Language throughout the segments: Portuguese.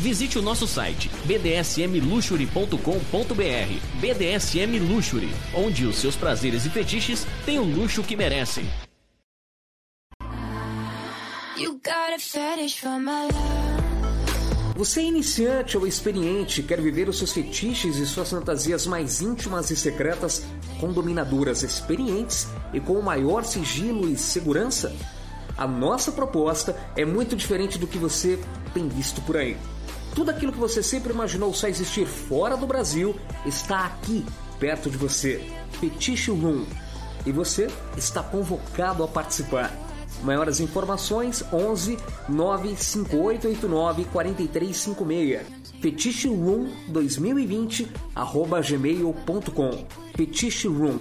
Visite o nosso site bdsmluxury.com.br. BDSM Luxury, onde os seus prazeres e fetiches têm o luxo que merecem. Você é iniciante ou experiente, quer viver os seus fetiches e suas fantasias mais íntimas e secretas com dominadoras experientes e com o maior sigilo e segurança? A nossa proposta é muito diferente do que você tem visto por aí. Tudo aquilo que você sempre imaginou só existir fora do Brasil está aqui, perto de você. Fetiche Room. E você está convocado a participar. Maiores informações 11 95889 4356. Fetiche Room 2020 arroba gmail.com. Fetiche Room.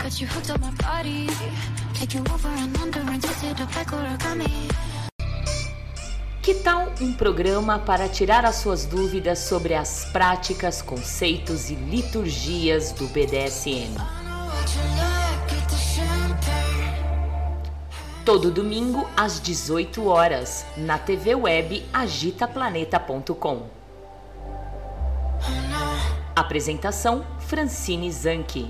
Tal um programa para tirar as suas dúvidas sobre as práticas, conceitos e liturgias do BDSM? Todo domingo às 18 horas na TV web agitaplaneta.com. Apresentação Francine Zanke.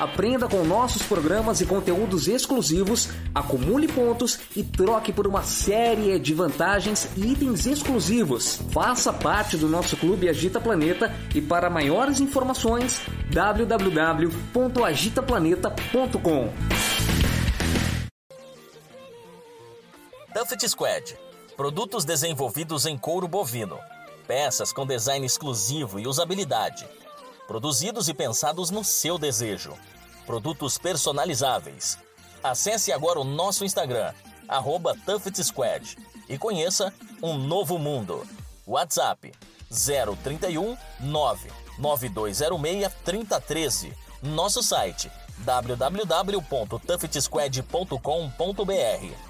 Aprenda com nossos programas e conteúdos exclusivos, acumule pontos e troque por uma série de vantagens e itens exclusivos. Faça parte do nosso clube Agita Planeta e para maiores informações www.agitaplaneta.com. Tuffet Squad. Produtos desenvolvidos em couro bovino. Peças com design exclusivo e usabilidade produzidos e pensados no seu desejo. Produtos personalizáveis. Acesse agora o nosso Instagram, arroba Squad, e conheça um novo mundo. WhatsApp 031 99206 3013. Nosso site www.tuffetsquad.com.br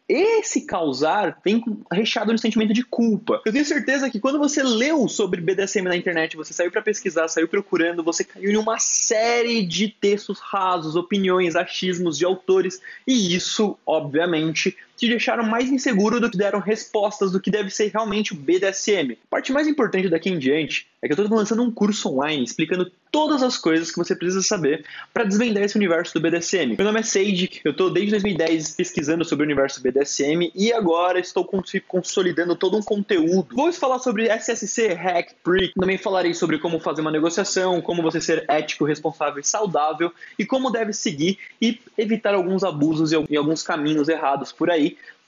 Esse causar vem recheado de sentimento de culpa. Eu tenho certeza que quando você leu sobre BDSM na internet, você saiu para pesquisar, saiu procurando, você caiu em uma série de textos rasos, opiniões, achismos de autores, e isso, obviamente, te deixaram mais inseguro do que deram respostas do que deve ser realmente o BDSM. A parte mais importante daqui em diante é que eu estou lançando um curso online explicando todas as coisas que você precisa saber para desvendar esse universo do BDSM. Meu nome é Sage, eu estou desde 2010 pesquisando sobre o universo BDSM e agora estou consolidando todo um conteúdo. Vou falar sobre SSC, Hack, Prick, também falarei sobre como fazer uma negociação, como você ser ético, responsável e saudável e como deve seguir e evitar alguns abusos e alguns caminhos errados por aí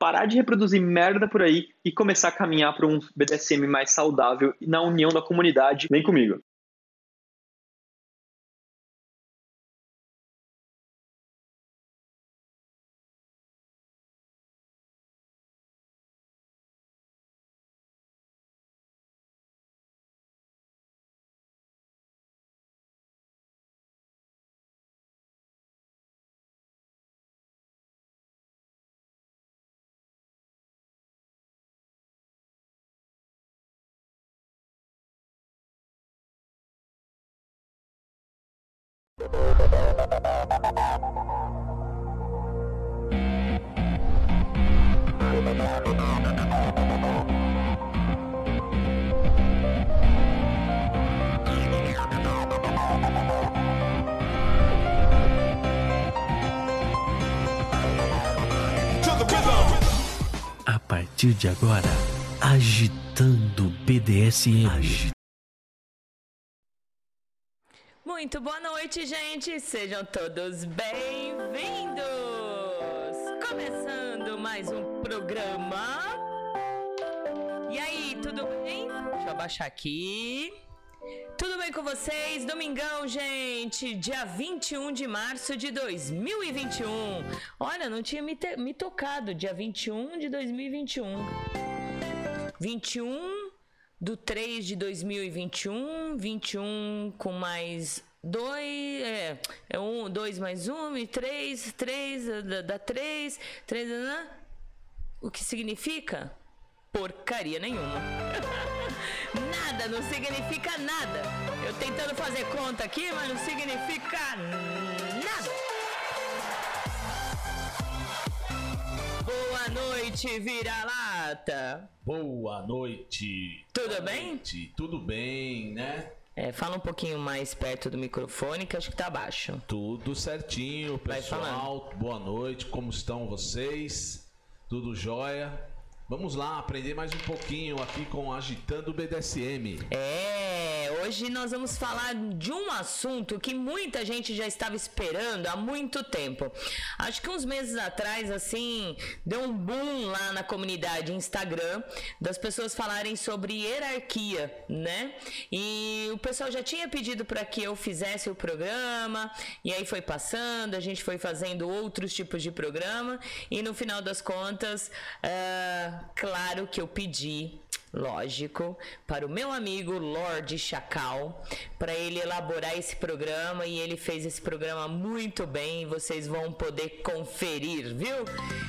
parar de reproduzir merda por aí e começar a caminhar para um BDSM mais saudável na união da comunidade. Vem comigo. A partir de agora, agitando BDSM. Muito boa noite, gente. Sejam todos bem-vindos. Começando mais um programa. E aí, tudo bem? Deixa eu abaixar aqui. Tudo bem com vocês? Domingão, gente, dia 21 de março de 2021. Olha, não tinha me, me tocado, dia 21 de 2021. 21 do 3 de 2021, 21 com mais 2, é, é 1, 2 mais 1 e 3, 3 dá- dá 3, 3, o que significa? Porcaria nenhuma. nada, não significa nada. Eu tentando fazer conta aqui, mas não significa nada. Boa noite, vira-lata. Boa noite. Tudo Boa bem? noite. Tudo bem, né? É, fala um pouquinho mais perto do microfone, que acho que tá baixo. Tudo certinho, pessoal. Boa noite. Como estão vocês? Tudo jóia? Vamos lá aprender mais um pouquinho aqui com Agitando o BDSM. É, hoje nós vamos falar de um assunto que muita gente já estava esperando há muito tempo. Acho que uns meses atrás, assim, deu um boom lá na comunidade Instagram das pessoas falarem sobre hierarquia, né? E o pessoal já tinha pedido para que eu fizesse o programa, e aí foi passando, a gente foi fazendo outros tipos de programa, e no final das contas, ah, claro que eu pedi lógico, para o meu amigo Lorde Chacal, para ele elaborar esse programa e ele fez esse programa muito bem, vocês vão poder conferir, viu?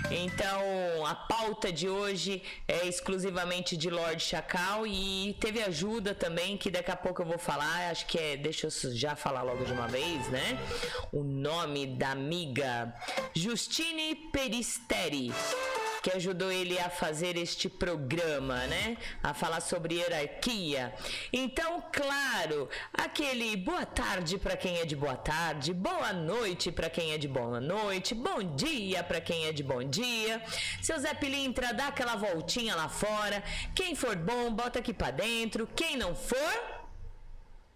Então, a pauta de hoje é exclusivamente de Lorde Chacal e teve ajuda também que daqui a pouco eu vou falar, acho que é, deixa eu já falar logo de uma vez, né? O nome da amiga Justine Peristeri que ajudou ele a fazer este programa, né? A falar sobre hierarquia. Então, claro, aquele boa tarde para quem é de boa tarde, boa noite para quem é de boa noite, bom dia para quem é de bom dia. Seu Zé Pilintra dá aquela voltinha lá fora. Quem for bom, bota aqui para dentro. Quem não for,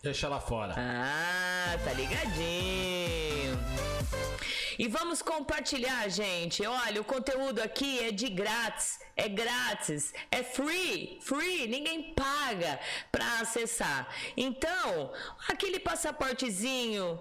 Deixa lá fora. ah, tá ligadinho. E vamos compartilhar, gente. Olha, o conteúdo aqui é de grátis, é grátis, é free, free, ninguém paga para acessar. Então, aquele passaportezinho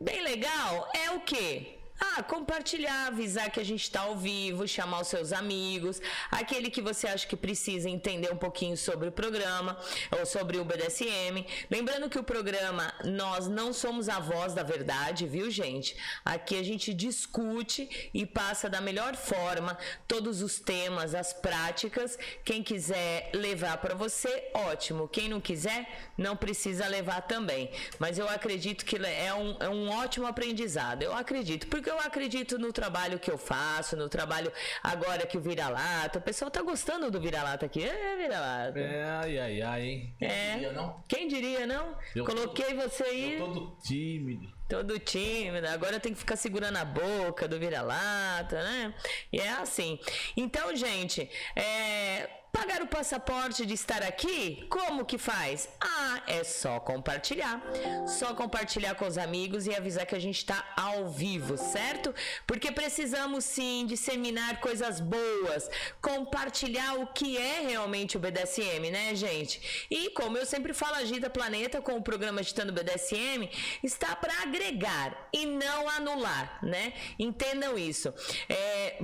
bem legal é o quê? Ah, compartilhar, avisar que a gente está ao vivo, chamar os seus amigos, aquele que você acha que precisa entender um pouquinho sobre o programa ou sobre o BDSM. Lembrando que o programa, nós não somos a voz da verdade, viu, gente? Aqui a gente discute e passa da melhor forma todos os temas, as práticas. Quem quiser levar para você, ótimo. Quem não quiser, não precisa levar também. Mas eu acredito que é um, é um ótimo aprendizado. Eu acredito, porque eu acredito no trabalho que eu faço, no trabalho agora que o vira-lata. O pessoal tá gostando do vira-lata aqui. É, vira-lata. É, ai, ai, ai, hein? É. Queria, não? Quem diria, não? Eu Coloquei você aí. Eu todo tímido. Todo tímido, agora tem que ficar segurando a boca do vira-lata, né? E é assim. Então, gente, é, pagar o passaporte de estar aqui, como que faz? Ah, é só compartilhar. Só compartilhar com os amigos e avisar que a gente está ao vivo, certo? Porque precisamos sim disseminar coisas boas, compartilhar o que é realmente o BDSM, né, gente? E como eu sempre falo, a Gita Planeta com o programa Agitando BDSM está para agregar e não anular, né? Entendam isso. É,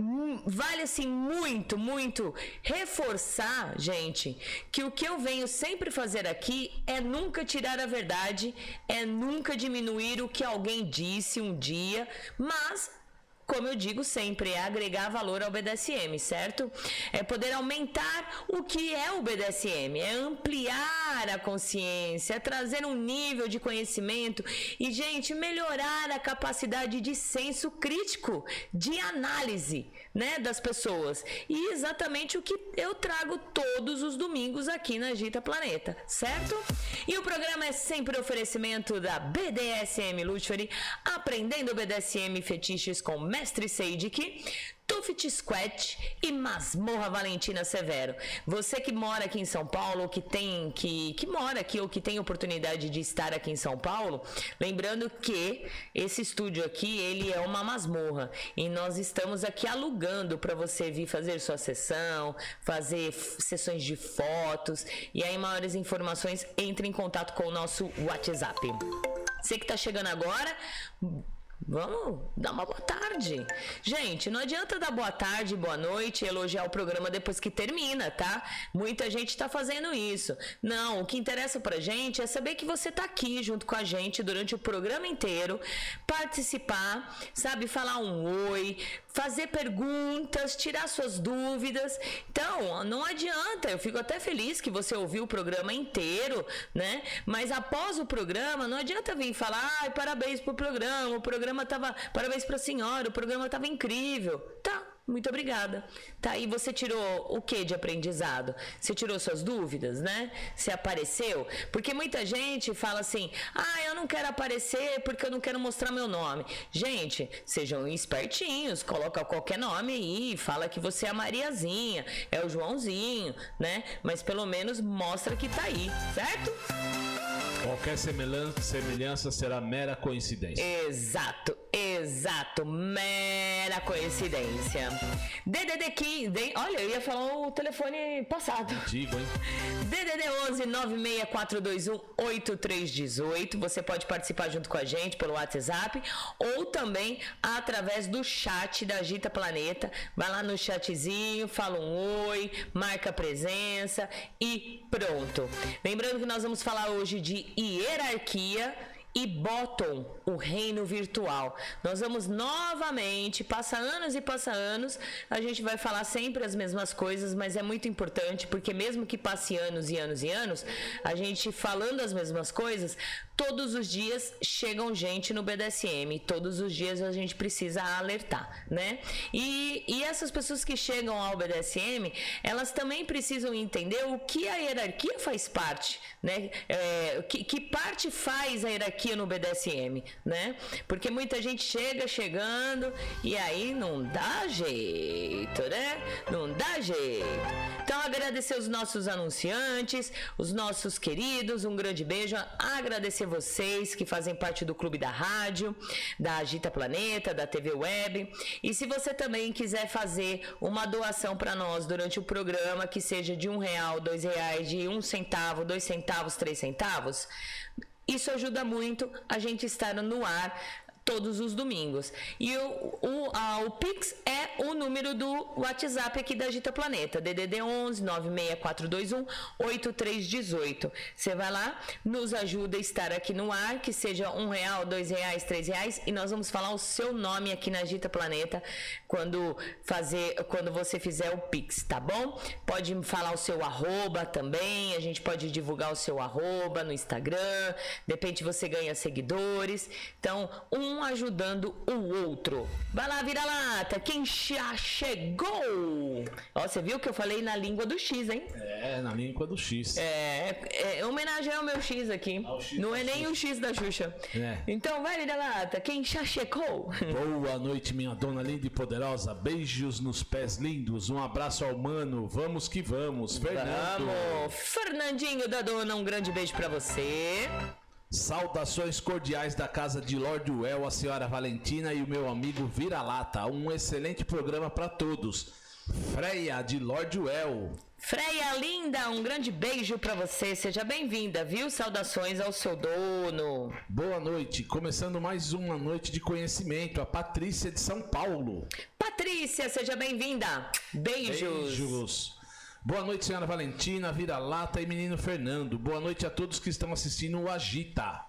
vale assim muito, muito reforçar, gente, que o que eu venho sempre fazer aqui é nunca tirar a verdade, é nunca diminuir o que alguém disse um dia, mas como eu digo sempre, é agregar valor ao BDSM, certo? É poder aumentar o que é o BDSM, é ampliar a consciência, é trazer um nível de conhecimento e, gente, melhorar a capacidade de senso crítico, de análise, né, das pessoas. E exatamente o que eu trago todos os domingos aqui na Gita Planeta, certo? E o programa é sempre oferecimento da BDSM Luxury, aprendendo BDSM fetiches com Mestre Seidik, Tufit Squat e Masmorra Valentina Severo. Você que mora aqui em São Paulo, que tem que que mora aqui ou que tem oportunidade de estar aqui em São Paulo, lembrando que esse estúdio aqui, ele é uma masmorra e nós estamos aqui alugando para você vir fazer sua sessão, fazer sessões de fotos e aí maiores informações, entre em contato com o nosso WhatsApp. Você que está chegando agora, Vamos dar uma boa tarde. Gente, não adianta dar boa tarde, boa noite elogiar o programa depois que termina, tá? Muita gente tá fazendo isso. Não, o que interessa pra gente é saber que você tá aqui junto com a gente durante o programa inteiro, participar, sabe, falar um oi, fazer perguntas, tirar suas dúvidas. Então, não adianta, eu fico até feliz que você ouviu o programa inteiro, né? Mas após o programa, não adianta vir falar, ai, parabéns pro programa, o programa tava, parabéns pra senhora, o programa tava incrível. Tá, muito obrigada. Tá, e você tirou o que de aprendizado? Você tirou suas dúvidas, né? Você apareceu? Porque muita gente fala assim: ah, eu não quero aparecer porque eu não quero mostrar meu nome. Gente, sejam espertinhos, coloca qualquer nome aí, fala que você é a Mariazinha, é o Joãozinho, né? Mas pelo menos mostra que tá aí, certo? Qualquer semelhança será mera coincidência. Exato, exato, mera coincidência. DDD 15, olha, eu ia falar o telefone passado. Antigo, hein? DDD 11 96421 8318. Você pode participar junto com a gente pelo WhatsApp ou também através do chat da Agita Planeta. Vai lá no chatzinho, fala um oi, marca presença e pronto. Lembrando que nós vamos falar hoje de hierarquia e Bottom, o reino virtual. Nós vamos novamente, passa anos e passa anos, a gente vai falar sempre as mesmas coisas, mas é muito importante porque mesmo que passe anos e anos e anos, a gente falando as mesmas coisas, todos os dias chegam gente no BDSM, todos os dias a gente precisa alertar, né? E, e essas pessoas que chegam ao BDSM, elas também precisam entender o que a hierarquia faz parte, né? É, que, que parte faz a hierarquia no BDSM, né? Porque muita gente chega chegando e aí não dá jeito, né? Não dá jeito. Então agradecer os nossos anunciantes, os nossos queridos, um grande beijo, agradecer vocês que fazem parte do Clube da Rádio, da Agita Planeta, da TV Web. E se você também quiser fazer uma doação para nós durante o programa, que seja de um real, dois reais, de um centavo, dois centavos, três centavos, isso ajuda muito a gente estar no ar todos os domingos. E o, o, a, o Pix é o número do WhatsApp aqui da Agita Planeta, DDD 11 96421 8318. Você vai lá, nos ajuda a estar aqui no ar, que seja um real, dois reais, três reais, e nós vamos falar o seu nome aqui na Agita Planeta quando fazer, quando você fizer o Pix, tá bom? Pode falar o seu arroba também, a gente pode divulgar o seu arroba no Instagram, de repente você ganha seguidores. Então, um um ajudando o outro. Vai lá, vira lata, quem já chegou? Ó, você viu que eu falei na língua do X, hein? É, na língua do X. É, é, é homenagem ao meu X aqui. X Não é nem X. o X da Xuxa. É. Então vai, vira lata, quem já chegou? Boa noite, minha dona linda e poderosa. Beijos nos pés lindos. Um abraço ao mano. Vamos que vamos. Fernando. Vamos. Fernandinho da dona, um grande beijo para você. Saudações cordiais da casa de Lord Well, a senhora Valentina e o meu amigo Vira-Lata. Um excelente programa para todos. Freia de Lord Well. Freia linda, um grande beijo para você. Seja bem-vinda, viu? Saudações ao seu dono. Boa noite. Começando mais uma noite de conhecimento. A Patrícia de São Paulo. Patrícia, seja bem-vinda. Beijos. Beijos. Boa noite, senhora Valentina, Vira-Lata e menino Fernando. Boa noite a todos que estão assistindo o Agita.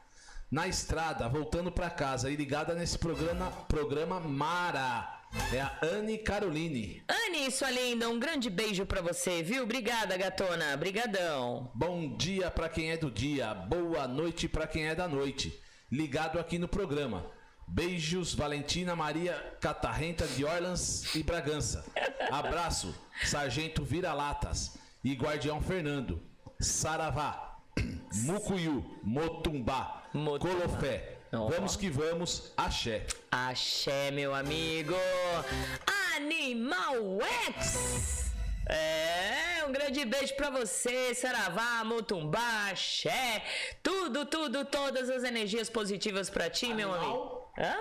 na estrada, voltando pra casa e ligada nesse programa, programa Mara. É a Anne Caroline. Anne, sua linda, um grande beijo pra você, viu? Obrigada, gatona. Brigadão. Bom dia pra quem é do dia, boa noite pra quem é da noite. Ligado aqui no programa. Beijos, Valentina Maria Catarrenta de Orleans e Bragança. Abraço, Sargento Vira-Latas e Guardião Fernando. Saravá, Mucuyu, Motumbá, Motumbá. Colofé. Ó. Vamos que vamos, axé. Axé, meu amigo. Animal X. É, um grande beijo pra você, Saravá, Mutumbá, Axé, tudo, tudo, todas as energias positivas pra ti, meu Animal? amigo. Hã?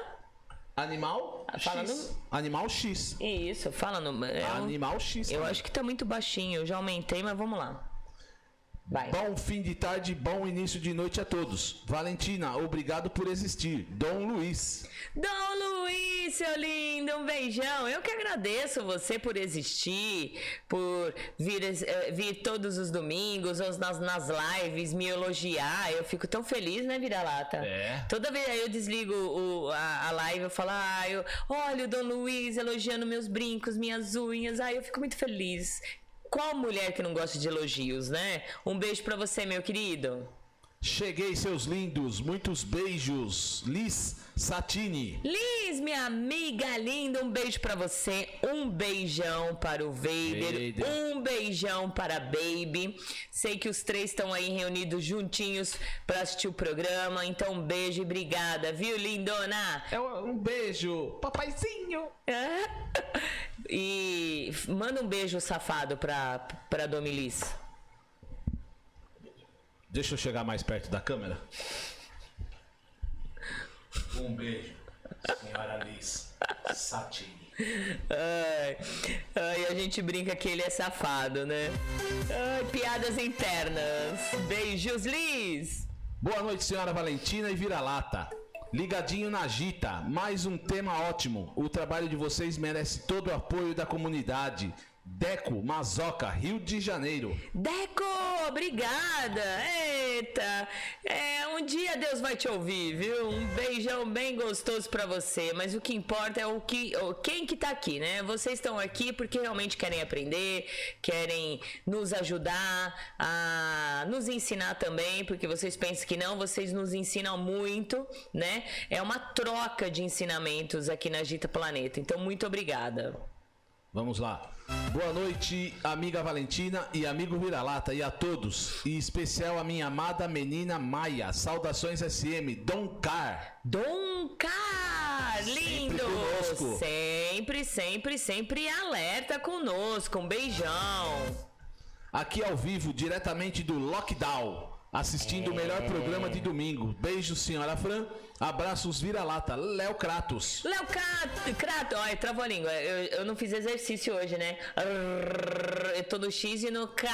Animal Fala X. Animal X. Isso, fala no. é Animal X. eu acho que tá muito baixinho, eu já aumentei, mas vamos lá. Vai. Bom fim de tarde, bom início de noite a todos. Valentina, obrigado por existir. Dom Luiz. Dom Luiz, seu lindo, um beijão. Eu que agradeço você por existir, por vir, eh, vir todos os domingos nas, nas lives me elogiar. Eu fico tão feliz, né, Vira-Lata? É. Toda vez aí eu desligo o- a, a live, eu falo, ah, eu, olha o Dom Luiz elogiando meus brincos, minhas unhas. Ai, eu fico muito feliz. Qual mulher que não gosta de elogios, né? Um beijo pra você, meu querido. Cheguei, seus lindos. Muitos beijos. Liz Satini. Liz, minha amiga linda, um beijo pra você, um beijão para o Vader, Vader. um beijão para a Baby. Sei que os três estão aí reunidos juntinhos pra assistir o programa, então um beijo e obrigada, viu, lindona? É um beijo. Papaizinho. É? E manda um beijo safado pra, pra Domilis. Deixa eu chegar mais perto da câmera. Um beijo, senhora Liz Satini. Ai, ai, a gente brinca que ele é safado, né? Ai, piadas internas. Beijos, Liz! Boa noite, senhora Valentina e Vira-Lata. Ligadinho na Gita, mais um tema ótimo. O trabalho de vocês merece todo o apoio da comunidade. Deco, Mazoca, Rio de Janeiro. Deco, obrigada! Eita! É, um dia Deus vai te ouvir, viu? Um beijão bem gostoso pra você. Mas o que importa é o que, quem que tá aqui, né? Vocês estão aqui porque realmente querem aprender, querem nos ajudar, a nos ensinar também, porque vocês pensam que não, vocês nos ensinam muito, né? É uma troca de ensinamentos aqui na Gita Planeta. Então, muito obrigada. Vamos lá. Boa noite, amiga Valentina e amigo Vira-Lata e a todos. E em especial a minha amada menina Maia. Saudações SM, Dom Car. Dom Car, lindo! conosco. Sempre, sempre, sempre alerta conosco. Um beijão. Aqui ao vivo, diretamente do Lockdown. Assistindo o melhor programa de domingo. Beijo, senhora Fran. Abraços Vira-Lata. Léo Kratos. Léo Crato, olha, travou a língua. Eu, eu não fiz exercício hoje, né? Eu tô no X e no K.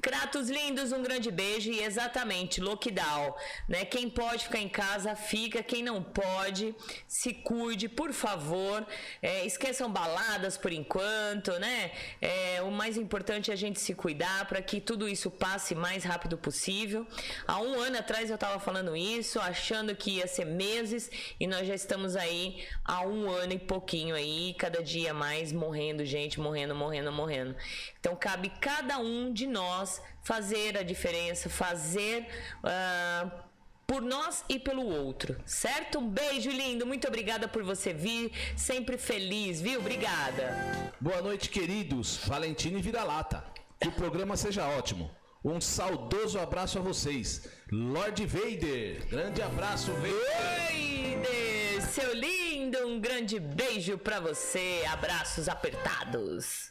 Kratos lindos, um grande beijo e exatamente, lockdown, né? Quem pode ficar em casa, fica. Quem não pode, se cuide, por favor. É, esqueçam baladas por enquanto, né? É, o mais importante é a gente se cuidar para que tudo isso passe mais rápido possível. Há um ano atrás eu tava falando isso, achando que ia ser meses e nós já estamos aí há um ano e pouquinho aí, cada dia mais morrendo gente, morrendo, morrendo, morrendo. Então cabe cada um de nós fazer a diferença, fazer ah, por nós e pelo outro, certo? Um beijo lindo, muito obrigada por você vir, sempre feliz, viu? Obrigada. Boa noite, queridos. Valentina e Vira-Lata. Que o programa seja ótimo. Um saudoso abraço a vocês. Lord Vader. Grande abraço, Vader. Seu lindo, um grande beijo pra você, abraços apertados.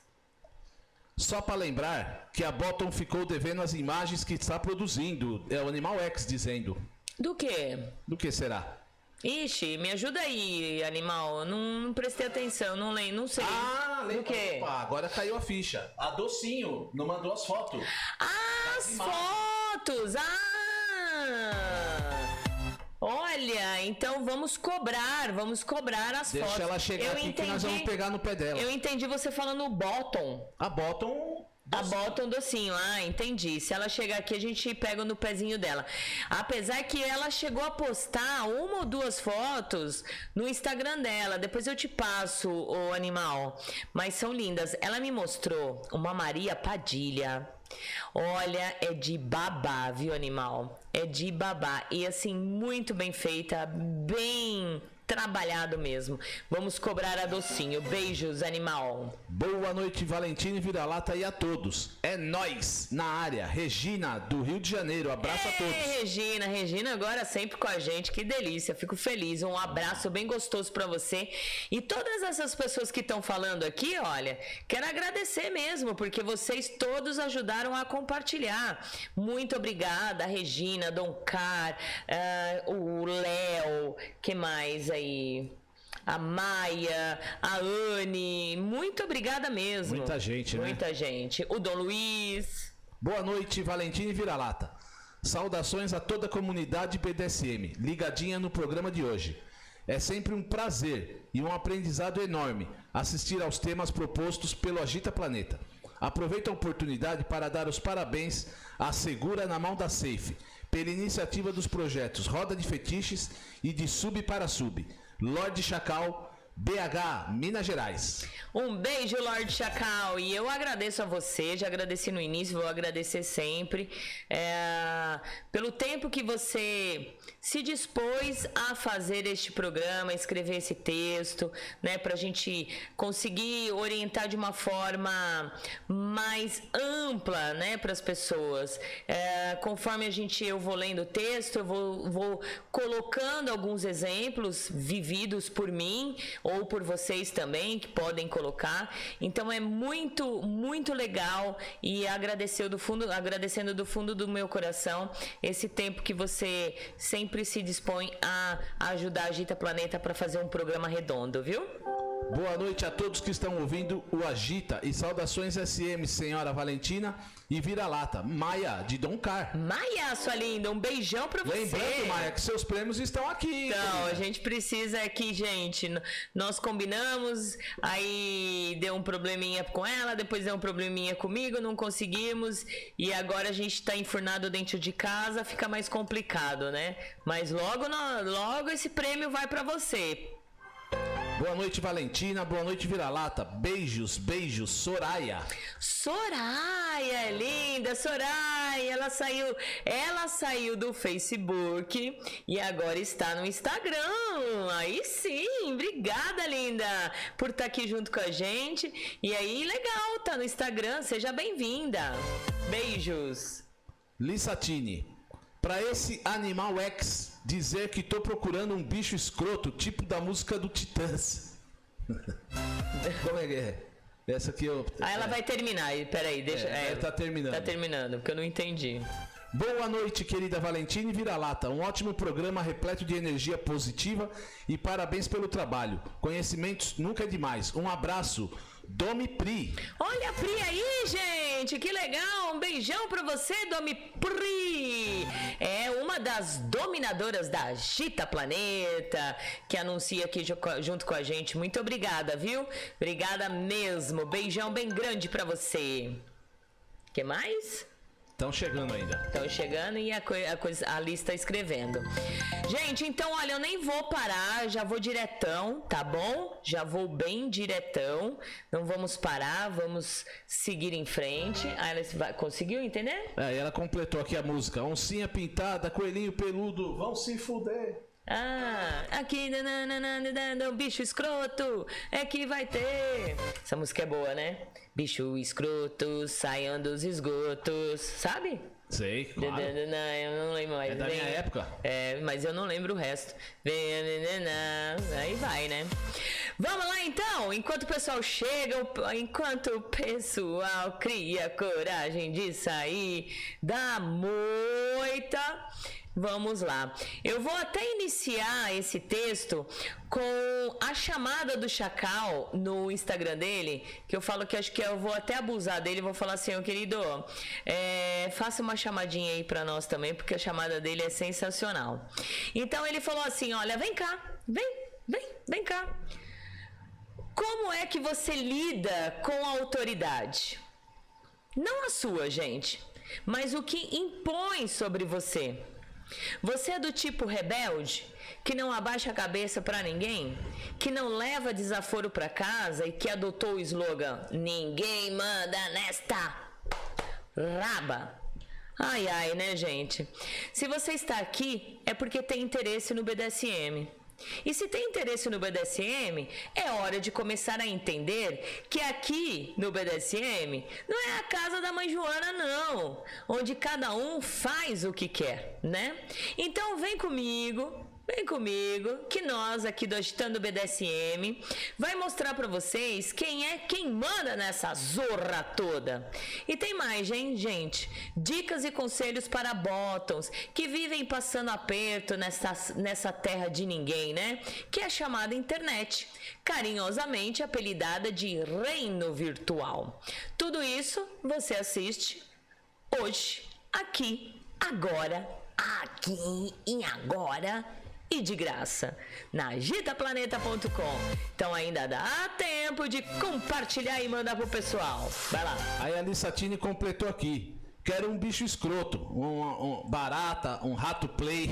Só para lembrar que a Bottom ficou devendo as imagens que está produzindo. É o Animal X dizendo. Do que? Do que será? Ixi, me ajuda aí, animal. Não, não prestei atenção, não lembro, não sei. Do quê? Opa, agora caiu a ficha. A Docinho não mandou as fotos. Ah, as fotos! Ah! Olha, então vamos cobrar, vamos cobrar as Deixa fotos. ela chegar Eu aqui que nós vamos pegar no pé dela. Eu entendi você falando bottom. A Bottom A bota um docinho, ah, entendi. Se ela chegar aqui, a gente pega no pezinho dela. Apesar que ela chegou a postar uma ou duas fotos no Instagram dela. Depois eu te passo o animal. Mas são lindas. Ela me mostrou uma Maria Padilha. Olha, é de babá, viu, animal? É de babá. E assim, muito bem feita, bem trabalhado mesmo. Vamos cobrar a docinho. Beijos, animal. Boa noite, Valentina e Vira-Lata e a todos. É nós na área. Regina, do Rio de Janeiro. Abraço Ei, a todos. Regina, Regina agora sempre com a gente. Que delícia. Fico feliz. Um abraço bem gostoso para você. E todas essas pessoas que estão falando aqui, olha, quero agradecer mesmo, porque vocês todos ajudaram a compartilhar. Muito obrigada, Regina, Dom Car, uh, o Léo, que mais aí? A Maia, a Anne, muito obrigada mesmo. Muita gente, né? Muita gente. O Dom Luiz. Boa noite, Valentina e Vira-Lata. Saudações a toda a comunidade BDSM, ligadinha no programa de hoje. É sempre um prazer e um aprendizado enorme assistir aos temas propostos pelo Agita Planeta. Aproveito a oportunidade para dar os parabéns à Segura na Mão da Safe pela iniciativa dos projetos Roda de Fetiches e de Sub para Sub. Lorde Chacal, BH, Minas Gerais. Um beijo, Lorde Chacal. E eu agradeço a você, já agradeci no início, vou agradecer sempre é, pelo tempo que você se dispôs a fazer este programa, escrever esse texto, né, para a gente conseguir orientar de uma forma mais ampla, né, para as pessoas. É, conforme a gente eu vou lendo o texto, eu vou, vou colocando alguns exemplos vividos por mim ou por vocês também que podem colocar. Então é muito, muito legal e agradecer do fundo, agradecendo do fundo do meu coração esse tempo que você sempre se dispõe a ajudar a Gita Planeta para fazer um programa redondo, viu? Boa noite a todos que estão ouvindo o Agita e saudações SM, senhora Valentina e vira-lata, Maia de Dom Car. Maia, sua linda, um beijão pra você. Lembrando, Maia, que seus prêmios estão aqui. Então, a gente precisa aqui, gente. Nós combinamos, aí deu um probleminha com ela, depois deu um probleminha comigo, não conseguimos. E agora a gente tá enfurnado dentro de casa, fica mais complicado, né? Mas logo, logo esse prêmio vai para você. Boa noite, Valentina. Boa noite, Vira-Lata. Beijos, beijos, Soraya. Soraya, linda, Soraya. Ela saiu, ela saiu do Facebook e agora está no Instagram. Aí sim, obrigada, linda, por estar aqui junto com a gente. E aí, legal, tá no Instagram. Seja bem-vinda. Beijos. Lissatini. Para esse Animal X dizer que tô procurando um bicho escroto, tipo da música do Titãs. Como é que é? Essa aqui eu. Ah, ela é. vai terminar. Peraí, deixa. É, é, tá terminando. Tá terminando, porque eu não entendi. Boa noite, querida Valentina e Vira-Lata. Um ótimo programa repleto de energia positiva e parabéns pelo trabalho. Conhecimentos nunca é demais. Um abraço Domi Pri. Olha a Pri aí, gente, que legal. Um beijão pra você, Domi Pri. É uma das dominadoras da Gita Planeta, que anuncia aqui junto com a gente. Muito obrigada, viu? Obrigada mesmo. Beijão bem grande pra você. que mais? Estão chegando ainda. Estão chegando e a, a, coisa, a lista escrevendo. Gente, então, olha, eu nem vou parar, já vou diretão, tá bom? Já vou bem diretão. Não vamos parar, vamos seguir em frente. Aí ela vai, conseguiu entender? É, e ela completou aqui a música. Oncinha pintada, coelhinho peludo, vão se fuder. Ah, aqui, um bicho escroto, é que vai ter. Essa música é boa, né? Bicho escroto, saiam dos esgotos, sabe? Sei, claro. Eu não lembro mais. É da minha época. É, mas eu não lembro o resto. Aí vai, né? Vamos lá então, enquanto o pessoal chega, enquanto o pessoal cria coragem de sair da moita. Vamos lá. Eu vou até iniciar esse texto com a chamada do Chacal no Instagram dele, que eu falo que acho que eu vou até abusar dele, vou falar assim, ô querido, é, faça uma chamadinha aí para nós também, porque a chamada dele é sensacional. Então ele falou assim, olha, vem cá, vem, vem, vem cá. Como é que você lida com a autoridade? Não a sua, gente, mas o que impõe sobre você. Você é do tipo rebelde, que não abaixa a cabeça para ninguém, que não leva desaforo para casa e que adotou o slogan: Ninguém manda nesta raba. Ai, ai, né, gente? Se você está aqui, é porque tem interesse no BDSM. E se tem interesse no BDSM, é hora de começar a entender que aqui no BDSM não é a casa da mãe Joana, não, onde cada um faz o que quer, né? Então vem comigo, Vem comigo, que nós aqui do Agitando BDSM vai mostrar para vocês quem é quem manda nessa zorra toda. E tem mais, hein, gente? Dicas e conselhos para bottoms que vivem passando aperto nessa, nessa terra de ninguém, né? Que é chamada internet, carinhosamente apelidada de reino virtual. Tudo isso você assiste hoje, aqui, agora, aqui e agora e de graça na agitaplaneta.com. Então ainda dá tempo de compartilhar e mandar pro pessoal. Vai lá. Aí a Alissatini completou aqui. Quero um bicho escroto, um, um barata, um rato play.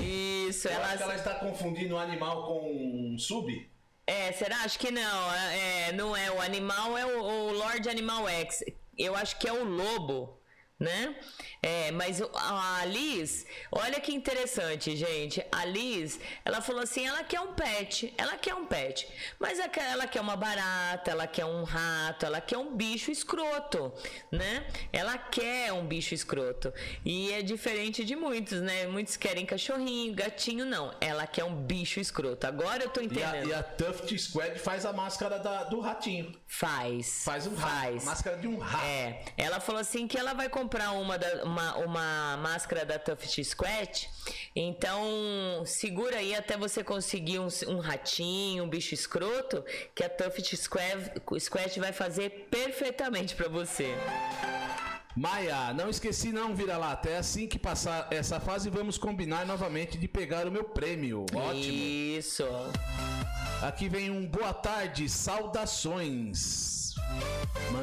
Isso, Eu ela. acho que ela está confundindo o animal com um sub. É, será? Acho que não. É, não é. O animal é o, o Lord Animal X. Eu acho que é o lobo né? É, mas a Liz, olha que interessante, gente. A Liz, ela falou assim: ela quer um pet, ela quer um pet, mas ela quer uma barata, ela quer um rato, ela quer um bicho escroto, né? Ela quer um bicho escroto. E é diferente de muitos, né? Muitos querem cachorrinho, gatinho, não. Ela quer um bicho escroto. Agora eu tô entendendo. E a, e a Tuft Squad faz a máscara da, do ratinho. Faz. Faz um rato. Faz. Máscara de um rato. É. Ela falou assim que ela vai comprar uma, da, uma, uma máscara da Tuft Squat, então segura aí até você conseguir um, um ratinho, um bicho escroto, que a Tuft Squat vai fazer perfeitamente para você. Maia, não esqueci não, vira lá. Até assim que passar essa fase, vamos combinar novamente de pegar o meu prêmio. Ótimo. Isso. Aqui vem um boa tarde, saudações.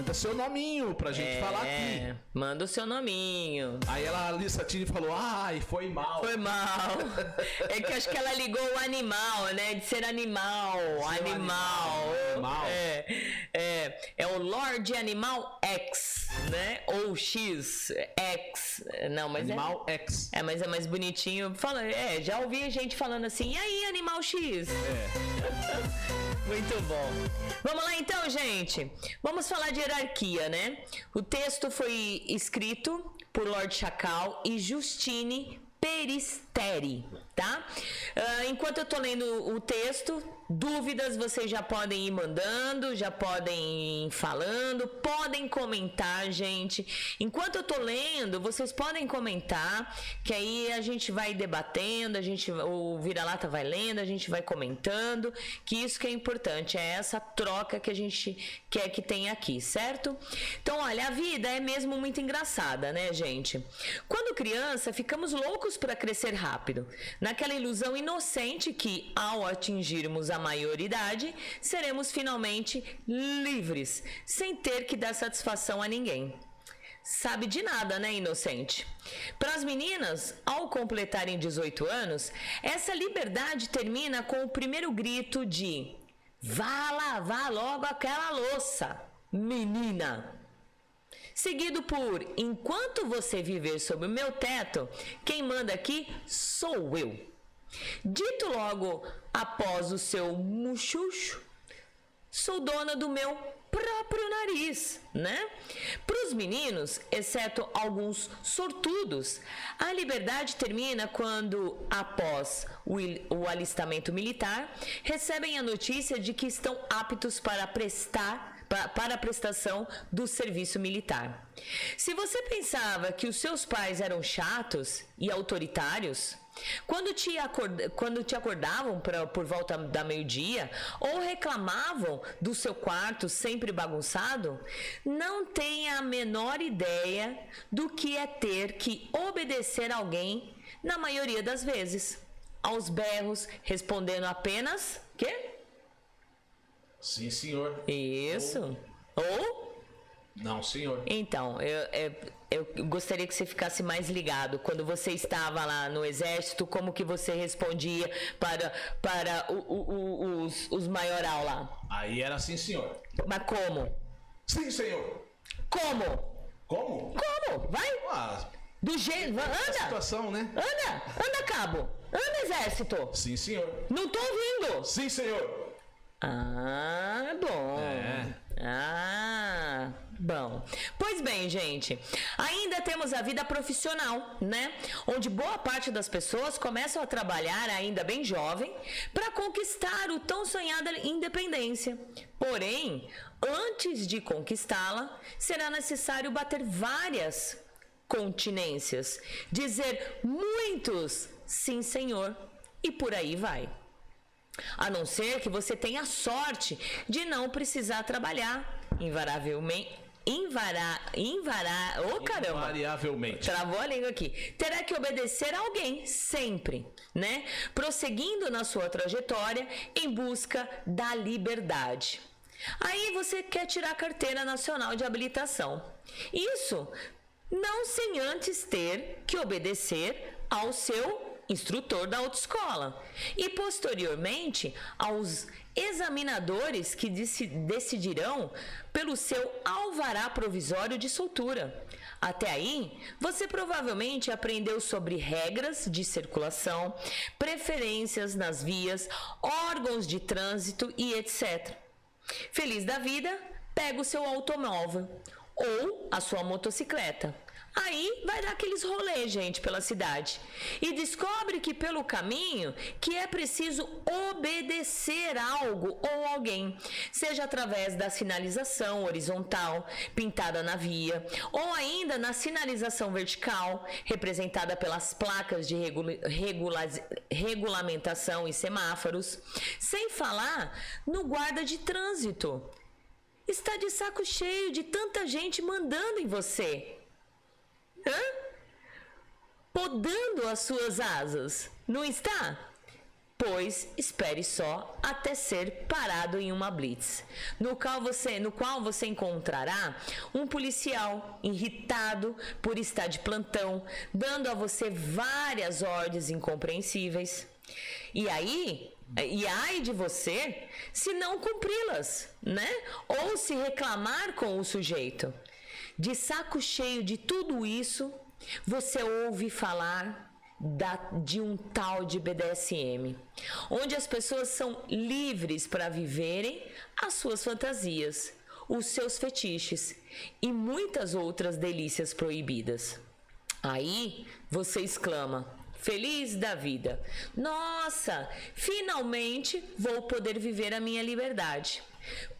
Manda seu nominho pra gente é, falar aqui. Manda o seu nominho. Aí ela, a Alissa Tini falou, ai, foi mal. Foi mal. é que acho que ela ligou o animal, né? De ser animal. Ser animal. animal. É, é, é o Lord Animal X, né? Ou X, X. Não, mas animal é, X. É, mas é mais bonitinho. Fala, é, já ouvi gente falando assim, e aí, Animal X? É. Muito bom. Vamos lá então, gente. Vamos falar de hierarquia, né? O texto foi escrito por Lord Chacal e Justine Peristeri, tá? Uh, enquanto eu tô lendo o texto, Dúvidas vocês já podem ir mandando, já podem ir falando, podem comentar, gente. Enquanto eu tô lendo, vocês podem comentar, que aí a gente vai debatendo, a gente o vira-lata vai lendo, a gente vai comentando, que isso que é importante, é essa troca que a gente quer que tenha aqui, certo? Então, olha, a vida é mesmo muito engraçada, né, gente? Quando criança, ficamos loucos para crescer rápido, naquela ilusão inocente que ao atingirmos a a maioridade, seremos finalmente livres, sem ter que dar satisfação a ninguém. Sabe de nada, né, inocente? Para as meninas, ao completarem 18 anos, essa liberdade termina com o primeiro grito de: Vá lavar logo aquela louça, menina! Seguido por: Enquanto você viver sob o meu teto, quem manda aqui sou eu. Dito logo após o seu muxuxo, sou dona do meu próprio nariz, né? Para os meninos, exceto alguns sortudos, a liberdade termina quando, após o, alistamento militar, recebem a notícia de que estão aptos para prestar para a prestação do serviço militar. Se você pensava que os seus pais eram chatos e autoritários, quando te, acord... Quando te acordavam pra, por volta da meio-dia ou reclamavam do seu quarto sempre bagunçado, não tenha a menor ideia do que é ter que obedecer alguém na maioria das vezes. Aos berros, respondendo apenas quê? Sim, senhor. Isso. Ou, Ou Não, senhor. Então, eu, eu, eu gostaria que você ficasse mais ligado. Quando você estava lá no exército, como que você respondia para, para o, o, o, os, os maioral lá? Aí era assim, senhor. Mas como? Sim, senhor. Como? Como? Como? Vai! Ah, Do jeito. a Anda! situação, né? Anda! Anda, cabo! Anda, exército! Sim, senhor. Não tô ouvindo! Sim, senhor. Ah, bom. É. Ah, bom. Pois bem, gente, ainda temos a vida profissional, né? Onde boa parte das pessoas começam a trabalhar ainda bem jovem para conquistar o tão sonhada independência. Porém, antes de conquistá-la, será necessário bater várias continências, dizer muitos sim, senhor, e por aí vai. A não ser que você tenha sorte de não precisar trabalhar, invariavelmente. Invará, invará, ô caramba! Invariavelmente. Travou a língua aqui. Terá que obedecer a alguém, sempre, né? Prosseguindo na sua trajetória em busca da liberdade. Aí você quer tirar a carteira nacional de habilitação. Isso não sem antes ter que obedecer ao seu instrutor da autoescola e posteriormente aos examinadores que deci- decidirão pelo seu alvará provisório de soltura. Até aí, você provavelmente aprendeu sobre regras de circulação, preferências nas vias, órgãos de trânsito e etc. Feliz da vida, pega o seu automóvel ou a sua motocicleta. Aí vai dar aqueles rolês, gente, pela cidade. E descobre que pelo caminho que é preciso obedecer algo ou alguém, seja através da sinalização horizontal pintada na via, ou ainda na sinalização vertical, representada pelas placas de regula- regula- regulamentação e semáforos, sem falar no guarda de trânsito. Está de saco cheio de tanta gente mandando em você. Hã? Podando as suas asas, não está? Pois espere só até ser parado em uma blitz, no qual você, no qual você encontrará um policial irritado por estar de plantão, dando a você várias ordens incompreensíveis. E aí, e ai de você se não cumpri-las, né? Ou se reclamar com o sujeito. De saco cheio de tudo isso, você ouve falar da- de um tal de BDSM, onde as pessoas são livres para viverem as suas fantasias, os seus fetiches e muitas outras delícias proibidas. Aí você exclama, feliz da vida: Nossa, finalmente vou poder viver a minha liberdade.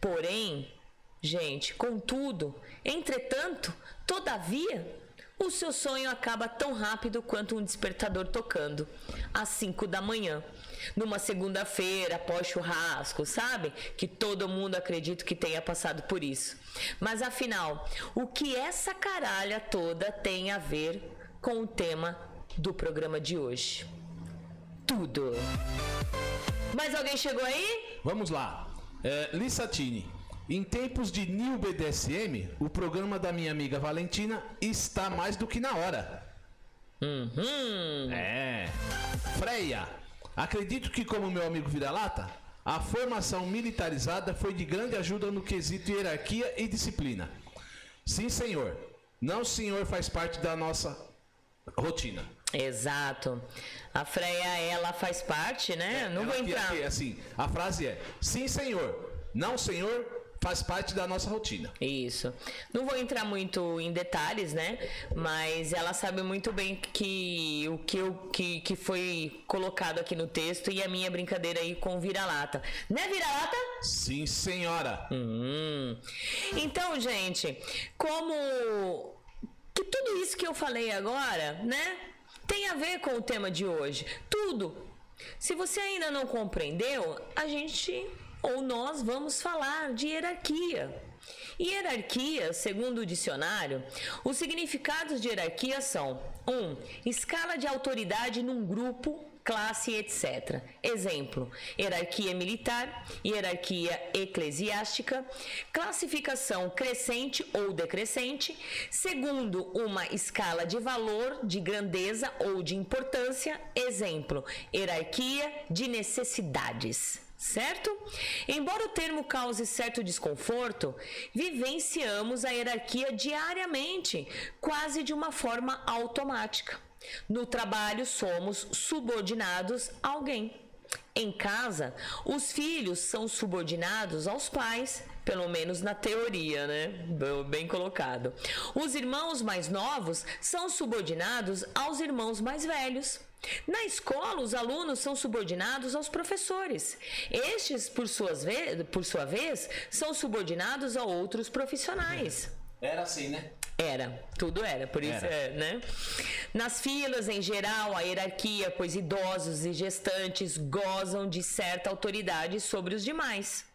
Porém, gente, contudo, entretanto, todavia, o seu sonho acaba tão rápido quanto um despertador tocando, às 5 da manhã. Numa segunda-feira, após churrasco, sabe? Que todo mundo acredita que tenha passado por isso. Mas afinal, o que essa caralha toda tem a ver com o tema do programa de hoje? Tudo. Mais alguém chegou aí? Vamos lá. É, Lissatini. Em tempos de New BDSM, o programa da minha amiga Valentina está mais do que na hora. Uhum. É. Freia. Acredito que, como meu amigo vira-lata, a formação militarizada foi de grande ajuda no quesito hierarquia e disciplina. Sim, senhor. Não, senhor, faz parte da nossa rotina. Exato. A Freia, ela faz parte, né? Não Ela vou que- entrar. que, assim, a frase é: Sim, senhor. Não, senhor, faz parte da nossa rotina. Isso. Não vou entrar muito em detalhes, né? Mas ela sabe muito bem que o que, eu, que, que foi colocado aqui no texto e a minha brincadeira aí com vira-lata. Né, vira-lata? Sim, senhora. Hum. Então, gente, como que tudo isso que eu falei agora, né, tem a ver com o tema de hoje. Tudo. Se você ainda não compreendeu, a gente ou nós vamos falar de hierarquia. Hierarquia, segundo o dicionário, os significados de hierarquia são: 1. Um, escala de autoridade num grupo classe, etc. Exemplo: hierarquia militar, hierarquia eclesiástica, classificação crescente ou decrescente, segundo uma escala de valor, de grandeza ou de importância. Exemplo: hierarquia de necessidades certo? Embora o termo cause certo desconforto, vivenciamos a hierarquia diariamente, quase de uma forma automática. No trabalho, somos subordinados a alguém. Em casa, os filhos são subordinados aos pais, pelo menos na teoria, né? Bem colocado. Os irmãos mais novos são subordinados aos irmãos mais velhos. Na escola, os alunos são subordinados aos professores. Estes, por, suas ve por sua vez, são subordinados a outros profissionais. Era assim, né? Era, tudo era, por isso, era. É, né? Nas filas, em geral, a hierarquia, pois idosos e gestantes gozam de certa autoridade sobre os demais.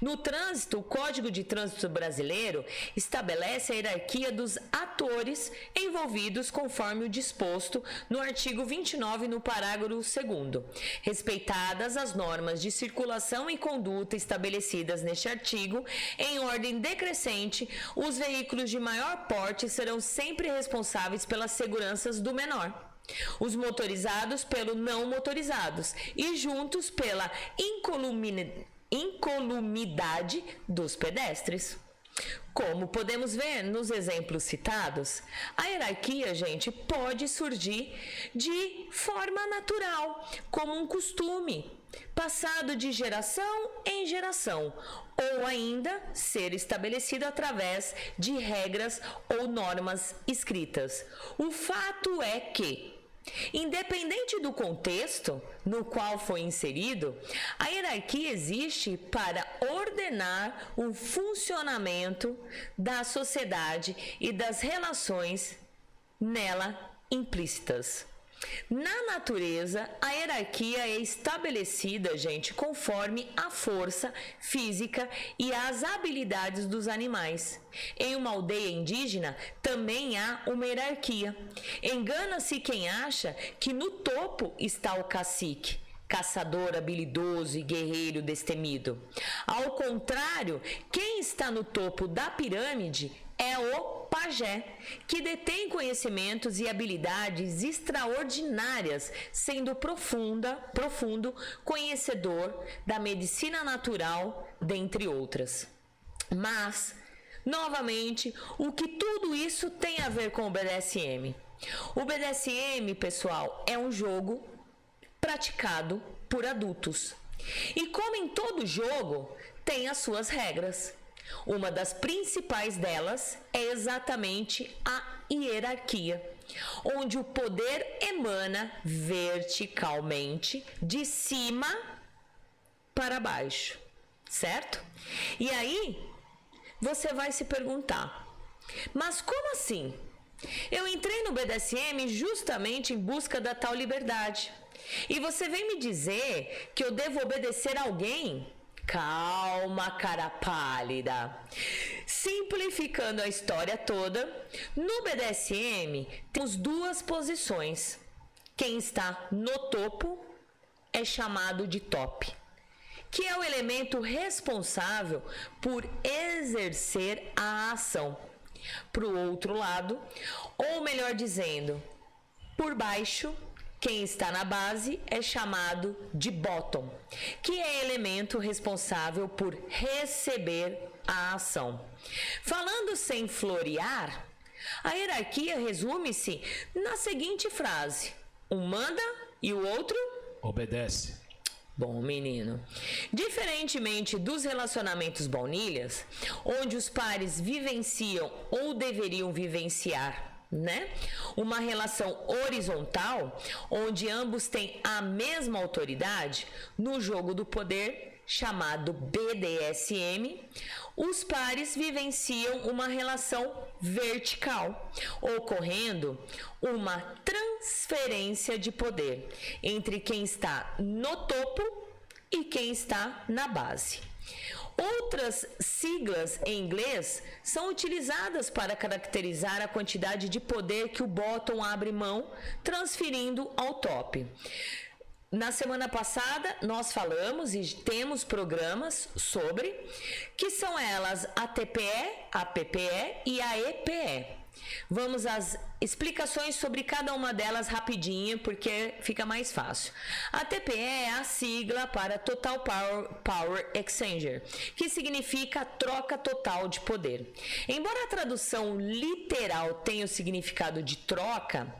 No trânsito, o Código de Trânsito Brasileiro estabelece a hierarquia dos atores envolvidos conforme o disposto no artigo 29, no parágrafo 2, respeitadas as normas de circulação e conduta estabelecidas neste artigo, em ordem decrescente, os veículos de maior porte serão sempre responsáveis pelas seguranças do menor os motorizados pelo não motorizados e juntos pela incolumidade incolumidade dos pedestres. Como podemos ver nos exemplos citados, a hierarquia, gente, pode surgir de forma natural, como um costume, passado de geração em geração, ou ainda ser estabelecido através de regras ou normas escritas. O fato é que Independente do contexto no qual foi inserido, a hierarquia existe para ordenar o funcionamento da sociedade e das relações nela implícitas. Na natureza, a hierarquia é estabelecida, gente, conforme a força física e as habilidades dos animais. Em uma aldeia indígena também há uma hierarquia. Engana-se quem acha que no topo está o cacique caçador habilidoso e guerreiro destemido. Ao contrário, quem está no topo da pirâmide é o pajé, que detém conhecimentos e habilidades extraordinárias, sendo profunda, profundo conhecedor da medicina natural, dentre outras. Mas, novamente, o que tudo isso tem a ver com o BDSM? O BDSM, pessoal, é um jogo praticado por adultos. E como em todo jogo, tem as suas regras. Uma das principais delas é exatamente a hierarquia, onde o poder emana verticalmente de cima para baixo, certo? E aí você vai se perguntar: mas como assim? Eu entrei no BDSM justamente em busca da tal liberdade. E você vem me dizer que eu devo obedecer a alguém Calma, cara pálida. Simplificando a história toda, no BDSM temos duas posições. Quem está no topo é chamado de top, que é o elemento responsável por exercer a ação. Para o outro lado, ou melhor dizendo, por baixo quem está na base é chamado de bottom, que é elemento responsável por receber a ação. Falando sem florear, a hierarquia resume-se na seguinte frase: um manda e o outro obedece. Bom, menino. Diferentemente dos relacionamentos baunilhas, onde os pares vivenciam ou deveriam vivenciar né? Uma relação horizontal, onde ambos têm a mesma autoridade, no jogo do poder chamado BDSM, os pares vivenciam uma relação vertical, ocorrendo uma transferência de poder entre quem está no topo e quem está na base. Outras siglas em inglês são utilizadas para caracterizar a quantidade de poder que o bottom abre mão, transferindo ao top. Na semana passada nós falamos e temos programas sobre que são elas a TPE, a PPE e a EPE. Vamos às explicações sobre cada uma delas rapidinho, porque fica mais fácil. A TPE é a sigla para Total Power, Power Exchanger, que significa troca total de poder. Embora a tradução literal tenha o significado de troca,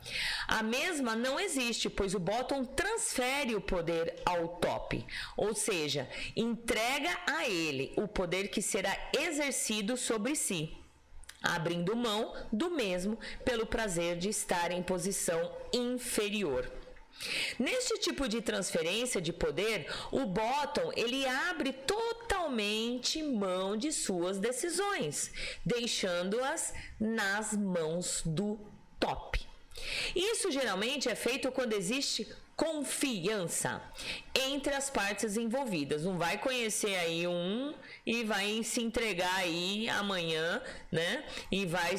a mesma não existe, pois o bottom transfere o poder ao top, ou seja, entrega a ele o poder que será exercido sobre si abrindo mão do mesmo pelo prazer de estar em posição inferior. Neste tipo de transferência de poder, o bottom ele abre totalmente mão de suas decisões, deixando-as nas mãos do top. Isso geralmente é feito quando existe confiança entre as partes envolvidas. Não vai conhecer aí um e vai se entregar aí amanhã, né? E vai,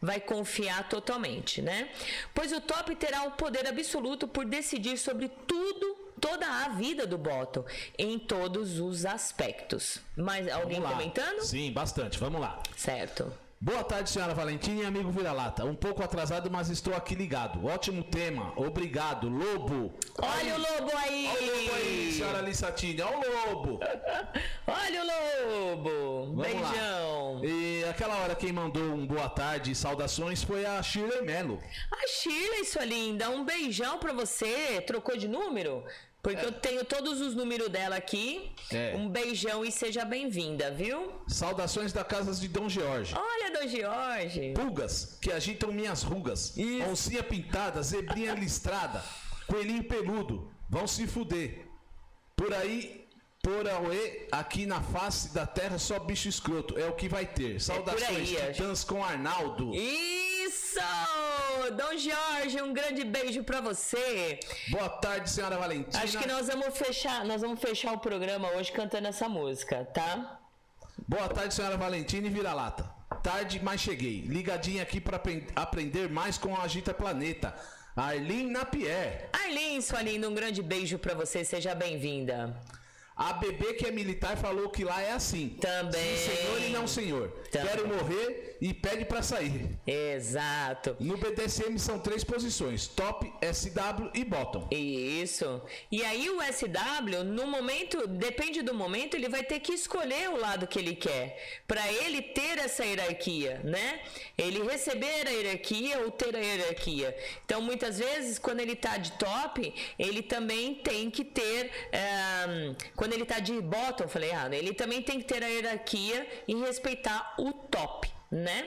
vai confiar totalmente, né? Pois o top terá o poder absoluto por decidir sobre tudo toda a vida do bottom em todos os aspectos. Mas alguém comentando? Sim, bastante. Vamos lá. Certo. Boa tarde, senhora Valentina e amigo Vira-Lata. Um pouco atrasado, mas estou aqui ligado. Ótimo tema. Obrigado, Lobo. Olha o Lobo aí. Olha o Lobo aí, senhora Lissatini. Olha o Lobo. Olha o Lobo. Vamos Beijão. Lá. E aquela hora quem mandou um boa tarde e saudações foi a Shirley Melo. A Shirley, sua linda. Um beijão pra você. Trocou de número? Porque é. eu tenho todos os números dela aqui. É. Um beijão e seja bem-vinda, viu? Saudações da casa de Dom Jorge. Olha, Dom Jorge. Pulgas que agitam minhas rugas. Isso. Oncinha pintada, zebrinha listrada, coelhinho peludo. Vão se fuder. Por aí, por Aue, aqui na face da terra, só bicho escroto. É o que vai ter. É Saudações, é aí, Titãs com Arnaldo. Isso! Dom Jorge, um grande beijo para você. Boa tarde, senhora Valentina. Acho que nós vamos fechar, nós vamos fechar o programa hoje cantando essa música, tá? Boa tarde, senhora Valentina e vira-lata. Tarde, mas cheguei. Ligadinha aqui para aprender mais com a Agita Planeta. Arlene Napier. Arlene, sua linda, um grande beijo para você. Seja bem-vinda. A bebê que é militar falou que lá é assim. Também. Sim, senhor e não senhor. Também. Quero morrer e pede para sair. Exato. No BDSM são três posições: top, SW e bottom. Isso. E aí o SW, no momento, depende do momento, ele vai ter que escolher o lado que ele quer, para ele ter essa hierarquia, né? Ele receber a hierarquia ou ter a hierarquia. Então, muitas vezes, quando ele tá de top, ele também tem que ter um, quando ele tá de bottom, falei errado, ele também tem que ter a hierarquia e respeitar o top, né?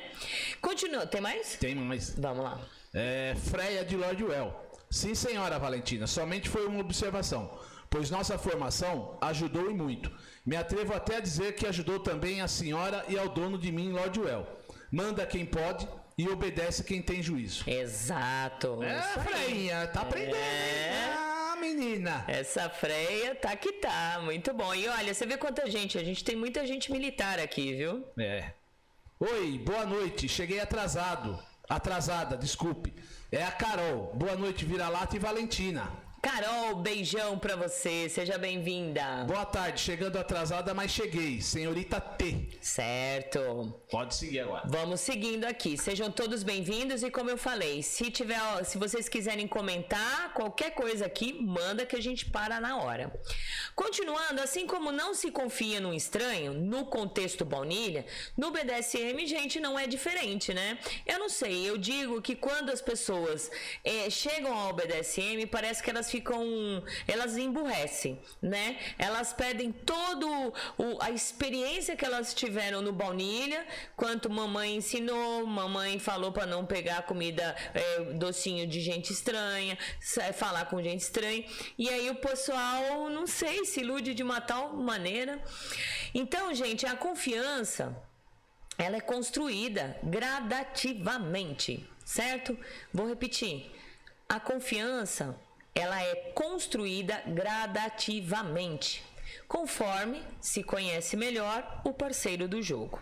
Continua, tem mais? Tem mais. Vamos lá. É, Freia de Lord Well. Sim, senhora Valentina, somente foi uma observação, pois nossa formação ajudou e muito. Me atrevo até a dizer que ajudou também a senhora e ao dono de mim, Lord Well. Manda quem pode, e obedece quem tem juízo. Exato. É, Freinha, tá aprendendo, é. menina. Essa freia tá que tá, muito bom. E olha, você vê quanta gente, a gente tem muita gente militar aqui, viu? É. Oi, boa noite. Cheguei atrasado. Atrasada, desculpe. É a Carol. Boa noite, Vira-Lata e Valentina. Carol, beijão pra você, seja bem-vinda. Boa tarde, chegando atrasada, mas cheguei. Senhorita T. Certo. Pode seguir agora. Vamos seguindo aqui. Sejam todos bem-vindos e como eu falei, se tiver, se vocês quiserem comentar qualquer coisa aqui, manda que a gente para na hora. Continuando, assim como não se confia num estranho, no contexto baunilha, no BDSM, gente, não é diferente, né? Eu não sei, eu digo que quando as pessoas é, chegam ao BDSM, parece que elas ficam, elas emburrecem, né? Elas perdem todo o, a experiência que elas tiveram no baunilha, quanto mamãe ensinou, mamãe falou para não pegar comida é, docinho de gente estranha, falar com gente estranha, e aí o pessoal, não sei, se ilude de uma tal maneira. Então, gente, a confiança ela é construída gradativamente, certo? Vou repetir. A confiança ela é construída gradativamente. conforme se conhece melhor o parceiro do jogo.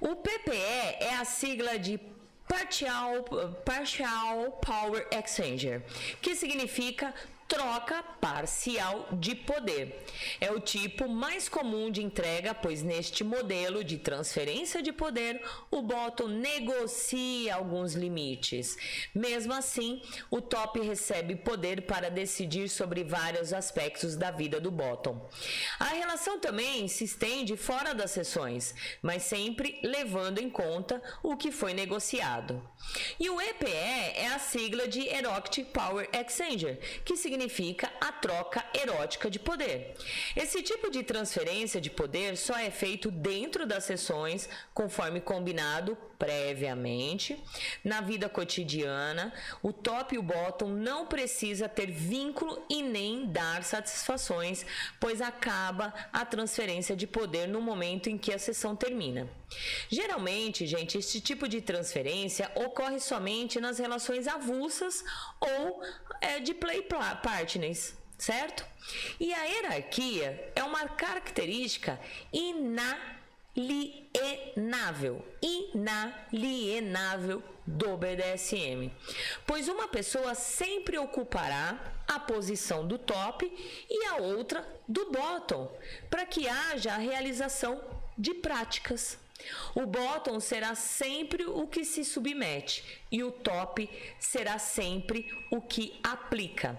O PPE é a sigla de Partial, Partial Power Exchanger, que significa troca parcial de poder. É o tipo mais comum de entrega, pois neste modelo de transferência de poder, o bottom negocia alguns limites. Mesmo assim, o top recebe poder para decidir sobre vários aspectos da vida do bottom. A relação também se estende fora das sessões, mas sempre levando em conta o que foi negociado. E o EPE é a sigla de Erotic Power Exchanger, que significa significa a troca erótica de poder. Esse tipo de transferência de poder só é feito dentro das sessões, conforme combinado previamente. Na vida cotidiana, o top e o bottom não precisa ter vínculo e nem dar satisfações, pois acaba a transferência de poder no momento em que a sessão termina. Geralmente, gente, este tipo de transferência ocorre somente nas relações avulsas ou é, de play partners, certo? E a hierarquia é uma característica inalienável, inalienável do BDSM, pois uma pessoa sempre ocupará a posição do top e a outra do bottom, para que haja a realização de práticas. O bottom será sempre o que se submete e o top será sempre o que aplica.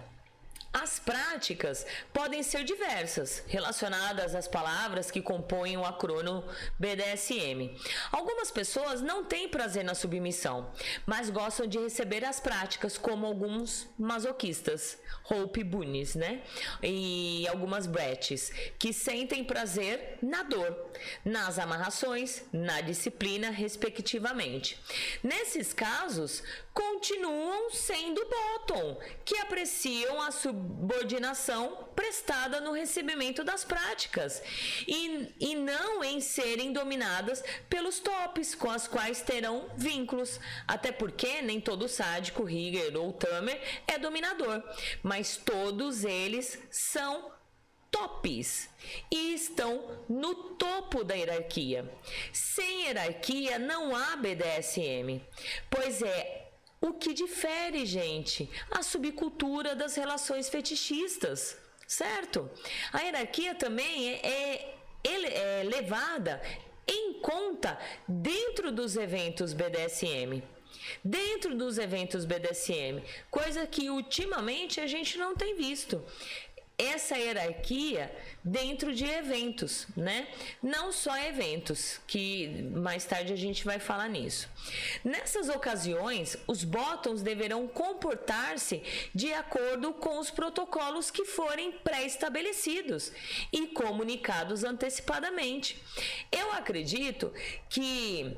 As práticas podem ser diversas, relacionadas às palavras que compõem o acrônimo BDSM. Algumas pessoas não têm prazer na submissão, mas gostam de receber as práticas, como alguns masoquistas, Hope Bunnies, né? E algumas bretes, que sentem prazer na dor, nas amarrações, na disciplina, respectivamente. Nesses casos, continuam sendo bottom, que apreciam a subordinação prestada no recebimento das práticas e, e não em serem dominadas pelos tops com as quais terão vínculos. Até porque nem todo sádico, rigger ou tamer é dominador, mas todos eles são tops e estão no topo da hierarquia. Sem hierarquia não há BDSM, pois é o que difere, gente, a subcultura das relações fetichistas, certo? A hierarquia também é, é, é levada em conta dentro dos eventos BDSM. Dentro dos eventos BDSM, coisa que ultimamente a gente não tem visto essa hierarquia dentro de eventos, né? Não só eventos, que mais tarde a gente vai falar nisso. Nessas ocasiões, os bottoms deverão comportar-se de acordo com os protocolos que forem pré-estabelecidos e comunicados antecipadamente. Eu acredito que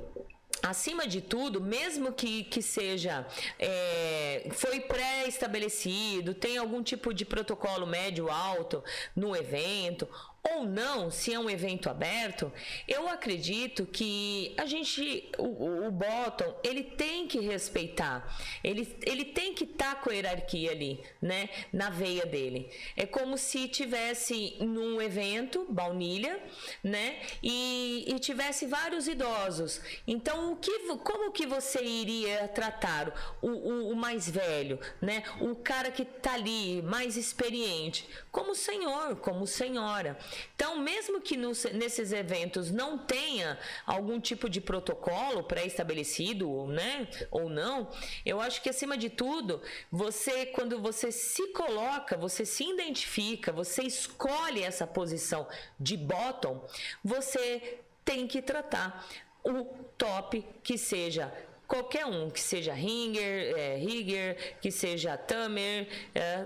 acima de tudo, mesmo que, que seja é, foi pré-estabelecido, tem algum tipo de protocolo médio alto no evento, ou não, se é um evento aberto, eu acredito que a gente, o, o bottom, ele tem que respeitar, ele, ele tem que estar tá com a hierarquia ali, né, na veia dele. É como se tivesse num evento, baunilha, né, e, e tivesse vários idosos. Então, o que, como que você iria tratar o, o, o mais velho, né, o cara que está ali, mais experiente, como senhor, como senhora. Então, mesmo que nos, nesses eventos não tenha algum tipo de protocolo pré-estabelecido, né, ou não, eu acho que acima de tudo, você quando você se coloca, você se identifica, você escolhe essa posição de bottom, você tem que tratar o top que seja qualquer um, que seja ringer, é, rigger, que seja tamer, é,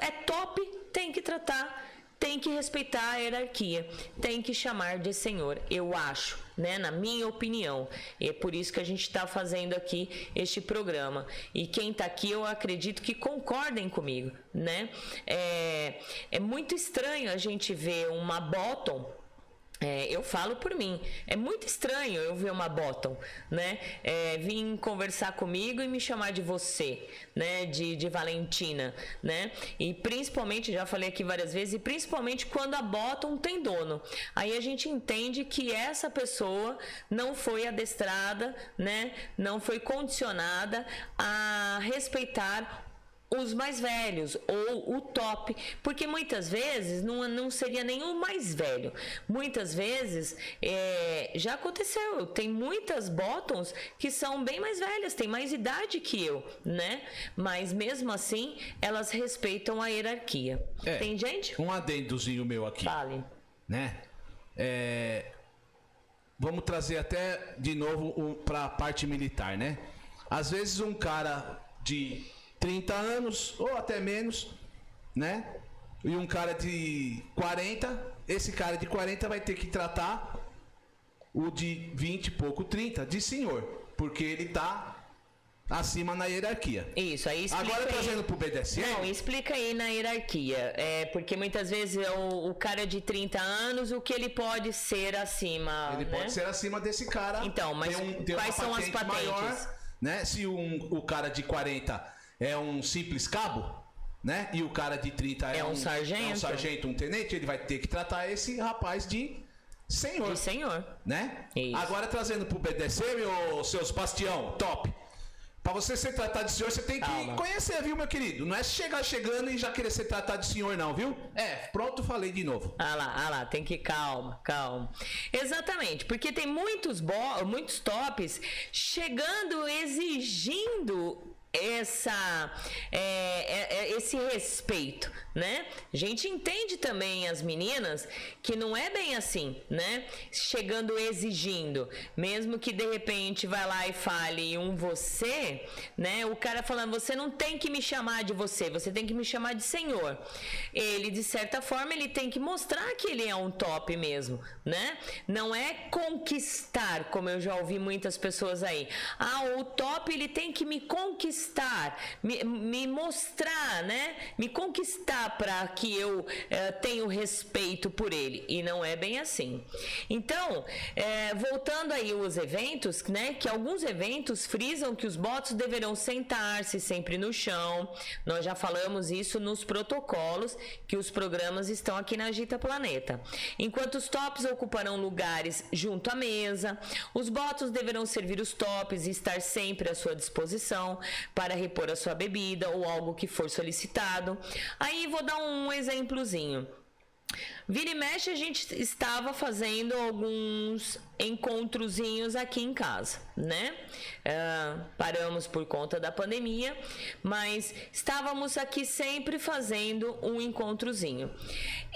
é top, tem que tratar tem que respeitar a hierarquia, tem que chamar de senhor, eu acho, né? Na minha opinião. E é por isso que a gente está fazendo aqui este programa. E quem está aqui, eu acredito que concordem comigo, né? É, é muito estranho a gente ver uma bottom É, eu falo por mim. É muito estranho eu ver uma bottom, né? É, vir conversar comigo e me chamar de você, né? De, de Valentina, né? E principalmente, já falei aqui várias vezes, e principalmente quando a bottom tem dono. Aí a gente entende que essa pessoa não foi adestrada, né? Não foi condicionada a respeitar os mais velhos ou o top, porque muitas vezes não, não seria nenhum mais velho. Muitas vezes é, já aconteceu, tem muitas bottoms que são bem mais velhas, têm mais idade que eu, né? Mas mesmo assim elas respeitam a hierarquia. É, tem gente? Um adendozinho meu aqui. Fale. Né? É, vamos trazer até de novo para a parte militar, né? Às vezes um cara de 30 anos ou até menos, né? E um cara de 40, esse cara de 40 vai ter que tratar o de 20 e pouco, 30 de senhor, porque ele tá acima na hierarquia. Isso, aí explica Agora trazendo aí. pro BDSM. Não, explica aí na hierarquia. É, porque muitas vezes é o, o, cara de 30 anos, o que ele pode ser acima. Ele né? pode ser acima desse cara. Então, mas um, quais são as patentes? Maior, né? Se um, o cara de 40 é um simples cabo, né? E o cara de 30 é, é um, um, sargento. É um sargento, um tenente, ele vai ter que tratar esse rapaz de senhor. De senhor. Né? Isso. Agora trazendo pro BDC, meu seus bastião, top. Pra você ser tratado de senhor, você tem que Calma. conhecer, viu, meu querido? Não é chegar chegando e já querer ser tratado de senhor, não, viu? É, pronto, falei de novo. Ah lá, ah lá, tem que calma, calma. Exatamente, porque tem muitos, muitos tops chegando exigindo essa é, é, é, esse respeito, né? A gente entende também as meninas que não é bem assim, né? Chegando exigindo, mesmo que de repente vai lá e fale um você, né? O cara falando, você não tem que me chamar de você, você tem que me chamar de senhor. Ele de certa forma ele tem que mostrar que ele é um top mesmo, né? Não é conquistar, como eu já ouvi muitas pessoas aí. Ah, o top ele tem que me conquistar conquistar, me, me mostrar, né? Me conquistar para que eu é, tenha respeito por ele. E não é bem assim. Então, é, voltando aí os eventos, né? Que alguns eventos frisam que os botos deverão sentar-se sempre no chão. Nós já falamos isso nos protocolos que os programas estão aqui na Agita Planeta. Enquanto os tops ocuparão lugares junto à mesa, os botos deverão servir os tops e estar sempre à sua disposição para repor a sua bebida ou algo que for solicitado. Aí vou dar um exemplozinho. Vira e mexe, a gente estava fazendo alguns encontrozinhos aqui em casa, né? Uh, paramos por conta da pandemia, mas estávamos aqui sempre fazendo um encontrozinho.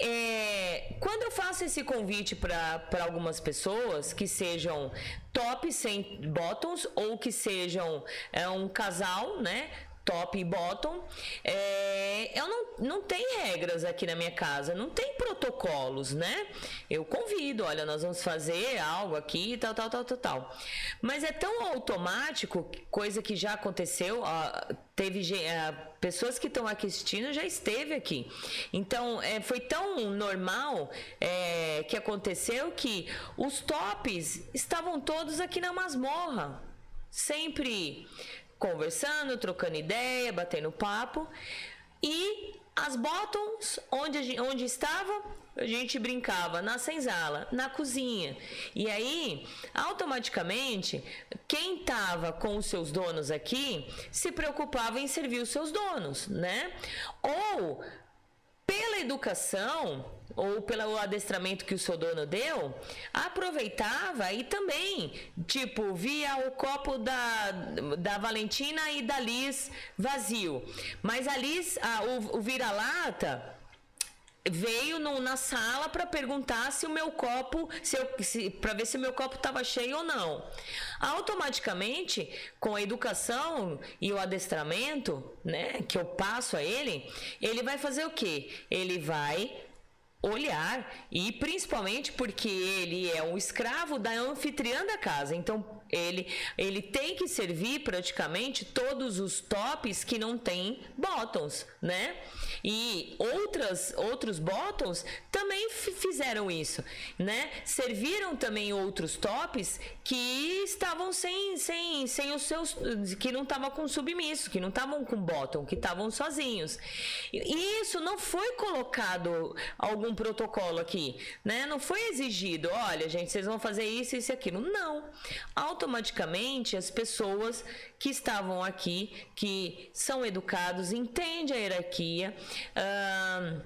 É, quando eu faço esse convite para algumas pessoas que sejam top sem bottoms ou que sejam é, um casal, né? Top e bottom. É, eu não, não tem regras aqui na minha casa, não tem protocolos, né? Eu convido, olha, nós vamos fazer algo aqui, tal, tal, tal, tal, tal. Mas é tão automático, coisa que já aconteceu, ó, teve uh, pessoas que estão aqui assistindo já esteve aqui. Então é, foi tão normal é, que aconteceu que os tops estavam todos aqui na masmorra, sempre conversando, trocando ideia, batendo papo. E as bottoms, onde, onde estava, a gente brincava na senzala, na cozinha. E aí, automaticamente, quem estava com os seus donos aqui se preocupava em servir os seus donos, né? Ou pela educação ou pelo adestramento que o seu dono deu, aproveitava e também, tipo, via o copo da, da Valentina e da Liz vazio. Mas a Liz, a, o, o vira-lata veio no, na sala para perguntar se o meu copo, para ver se o meu copo estava cheio ou não. Automaticamente, com a educação e o adestramento, né, que eu passo a ele, ele vai fazer o quê? Ele vai olhar e principalmente porque ele é um escravo da anfitriã da casa. Então ele, ele tem que servir praticamente todos os tops que não tem bottoms, né? E outra outras, outros bottoms também fizeram isso, né? Serviram também outros tops que estavam sem, sem, sem os seus, que não estavam com submisso, que não estavam com bottom, que estavam sozinhos. E isso não foi colocado algum protocolo aqui, né? Não foi exigido, olha, gente, vocês vão fazer isso, isso e aquilo. Não. Automaticamente as pessoas que estavam aqui, que são educados, entendem a hierarquia, uh,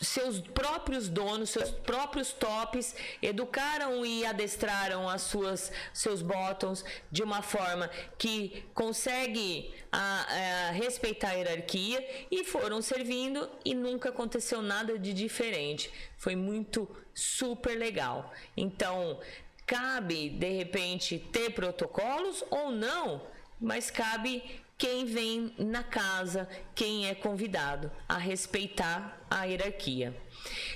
seus próprios donos, seus próprios tops, educaram e adestraram as suas seus bottoms de uma forma que consegue a, a, respeitar a hierarquia e foram servindo e nunca aconteceu nada de diferente. Foi muito super legal. Então, cabe de repente ter protocolos ou não, mas cabe quem vem na casa, quem é convidado a respeitar a hierarquia.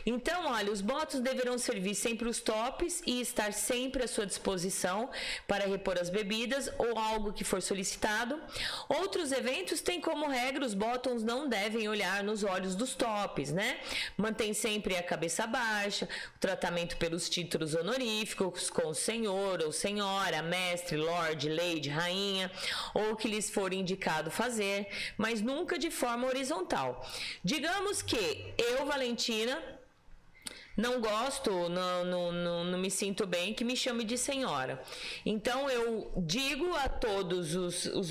Então, olha, os botos deverão servir sempre os tops e estar sempre à sua disposição para repor as bebidas ou algo que for solicitado. Outros eventos têm como regra os bottoms não devem olhar nos olhos dos tops, né? Mantém sempre a cabeça baixa, o tratamento pelos títulos honoríficos com senhor ou senhora, mestre, lord, lady, rainha, ou o que lhes for indicado fazer, mas nunca de forma horizontal. Digamos que eu, Valentina, não gosto, não, não, não, não, me sinto bem, que me chame de senhora. Então eu digo a todos os, os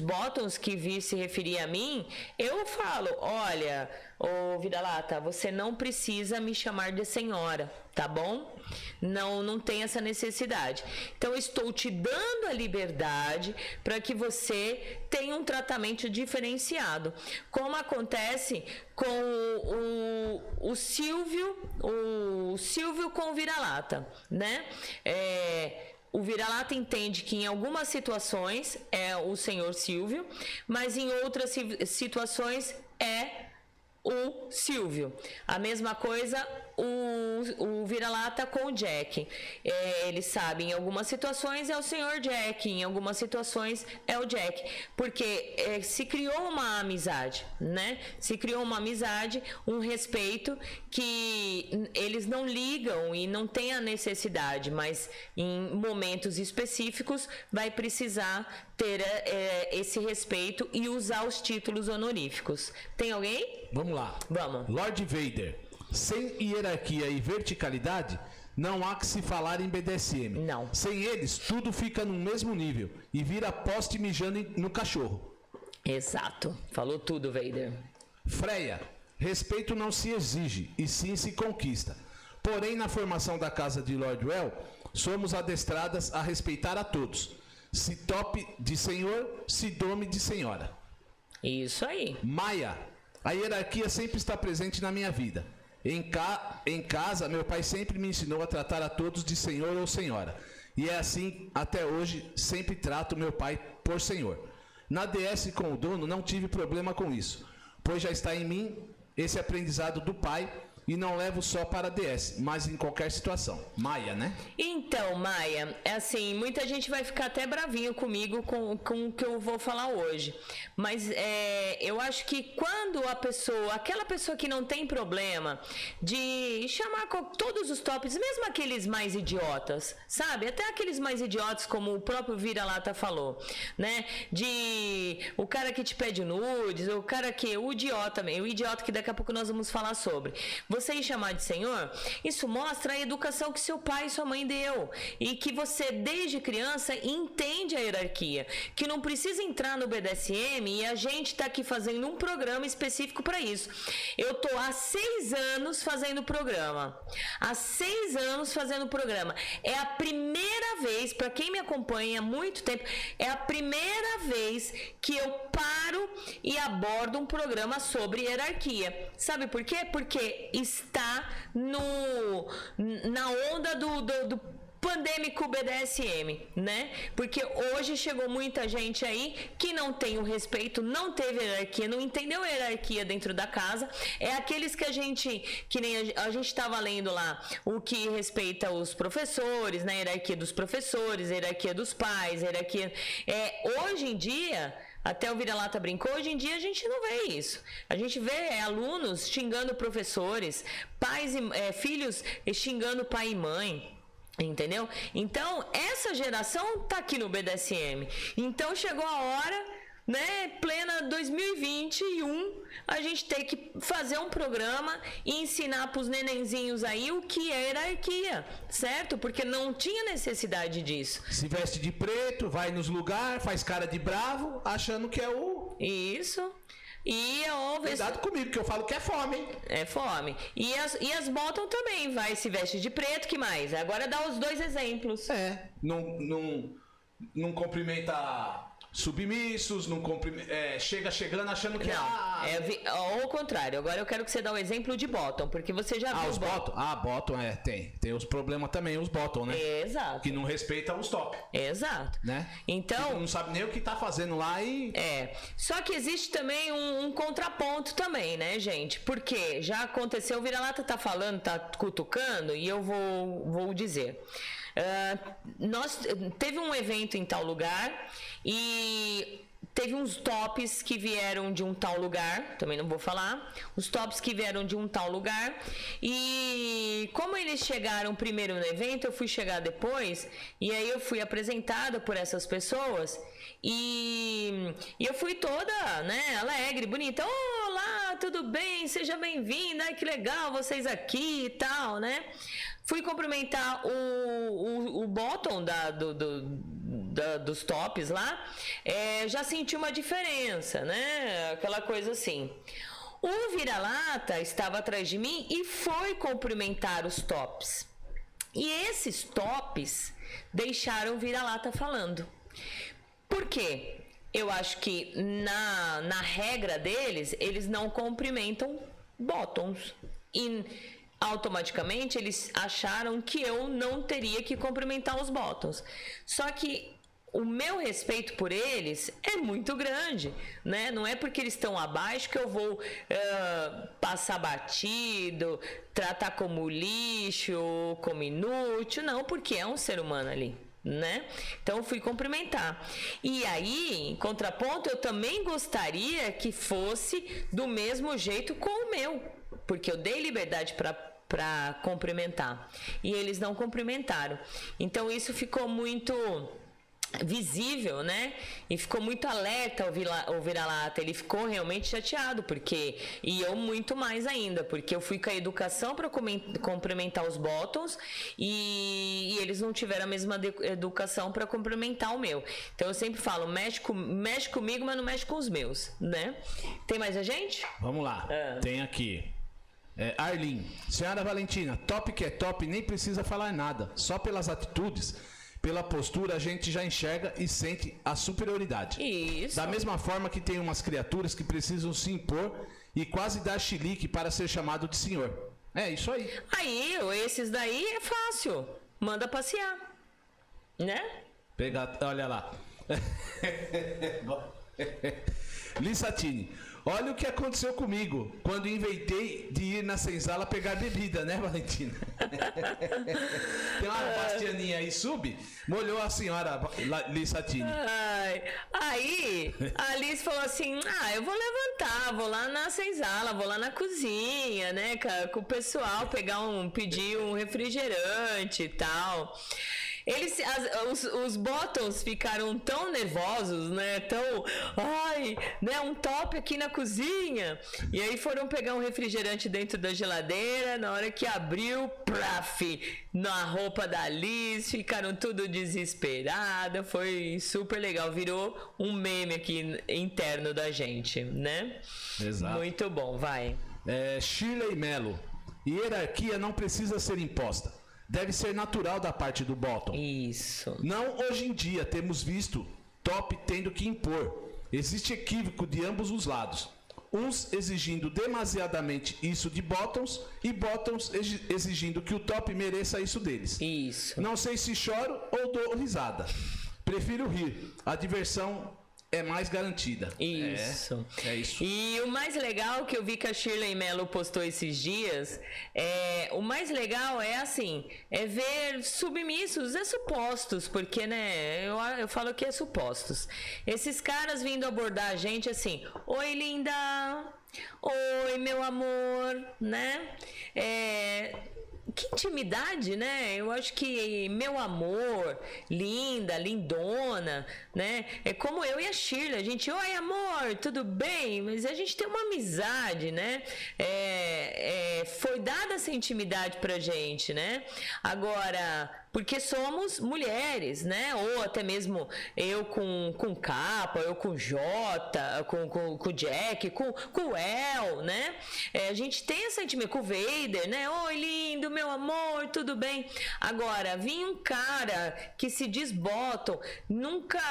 que vi se referir a mim, eu falo: olha, ô Vida-Lata, você não precisa me chamar de senhora, tá bom? Não, não tem essa necessidade. Então, estou te dando a liberdade para que você tenha um tratamento diferenciado. Como acontece com o, o, o Silvio, o Silvio com o vira-lata, né? É, o vira-lata entende que em algumas situações é o senhor Silvio, mas em outras situações é o Silvio. A mesma coisa o, o vira-lata com o Jack. É, ele sabe, em algumas situações é o senhor Jack, em algumas situações é o Jack. Porque é, se criou uma amizade, né? Se criou uma amizade, um respeito que eles não ligam e não tem a necessidade, mas em momentos específicos vai precisar ter é, esse respeito e usar os títulos honoríficos. Tem alguém? Vamos lá. Vamos. Lord Vader. Sem hierarquia e verticalidade, não há que se falar em BDSM. Não. Sem eles, tudo fica no mesmo nível e vira poste mijando no cachorro. Exato. Falou tudo, Vader. Freia, respeito não se exige, e sim se conquista. Porém, na formação da casa de Lord Well, somos adestradas a respeitar a todos. Se top de senhor, se dome de senhora. Isso aí. Maia, a hierarquia sempre está presente na minha vida. Em, ca... em casa, meu pai sempre me ensinou a tratar a todos de senhor ou senhora. E é assim até hoje, sempre trato meu pai por senhor. Na DS com o dono, não tive problema com isso, pois já está em mim esse aprendizado do pai e não levo só para DS, mas em qualquer situação. Maia, né? Então, Maia, é assim, muita gente vai ficar até bravinho comigo com, com o que eu vou falar hoje. Mas é, eu acho que quando a pessoa, aquela pessoa que não tem problema de chamar todos os tops, mesmo aqueles mais idiotas, sabe? Até aqueles mais idiotas, como o próprio Vira-Lata falou, né? De o cara que te pede nudes, o cara que. O idiota, o idiota que daqui a pouco nós vamos falar sobre você chamar de Senhor, isso mostra a educação que seu pai e sua mãe deu e que você desde criança entende a hierarquia, que não precisa entrar no BDSM e a gente está aqui fazendo um programa específico para isso. Eu tô há seis anos fazendo programa, há seis anos fazendo programa. É a primeira vez para quem me acompanha há muito tempo, é a primeira vez que eu paro e abordo um programa sobre hierarquia. Sabe por quê? Porque está no, na onda do, do, do pandêmico BDSM, né? Porque hoje chegou muita gente aí que não tem o respeito, não teve hierarquia, não entendeu a hierarquia dentro da casa. É aqueles que a gente, que nem a, a gente estava lendo lá, o que respeita os professores, né? hierarquia dos professores, hierarquia dos pais, hierarquia. É, hoje em dia Até o vira-lata brincou, hoje em dia a gente não vê isso. A gente vê é, alunos xingando professores, pais e é, filhos xingando pai e mãe. Entendeu? Então, essa geração tá aqui no BDSM. Então chegou a hora né, plena 2021, a gente tem que fazer um programa e ensinar para os nenenzinhos aí o que é hierarquia, certo? Porque não tinha necessidade disso. Se veste de preto, vai nos lugares, faz cara de bravo, achando que é o. Isso. E eu Cuidado comigo, que eu falo que é fome, hein? É fome. E as, e as botam também, vai, se veste de preto, que mais? Agora dá os dois exemplos. É. Não, não, não cumprimenta submissos, não cumprim... é, chega chegando achando que não, ah, é vi... ao contrário. Agora eu quero que você dê o um exemplo de bottom, porque você já ah, viu os bottom. Ah, bottom é, tem. Tem os problemas também os bottom, né? Exato. Que não respeitam os top. Exato. Né? Então, que não sabe nem o que tá fazendo lá e É. Só que existe também um, um contraponto também, né, gente? Porque já aconteceu, o Vira-Lata tá falando, tá cutucando e eu vou vou dizer. Uh, nós teve um evento em tal lugar e teve uns tops que vieram de um tal lugar, também não vou falar, os tops que vieram de um tal lugar e como eles chegaram primeiro no evento, eu fui chegar depois e aí eu fui apresentada por essas pessoas e, e eu fui toda, né, alegre, bonita. Olá, tudo bem? Seja bem-vinda. Que legal vocês aqui e tal, né? Fui cumprimentar o, o, o bottom da, do, do, da, dos tops lá. É, já senti uma diferença, né? Aquela coisa assim. O vira-lata estava atrás de mim e foi cumprimentar os tops. E esses tops deixaram o vira-lata falando. Por quê? Eu acho que na, na regra deles, eles não cumprimentam bottoms. E automaticamente eles acharam que eu não teria que cumprimentar os bottoms. Só que o meu respeito por eles é muito grande, né? Não é porque eles estão abaixo que eu vou uh, passar batido, tratar como lixo, como inútil, não, porque é um ser humano ali né? Então fui cumprimentar. E aí, em contraponto, eu também gostaria que fosse do mesmo jeito com o meu, porque eu dei liberdade para para cumprimentar. E eles não cumprimentaram. Então isso ficou muito visível, né? E ficou muito alerta o vira-lata. Ele ficou realmente chateado, porque. E eu muito mais ainda, porque eu fui com a educação para cumprimentar os bottoms e, e, eles não tiveram a mesma educação para cumprimentar o meu. Então eu sempre falo, mexe, com, mexe comigo, mas não mexe com os meus, né? Tem mais a gente? Vamos lá. Ah. Tem aqui. É, Arlene, senhora Valentina, top que é top, nem precisa falar nada, só pelas atitudes pela postura, a gente já enxerga e sente a superioridade. Isso. Da mesma forma que tem umas criaturas que precisam se impor e quase dar chilique para ser chamado de senhor. É isso aí. Aí, esses daí é fácil. Manda passear. Né? Pega, olha lá. Lissatini, olha o que aconteceu comigo quando inventei de ir na senzala pegar bebida, né, Valentina? Tem uma bastianinha aí, sub, molhou a senhora Lissatini. Aí, a Alice falou assim: ah, eu vou levantar, vou lá na senzala, vou lá na cozinha, né, com o pessoal, pegar um, pedir um refrigerante e tal. Eles, as, os, os bottoms ficaram tão nervosos, né? Tão, ai, né? Um top aqui na cozinha. E aí foram pegar um refrigerante dentro da geladeira. Na hora que abriu, plaf, na roupa da Liz, ficaram tudo desesperada. Foi super legal. Virou um meme aqui interno da gente, né? Exato. Muito bom, vai. É, Shirley Mello. Hierarquia não precisa ser imposta deve ser natural da parte do bottom. Isso. Não hoje em dia temos visto top tendo que impor. Existe equívoco de ambos os lados. Uns exigindo demasiadamente isso de bottoms e bottoms exigindo que o top mereça isso deles. Isso. Não sei se choro ou dou risada. Prefiro rir. A diversão é mais garantida. Isso. É, é, isso. E o mais legal que eu vi que a Shirley Mello postou esses dias, é, o mais legal é assim, é ver submissos, é supostos, porque né, eu, eu falo que é supostos. Esses caras vindo abordar a gente assim, oi linda, oi meu amor, né? É, que intimidade, né? Eu acho que meu amor, linda, lindona, né? É como eu e a Shirley, a gente, oi amor, tudo bem? Mas a gente tem uma amizade, né? É, é, foi dada essa intimidade pra gente, né? Agora, porque somos mulheres, né? Ou até mesmo eu com, com capa, eu com J, com, com, com Jack, com, com El, né? É, a gente tem essa intimidade com o Vader, né? Oi, lindo, meu amor, tudo bem? Agora, vim um cara que se desbotam, nunca,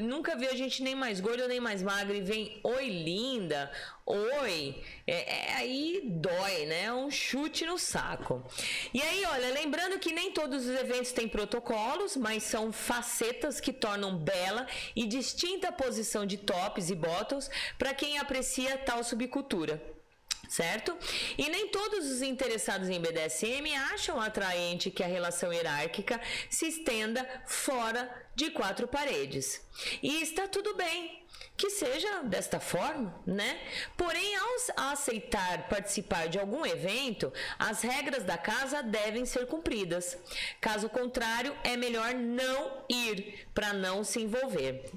nunca viu a gente nem mais gorda nem mais magra e vem, oi, linda, oi, é, é, aí dói, né? Um chute no saco. E aí, olha, lembrando que nem todos os eventos têm protocolos, mas são facetas que tornam bela e distinta a posição de tops e bottoms para quem aprecia tal subcultura certo? E nem todos os interessados em BDSM acham atraente que a relação hierárquica se estenda fora de quatro paredes. E está tudo bem, que seja desta forma, né? Porém, ao aceitar participar de algum evento, as regras da casa devem ser cumpridas. Caso contrário, é melhor não ir para não se envolver.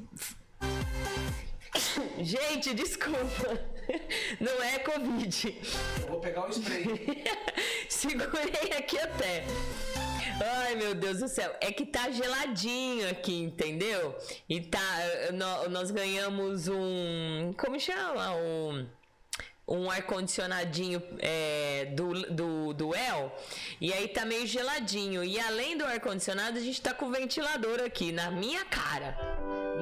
Gente, desculpa. Não é Covid. Eu vou pegar o spray. Segurei aqui até. Ai, meu Deus do céu. É que tá geladinho aqui, entendeu? E tá. Nós ganhamos um. Como chama? Um um ar-condicionadinho é, do, do, do El, e aí tá meio geladinho. E além do ar-condicionado, a gente tá com o ventilador aqui na minha cara,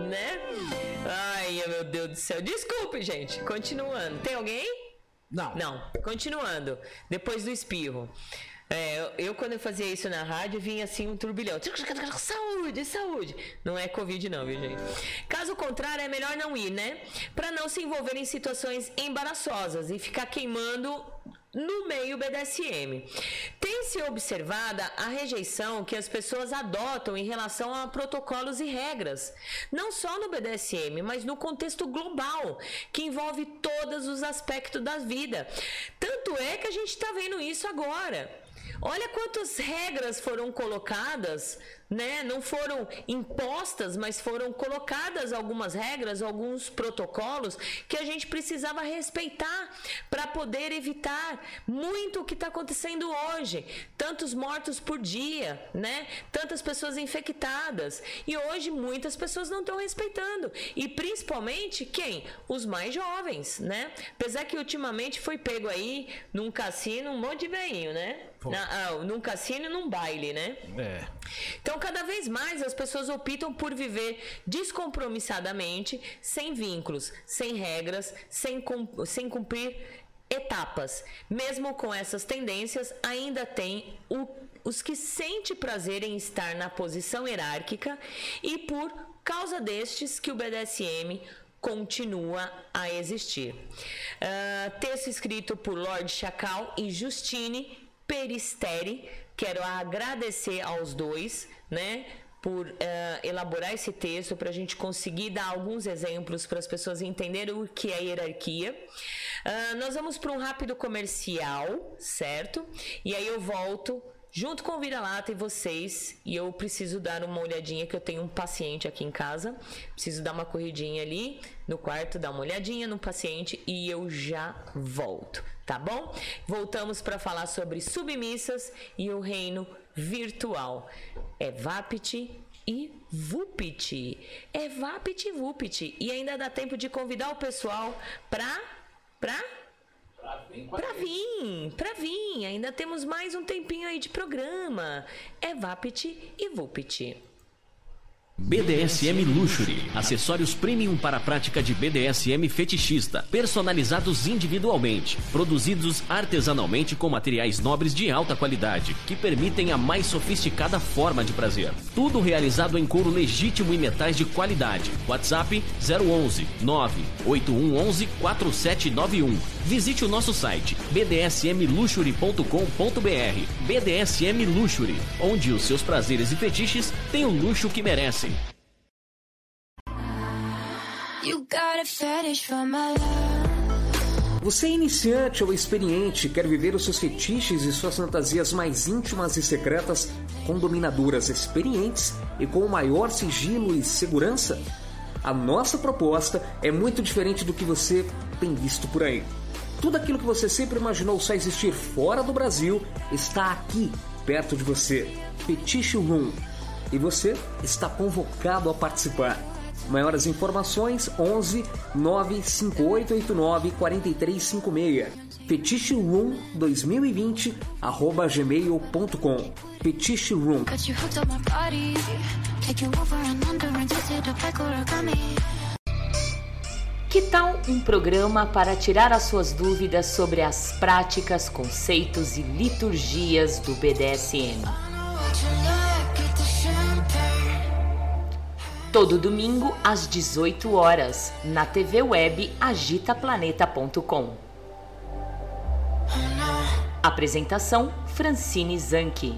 né? Ai, meu Deus do céu. Desculpe, gente. Continuando. Tem alguém? Não. Não. Continuando. Depois do espirro. É, eu, quando eu fazia isso na rádio, vinha assim um turbilhão. Saúde, saúde. Não é Covid, não, viu, gente? Caso contrário, é melhor não ir, né? Para não se envolver em situações embaraçosas e ficar queimando no meio BDSM. Tem-se observada a rejeição que as pessoas adotam em relação a protocolos e regras, não só no BDSM, mas no contexto global, que envolve todos os aspectos da vida. Tanto é que a gente está vendo isso agora. Olha quantas regras foram colocadas né? Não foram impostas, mas foram colocadas algumas regras, alguns protocolos que a gente precisava respeitar para poder evitar muito o que está acontecendo hoje. Tantos mortos por dia, né? Tantas pessoas infectadas. E hoje muitas pessoas não estão respeitando. E principalmente quem? Os mais jovens, né? Apesar que ultimamente foi pego aí num cassino um monte de veinho, né? Na, ah, num cassino e num baile, né? É. Então, cada vez mais as pessoas optam por viver descompromissadamente, sem vínculos, sem regras, sem, sem cumprir etapas. Mesmo com essas tendências, ainda tem o, os que sente prazer em estar na posição hierárquica e por causa destes que o BDSM continua a existir. Uh, texto escrito por Lord Chacal e Justine Peristeri. Quero agradecer aos dois né? Por uh, elaborar esse texto para a gente conseguir dar alguns exemplos para as pessoas entenderem o que é hierarquia. Uh, nós vamos para um rápido comercial, certo? E aí eu volto junto com o Vira-Lata e vocês. E eu preciso dar uma olhadinha, que eu tenho um paciente aqui em casa. Preciso dar uma corridinha ali no quarto, dar uma olhadinha no paciente e eu já volto, tá bom? Voltamos para falar sobre submissas e o reino virtual. É VAPT e VUPT. É VAPT e VUPT. E ainda dá tempo de convidar o pessoal para para para vir, para vir. Ainda temos mais um tempinho aí de programa. É VAPT e VUPT. BDSM Luxury, acessórios premium para a prática de BDSM fetichista, personalizados individualmente, produzidos artesanalmente com materiais nobres de alta qualidade, que permitem a mais sofisticada forma de prazer. Tudo realizado em couro legítimo e metais de qualidade. WhatsApp 011 98111 4791. Visite o nosso site bdsmluxury.com.br. BDSM Luxury, onde os seus prazeres e fetiches têm o luxo que merecem. Você é iniciante ou experiente, quer viver os seus fetiches e suas fantasias mais íntimas e secretas com dominadoras experientes e com o maior sigilo e segurança? A nossa proposta é muito diferente do que você tem visto por aí. Tudo aquilo que você sempre imaginou só existir fora do Brasil está aqui, perto de você. Fetiche Room. E você está convocado a participar. Maiores informações 11 95889 4356. Fetiche Room 2020 arroba gmail.com. Fetiche Room. Que tal um programa para tirar as suas dúvidas sobre as práticas, conceitos e liturgias do BDSM? Todo domingo às 18 horas na TV web agitaplaneta.com. Apresentação Francine Zanke.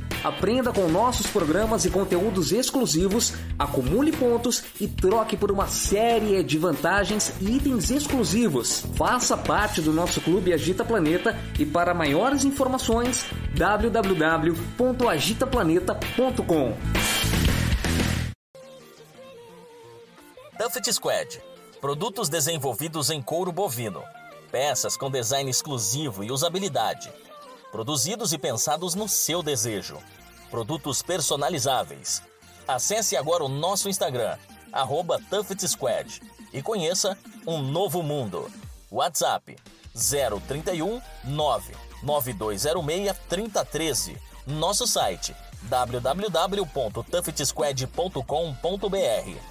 Aprenda com nossos programas e conteúdos exclusivos, acumule pontos e troque por uma série de vantagens e itens exclusivos. Faça parte do nosso clube Agita Planeta e para maiores informações www.agitaplaneta.com. Tuffet Squad. Produtos desenvolvidos em couro bovino. Peças com design exclusivo e usabilidade produzidos e pensados no seu desejo. Produtos personalizáveis. Acesse agora o nosso Instagram, arroba Squad, e conheça um novo mundo. WhatsApp 031 99206 3013. Nosso site www.tuffetsquad.com.br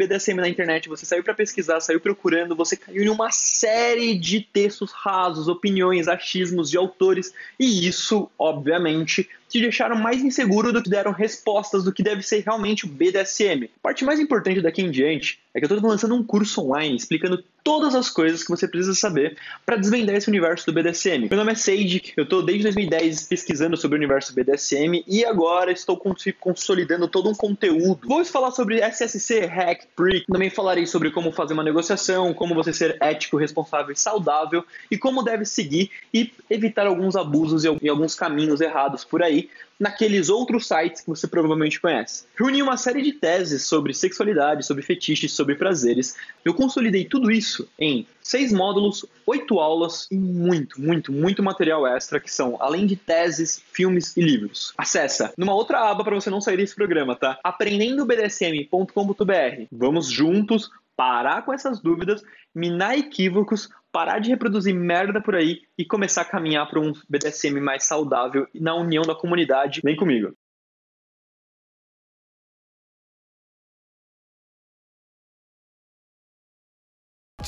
BDSM na internet, você saiu para pesquisar, saiu procurando, você caiu em uma série de textos rasos, opiniões, achismos de autores, e isso, obviamente, te deixaram mais inseguro do que deram respostas do que deve ser realmente o BDSM. A parte mais importante daqui em diante é que eu estou lançando um curso online explicando todas as coisas que você precisa saber para desvendar esse universo do BDSM. Meu nome é Sage, eu estou desde 2010 pesquisando sobre o universo BDSM e agora estou consolidando todo um conteúdo. Vou falar sobre SSC, Hack, Prick, também falarei sobre como fazer uma negociação, como você ser ético, responsável e saudável e como deve seguir e evitar alguns abusos e alguns caminhos errados por aí naqueles outros sites que você provavelmente conhece. Reuni uma série de teses sobre sexualidade, sobre fetiches, sobre prazeres. Eu consolidei tudo isso em seis módulos, oito aulas e muito, muito, muito material extra que são, além de teses, filmes e livros. Acessa numa outra aba para você não sair desse programa, tá? aprendendobdsm.com.br. Vamos juntos parar com essas dúvidas, minar equívocos, parar de reproduzir merda por aí e começar a caminhar para um BDSM mais saudável na união da comunidade. Vem comigo.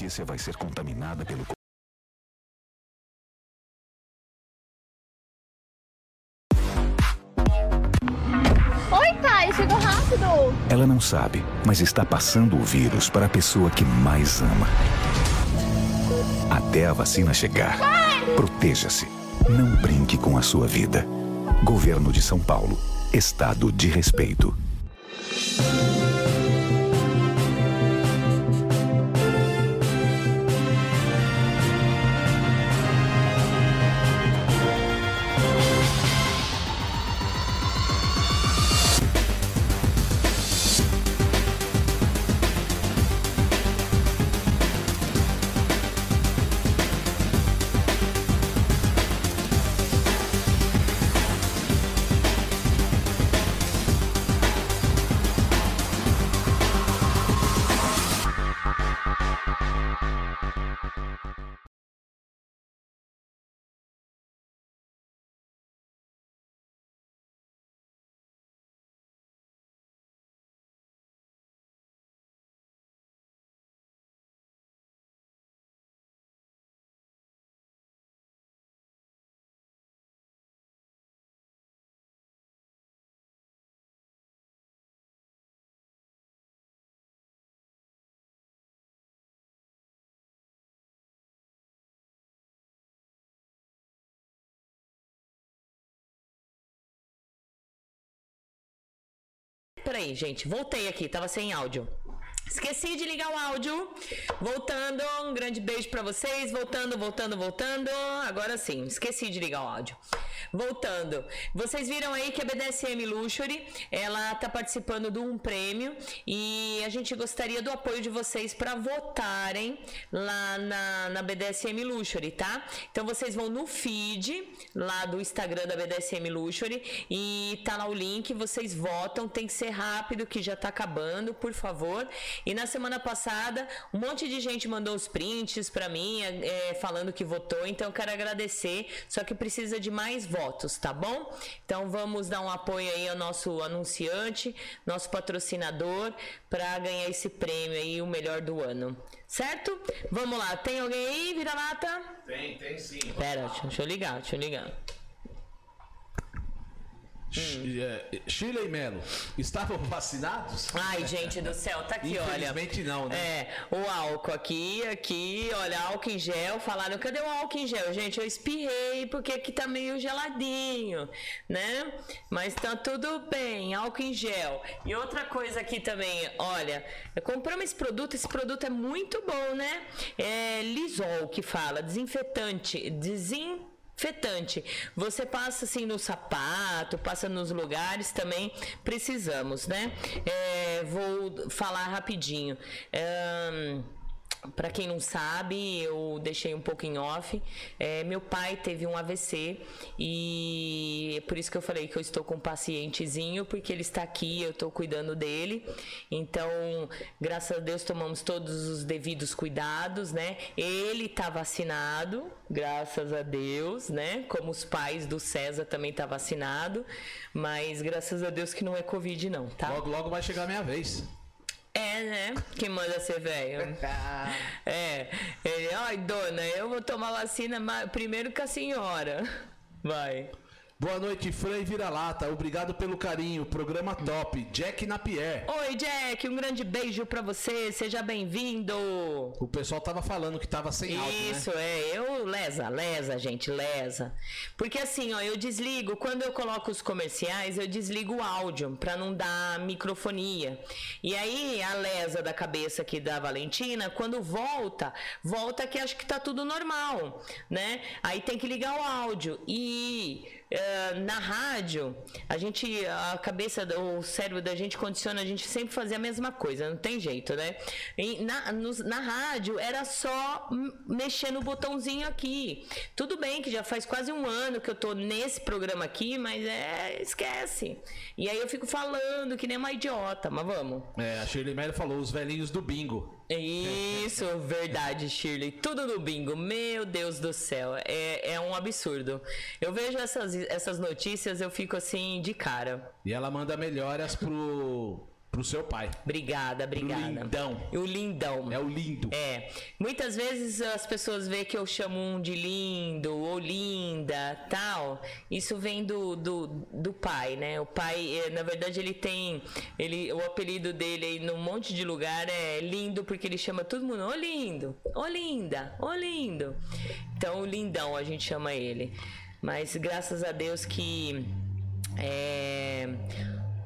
Notícia vai ser contaminada pelo chegou rápido. Ela não sabe, mas está passando o vírus para a pessoa que mais ama. Até a vacina chegar, proteja-se. Não brinque com a sua vida. Governo de São Paulo. Estado de respeito. Peraí, gente, voltei aqui, tava sem áudio. Esqueci de ligar o áudio. Voltando, um grande beijo para vocês. Voltando, voltando, voltando. Agora sim, esqueci de ligar o áudio. Voltando, vocês viram aí que a BDSM Luxury ela tá participando de um prêmio e a gente gostaria do apoio de vocês para votarem lá na, na BDSM Luxury, tá? Então vocês vão no feed lá do Instagram da BDSM Luxury e tá lá o link. Vocês votam, tem que ser rápido que já tá acabando, por favor. E na semana passada, um monte de gente mandou os prints para mim, é, falando que votou, então eu quero agradecer, só que precisa de mais votos, tá bom? Então vamos dar um apoio aí ao nosso anunciante, nosso patrocinador, para ganhar esse prêmio aí, o melhor do ano. Certo? Vamos lá, tem alguém aí, vira-lata? Tem, tem sim. Pera, deixa eu ligar, deixa eu ligar. Chile e Melo, estavam vacinados? Ai, gente do céu, tá aqui, olha. Infelizmente não, né? É, o álcool aqui, aqui, olha, álcool em gel. Falaram, cadê o álcool em gel? Gente, eu espirrei porque aqui tá meio geladinho, né? Mas tá tudo bem, álcool em gel. E outra coisa aqui também, olha, compramos esse produto, esse produto é muito bom, né? É Lisol que fala, desinfetante, desinfetante fetante. Você passa assim no sapato, passa nos lugares também precisamos, né? É, vou falar rapidinho. É, para quem não sabe, eu deixei um pouco em off. É, meu pai teve um AVC e é por isso que eu falei que eu estou com um pacientezinho, porque ele está aqui, eu estou cuidando dele. Então, graças a Deus, tomamos todos os devidos cuidados, né? Ele está vacinado, graças a Deus, né? Como os pais do César também tá vacinado, mas graças a Deus que não é Covid, não, tá? Logo, logo vai chegar a minha vez. É, né? Quem manda ser velho. é. Ele, ai, dona, eu vou tomar vacina primeiro que a senhora. Vai. Boa noite, Fran e Vira-Lata. Obrigado pelo carinho. Programa top. Jack Napier. Oi, Jack. Um grande beijo para você. Seja bem-vindo. O pessoal tava falando que tava sem áudio, né? Isso, né? é. Eu lesa, lesa, gente, lesa. Porque assim, ó, eu desligo. Quando eu coloco os comerciais, eu desligo o áudio para não dar microfonia. E aí, a lesa da cabeça aqui da Valentina, quando volta, volta que acho que tá tudo normal, né? Aí tem que ligar o áudio. E Uh, na rádio, a gente, a cabeça, o cérebro da gente condiciona a gente sempre fazer a mesma coisa, não tem jeito, né? E na, no, na rádio era só mexer no botãozinho aqui. Tudo bem que já faz quase um ano que eu tô nesse programa aqui, mas é, esquece. E aí eu fico falando que nem uma idiota, mas vamos. É, a Shirley Mello falou, os velhinhos do bingo. Isso, verdade, Shirley. Tudo no bingo. Meu Deus do céu. É, é um absurdo. Eu vejo essas, essas notícias, eu fico assim de cara. E ela manda melhoras pro Pro seu pai. Obrigada, obrigada. Pro lindão. O lindão. É o lindo. É. Muitas vezes as pessoas veem que eu chamo um de lindo ou linda, tal. Isso vem do, do, do pai, né? O pai, é, na verdade, ele tem. Ele, o apelido dele aí num monte de lugar é lindo, porque ele chama todo mundo, ô lindo, ô linda, ô lindo. Então, o lindão a gente chama ele. Mas graças a Deus que é,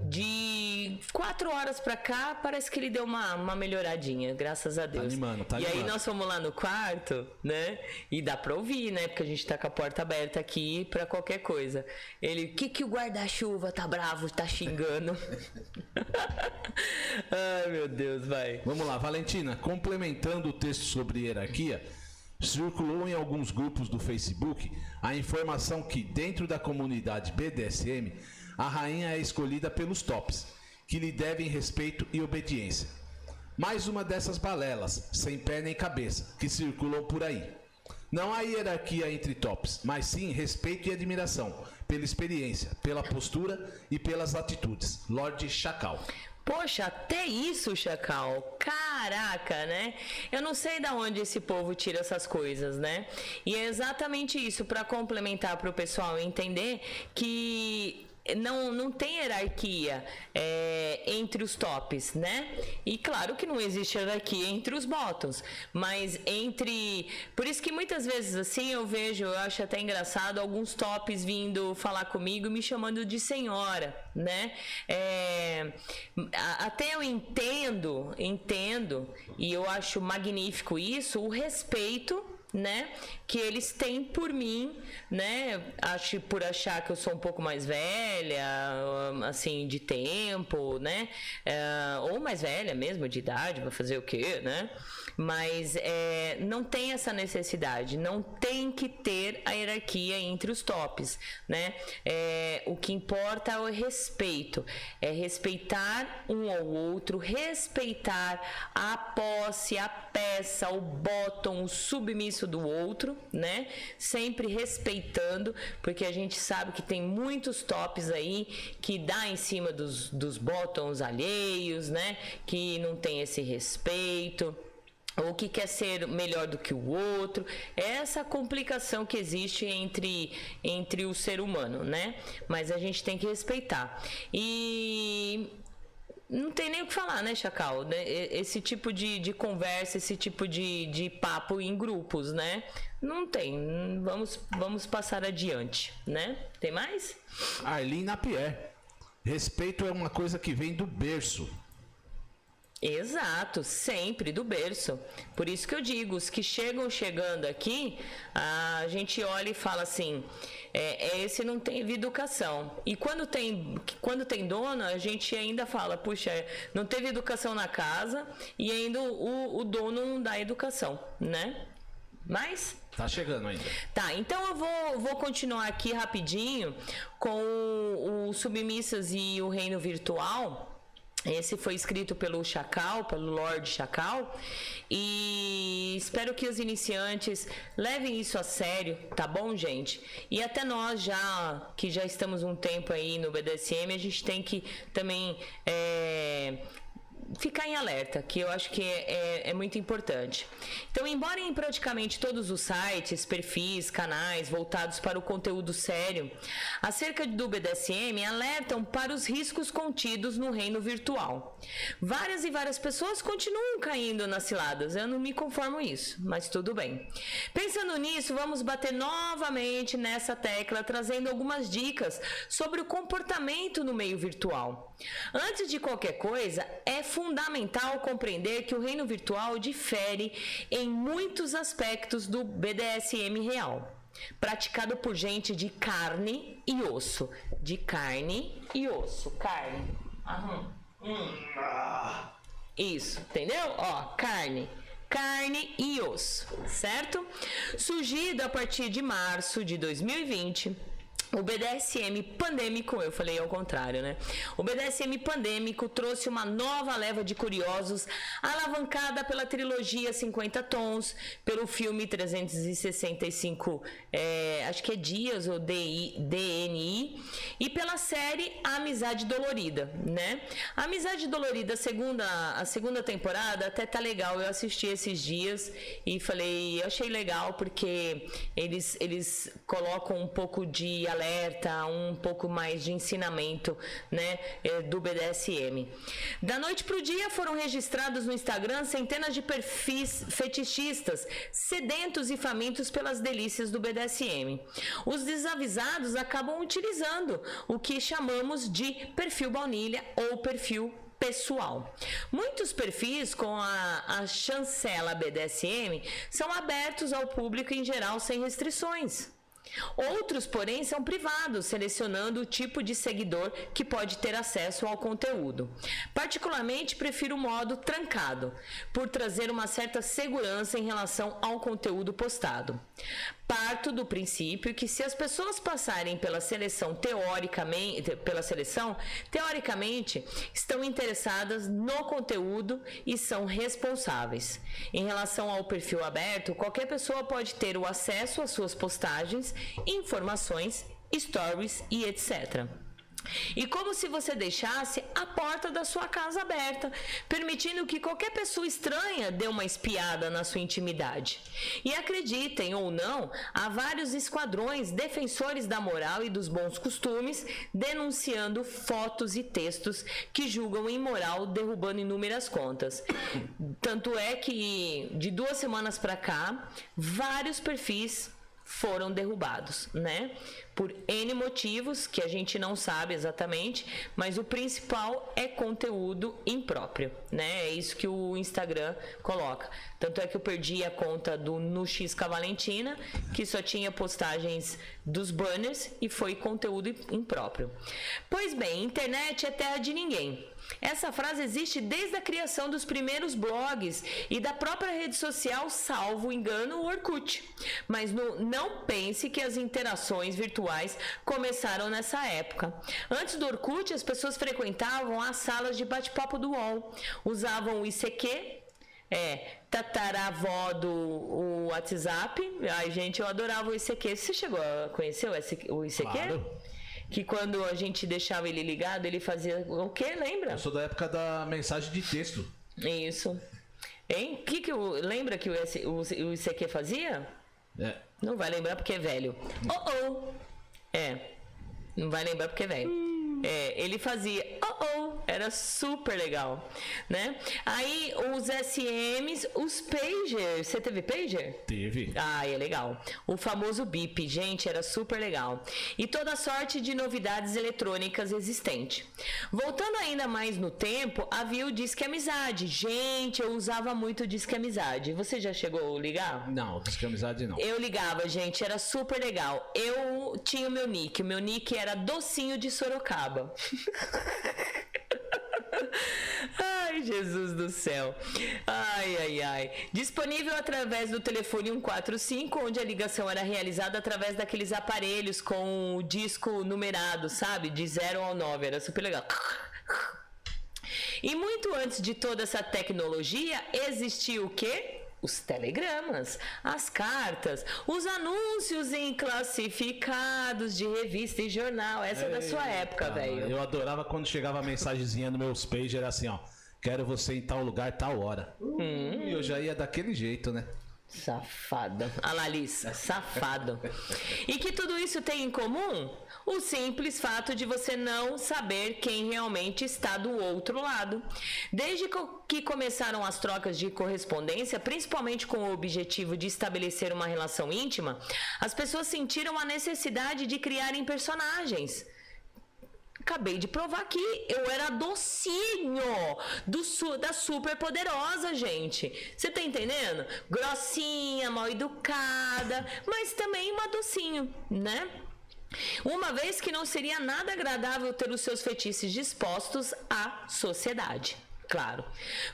de quatro horas pra cá, parece que ele deu uma, uma melhoradinha, graças a Deus. Tá animando, tá e animando. aí nós fomos lá no quarto, né? E dá pra ouvir, né? Porque a gente tá com a porta aberta aqui pra qualquer coisa. Ele, que que o guarda-chuva tá bravo, tá xingando? Ai, meu Deus, vai. Vamos lá, Valentina, complementando o texto sobre hierarquia, circulou em alguns grupos do Facebook a informação que, dentro da comunidade BDSM, a rainha é escolhida pelos tops, que lhe devem respeito e obediência. Mais uma dessas balelas, sem pé nem cabeça, que circulam por aí. Não há hierarquia entre tops, mas sim respeito e admiração pela experiência, pela postura e pelas atitudes. Lorde Chacal. Poxa, até isso, Chacal. Caraca, né? Eu não sei da onde esse povo tira essas coisas, né? E é exatamente isso para complementar para o pessoal entender que não, não tem hierarquia é, entre os tops, né? E claro que não existe hierarquia entre os bottoms, mas entre. Por isso que muitas vezes assim eu vejo, eu acho até engraçado, alguns tops vindo falar comigo me chamando de senhora, né? É, até eu entendo, entendo, e eu acho magnífico isso, o respeito né, que eles têm por mim, né, acho por achar que eu sou um pouco mais velha, assim, de tempo, né, é, ou mais velha mesmo, de idade, vai fazer o quê, né, mas é, não tem essa necessidade, não tem que ter a hierarquia entre os tops, né, é, o que importa é o respeito, é respeitar um ao outro, respeitar a posse, a peça, o bottom, o submisso do outro, né? Sempre respeitando, porque a gente sabe que tem muitos tops aí que dá em cima dos, dos alheios, né? Que não tem esse respeito ou que quer ser melhor do que o outro, é essa complicação que existe entre, entre o ser humano, né? Mas a gente tem que respeitar. E não tem nem o que falar, né, Chacal? né? Esse tipo de, de conversa, esse tipo de, de papo em grupos, né? Não tem. Vamos, vamos passar adiante, né? Tem mais? Arlene Napier. Respeito é uma coisa que vem do berço. Exato, sempre do berço. Por isso que eu digo, os que chegam chegando aqui, a gente olha e fala assim, é, é, esse não teve educação. E quando tem, quando tem dono, a gente ainda fala, puxa, não teve educação na casa e ainda o, o dono não dá educação, né? Mas Tá chegando ainda. Tá, então eu vou, vou continuar aqui rapidinho com o, o Submissas e o Reino Virtual. Esse foi escrito pelo Chacal, pelo Lord Chacal, e espero que os iniciantes levem isso a sério, tá bom, gente? E até nós já que já estamos um tempo aí no BDSM, a gente tem que também é, ficar em alerta, que eu acho que é, é- é muito importante. Então, embora em praticamente todos os sites, perfis, canais voltados para o conteúdo sério, acerca do BDSM alertam para os riscos contidos no reino virtual. Várias e várias pessoas continuam caindo nas ciladas, eu não me conformo isso, mas tudo bem. Pensando nisso, vamos bater novamente nessa tecla, trazendo algumas dicas sobre o comportamento no meio virtual. Antes de qualquer coisa, é fundamental compreender que o reino virtual difere em muitos aspectos do BDSM real. Praticado por gente de carne e osso. De carne e osso. Carne. Aham. Isso, entendeu? Ó, carne. Carne e osso, certo? Surgido a partir de março de 2020, o BDSM pandêmico, eu falei ao contrário, né? O BDSM pandêmico trouxe uma nova leva de curiosos, alavancada pela trilogia 50 Tons, pelo filme 365, é, acho que é Dias ou DI, DNI, e pela série Amizade Dolorida, né? Amizade Dolorida, a segunda, a segunda temporada, até tá legal. Eu assisti esses dias e falei, eu achei legal porque eles, eles colocam um pouco de alerta, um pouco mais de ensinamento, né, eh, do BDSM. Da noite para o dia foram registrados no Instagram centenas de perfis fetichistas, sedentos e famintos pelas delícias do BDSM. Os desavisados acabam utilizando o que chamamos de perfil baunilha ou perfil pessoal. Muitos perfis com a, a chancela BDSM são abertos ao público em geral sem restrições. Outros, porém, são privados, selecionando o tipo de seguidor que pode ter acesso ao conteúdo. Particularmente, prefiro o modo trancado, por trazer uma certa segurança em relação ao conteúdo postado. Parto do princípio que se as pessoas passarem pela seleção teoricamente, pela seleção, teoricamente estão interessadas no conteúdo e são responsáveis. Em relação ao perfil aberto, qualquer pessoa pode ter o acesso às suas postagens, informações, stories e etc. E como se você deixasse a porta da sua casa aberta, permitindo que qualquer pessoa estranha dê uma espiada na sua intimidade. E acreditem ou não, há vários esquadrões defensores da moral e dos bons costumes denunciando fotos e textos que julgam imoral, derrubando inúmeras contas. Tanto é que de duas semanas para cá, vários perfis foram derrubados, né? Por N motivos que a gente não sabe exatamente, mas o principal é conteúdo impróprio, né? É isso que o Instagram coloca. Tanto é que eu perdi a conta do Nuxis Valentina, que só tinha postagens dos banners e foi conteúdo impróprio. Pois bem, internet é terra de ninguém. Essa frase existe desde a criação dos primeiros blogs e da própria rede social, salvo engano, o Orkut. Mas no, não pense que as interações virtuais começaram nessa época. Antes do Orkut, as pessoas frequentavam as salas de bate-papo do UOL, usavam o ICQ, é, tataravó do o WhatsApp. Ai, gente, eu adorava o ICQ. Você chegou a conhecer o ICQ? Claro que quando a gente deixava ele ligado, ele fazia o quê? Lembra? Eu sou da época da mensagem de texto. Isso. Hein? Que que o, lembra que o, o, o ICQ fazia? É. Não vai lembrar porque é velho. Oh, oh. É. Não vai lembrar porque é velho. Hum. É, ele fazia oh oh, era super legal, né? Aí os SMs, os pagers, você teve pager? Teve. Ah, é legal. O famoso bip, gente, era super legal. E toda sorte de novidades eletrônicas existente. Voltando ainda mais no tempo, havia o Disque Amizade. Gente, eu usava muito o Disque Amizade. Você já chegou a ligar? Não, Disque Amizade não. Eu ligava, gente, era super legal. Eu tinha o meu nick, o meu nick era Docinho de Sorocaba. Ai, Jesus do céu. Ai, ai, ai. Disponível através do telefone 145, onde a ligação era realizada através daqueles aparelhos com o disco numerado, sabe? De 0 ao 9. Era super legal. E muito antes de toda essa tecnologia, existia o quê? Os telegramas, as cartas, os anúncios em classificados de revista e jornal. Essa é da sua época, velho. Eu adorava quando chegava a mensagenzinha no meus pages, era assim, ó. Quero você em tal lugar, tal hora. Hum. E eu já ia daquele jeito, né? Safada. Analisa, safado. E que tudo isso tem em comum? O simples fato de você não saber quem realmente está do outro lado. Desde que começaram as trocas de correspondência, principalmente com o objetivo de estabelecer uma relação íntima, as pessoas sentiram a necessidade de criarem personagens acabei de provar aqui, eu era docinho do su da super poderosa, gente. Você tá entendendo? Grossinha, mal educada, mas também uma docinho, né? Uma vez que não seria nada agradável ter os seus fetiches dispostos à sociedade. Claro.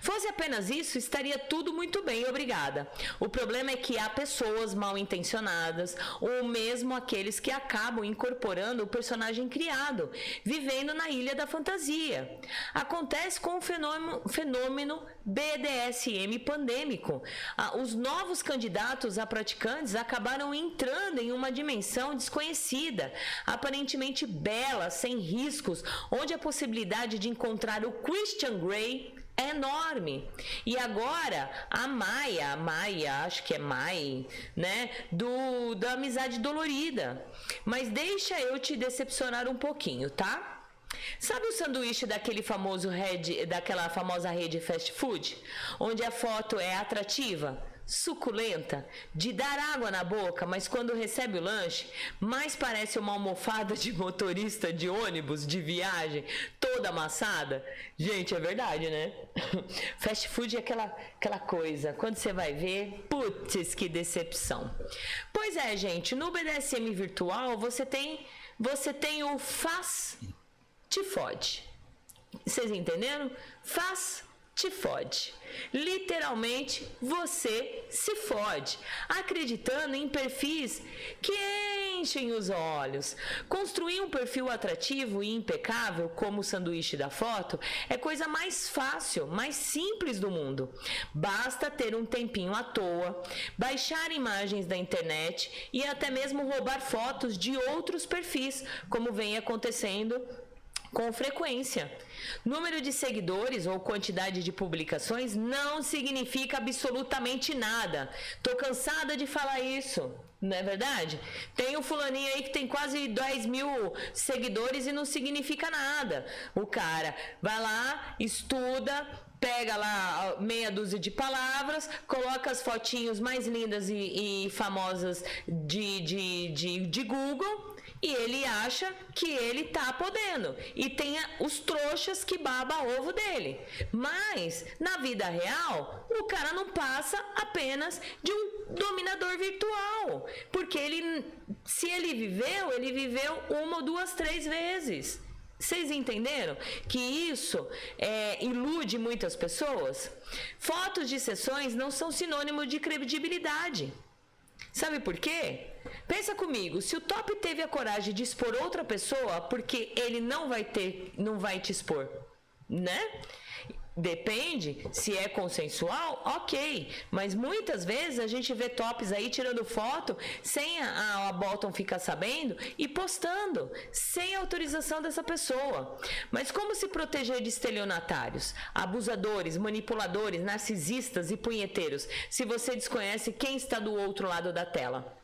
Fosse apenas isso, estaria tudo muito bem, obrigada. O problema é que há pessoas mal intencionadas, ou mesmo aqueles que acabam incorporando o personagem criado, vivendo na ilha da fantasia. Acontece com o fenômeno, fenômeno BDSM pandêmico. Ah, os novos candidatos a praticantes acabaram entrando em uma dimensão desconhecida, aparentemente bela, sem riscos, onde a possibilidade de encontrar o Christian Grey é enorme. E agora a Maia, a Maia, acho que é Mai, né, do da amizade dolorida. Mas deixa eu te decepcionar um pouquinho, tá? Sabe o sanduíche daquele famoso rede, daquela famosa rede fast food, onde a foto é atrativa? suculenta, de dar água na boca, mas quando recebe o lanche, mais parece uma almofada de motorista de ônibus de viagem, toda amassada. Gente, é verdade, né? Fast food é aquela, aquela coisa, quando você vai ver, putz, que decepção. Pois é, gente, no BDSM virtual você tem, você tem o faz te fode. Vocês entenderam? Faz te fode. Literalmente, você se fode, acreditando em perfis que enchem os olhos. Construir um perfil atrativo e impecável, como o sanduíche da foto, é coisa mais fácil, mais simples do mundo. Basta ter um tempinho à toa, baixar imagens da internet e até mesmo roubar fotos de outros perfis, como vem acontecendo com frequência. Número de seguidores ou quantidade de publicações não significa absolutamente nada. Tô cansada de falar isso. Não é verdade? Tem um fulaninho aí que tem quase 10 mil seguidores e não significa nada. O cara vai lá, estuda, pega lá meia dúzia de palavras, coloca as fotinhos mais lindas e, e famosas de, de, de, de Google e ele acha que ele tá podendo. E tem os trouxas que baba ovo dele. Mas, na vida real, o cara não passa apenas de um dominador virtual. Porque ele, se ele viveu, ele viveu uma duas, três vezes. Vocês entenderam que isso é, ilude muitas pessoas? Fotos de sessões não são sinônimo de credibilidade. Sabe por quê? Pensa comigo, se o top teve a coragem de expor outra pessoa, porque ele não vai ter, não vai te expor, né? Depende, se é consensual, ok. Mas muitas vezes a gente vê tops aí tirando foto sem a, a ficar sabendo e postando, sem autorização dessa pessoa. Mas como se proteger de estelionatários, abusadores, manipuladores, narcisistas e punheteiros, se você desconhece quem está do outro lado da tela?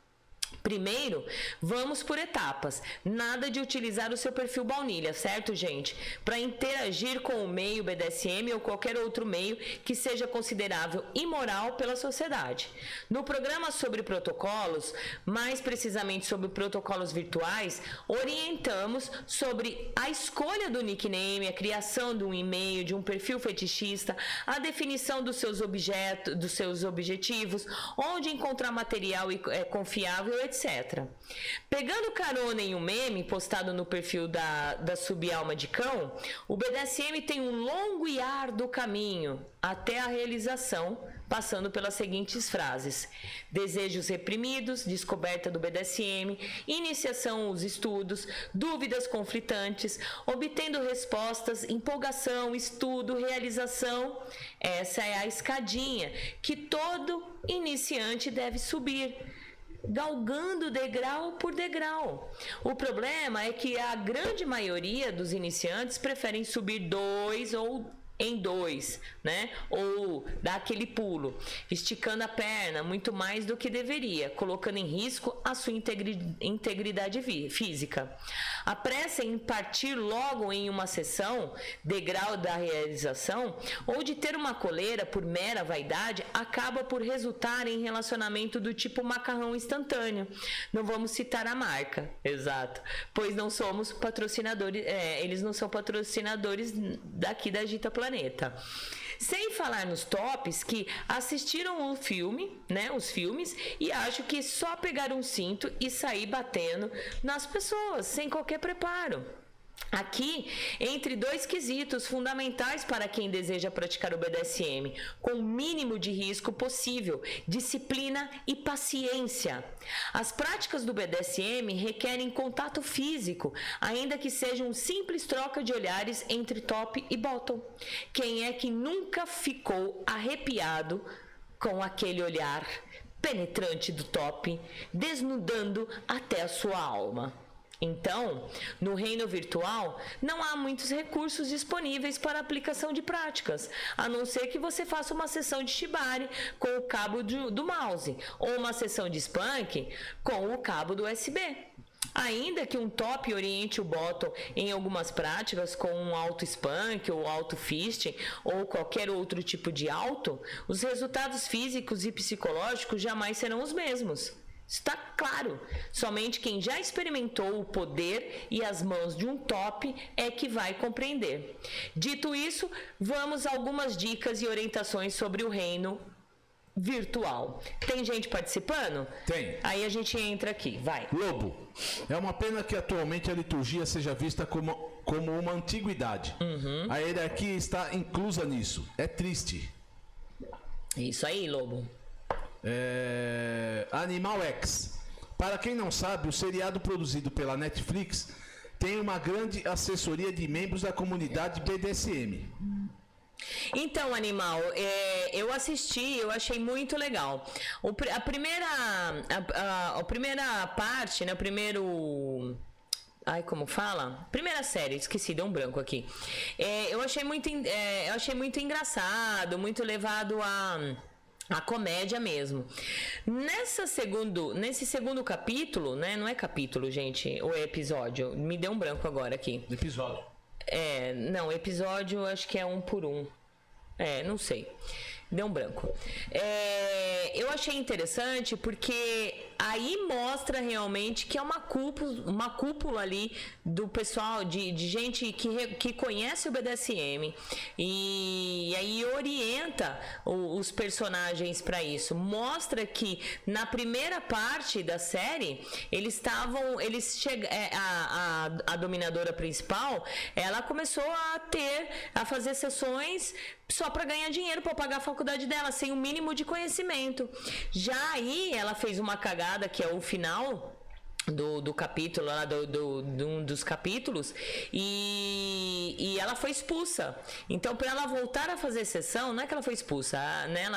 Primeiro, vamos por etapas. Nada de utilizar o seu perfil baunilha, certo, gente? Para interagir com o meio BDSM ou qualquer outro meio que seja considerável imoral pela sociedade. No programa sobre protocolos, mais precisamente sobre protocolos virtuais, orientamos sobre a escolha do nickname, a criação de um e-mail, de um perfil fetichista, a definição dos seus objetos, dos seus objetivos, onde encontrar material é, confiável etc. Pegando carona em um meme postado no perfil da, da Subalma de Cão, o BDSM tem um longo e árduo caminho até a realização, passando pelas seguintes frases: desejos reprimidos, descoberta do BDSM, iniciação aos estudos, dúvidas conflitantes, obtendo respostas, empolgação, estudo, realização. Essa é a escadinha que todo iniciante deve subir galgando degrau por degrau. O problema é que a grande maioria dos iniciantes preferem subir dois ou em dois, né? Ou dar aquele pulo, esticando a perna muito mais do que deveria, colocando em risco a sua integridade física. A pressa em partir logo em uma sessão, degrau da realização, ou de ter uma coleira por mera vaidade, acaba por resultar em relacionamento do tipo macarrão instantâneo. Não vamos citar a marca, exato, pois não somos patrocinadores, é, eles não são patrocinadores daqui da Gita Planeta planeta. Sem falar nos tops que assistiram o filme, né, os filmes, e acho que só pegar um cinto e sair batendo nas pessoas sem qualquer preparo. Aqui, entre dois quesitos fundamentais para quem deseja praticar o BDSM, com o mínimo de risco possível: disciplina e paciência. As práticas do BDSM requerem contato físico, ainda que seja um simples troca de olhares entre top e bottom. Quem é que nunca ficou arrepiado com aquele olhar penetrante do top, desnudando até a sua alma? Então, no reino virtual, não há muitos recursos disponíveis para aplicação de práticas, a não ser que você faça uma sessão de Shibari com o cabo do, do mouse, ou uma sessão de Spank com o cabo do USB. Ainda que um top oriente o bottom em algumas práticas, com um auto spank ou auto fist ou qualquer outro tipo de auto, os resultados físicos e psicológicos jamais serão os mesmos. Está claro. Somente quem já experimentou o poder e as mãos de um top é que vai compreender. Dito isso, vamos a algumas dicas e orientações sobre o reino virtual. Tem gente participando? Tem. Aí a gente entra aqui, vai. Lobo, é uma pena que atualmente a liturgia seja vista como, como uma antiguidade. Uhum. A hierarquia está inclusa nisso. É triste. Isso aí, Lobo. É... Animal X. Para quem não sabe, o seriado produzido pela Netflix tem uma grande assessoria de membros da comunidade BDSM. Então, Animal, é, eu assisti, eu achei muito legal. O, a primeira, a, a, a primeira parte, né, o primeiro Ai, como fala? Primeira série, esqueci, deu um branco aqui. É, eu, achei muito, é, eu achei muito engraçado, muito levado a a comédia mesmo. Nessa segundo, nesse segundo capítulo, né? Não é capítulo, gente, ou é episódio. Me deu um branco agora aqui. Episódio. É, não, episódio acho que é um por um. É, não sei. Deu um branco. É, eu achei interessante porque aí mostra realmente que é uma cúpula, uma cúpula ali do pessoal, de, de gente que, que conhece o BDSM e, e aí orienta o, os personagens para isso. Mostra que na primeira parte da série eles estavam, eles chega, é, a, a, a dominadora principal, ela começou a ter, a fazer sessões só para ganhar dinheiro para pagar a faculdade dela, sem o mínimo de conhecimento. Já aí ela fez uma cagada que é o final do, do capítulo lá do, do, do, um dos capítulos e, e ela foi expulsa. Então para ela voltar a fazer sessão não é que ela foi expulsa né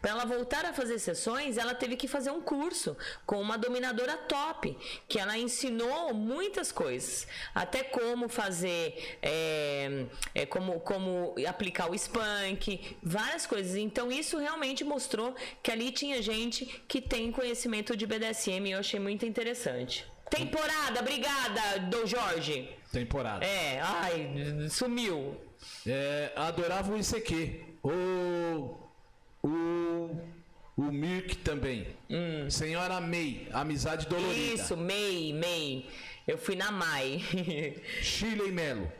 para ela voltar a fazer sessões ela teve que fazer um curso com uma dominadora top que ela ensinou muitas coisas. Até como fazer é, é, como como aplicar o spank várias coisas. Então isso realmente mostrou que ali tinha gente que tem conhecimento de BDSM e eu achei muito interessante Temporada, obrigada, Dom Jorge. Temporada. É, ai, sumiu. É, adorava o ICQ. O. O. O Mirk também. Hum. Senhora May, amizade dolorida. Isso, May, May. Eu fui na Mai. Chile e Melo.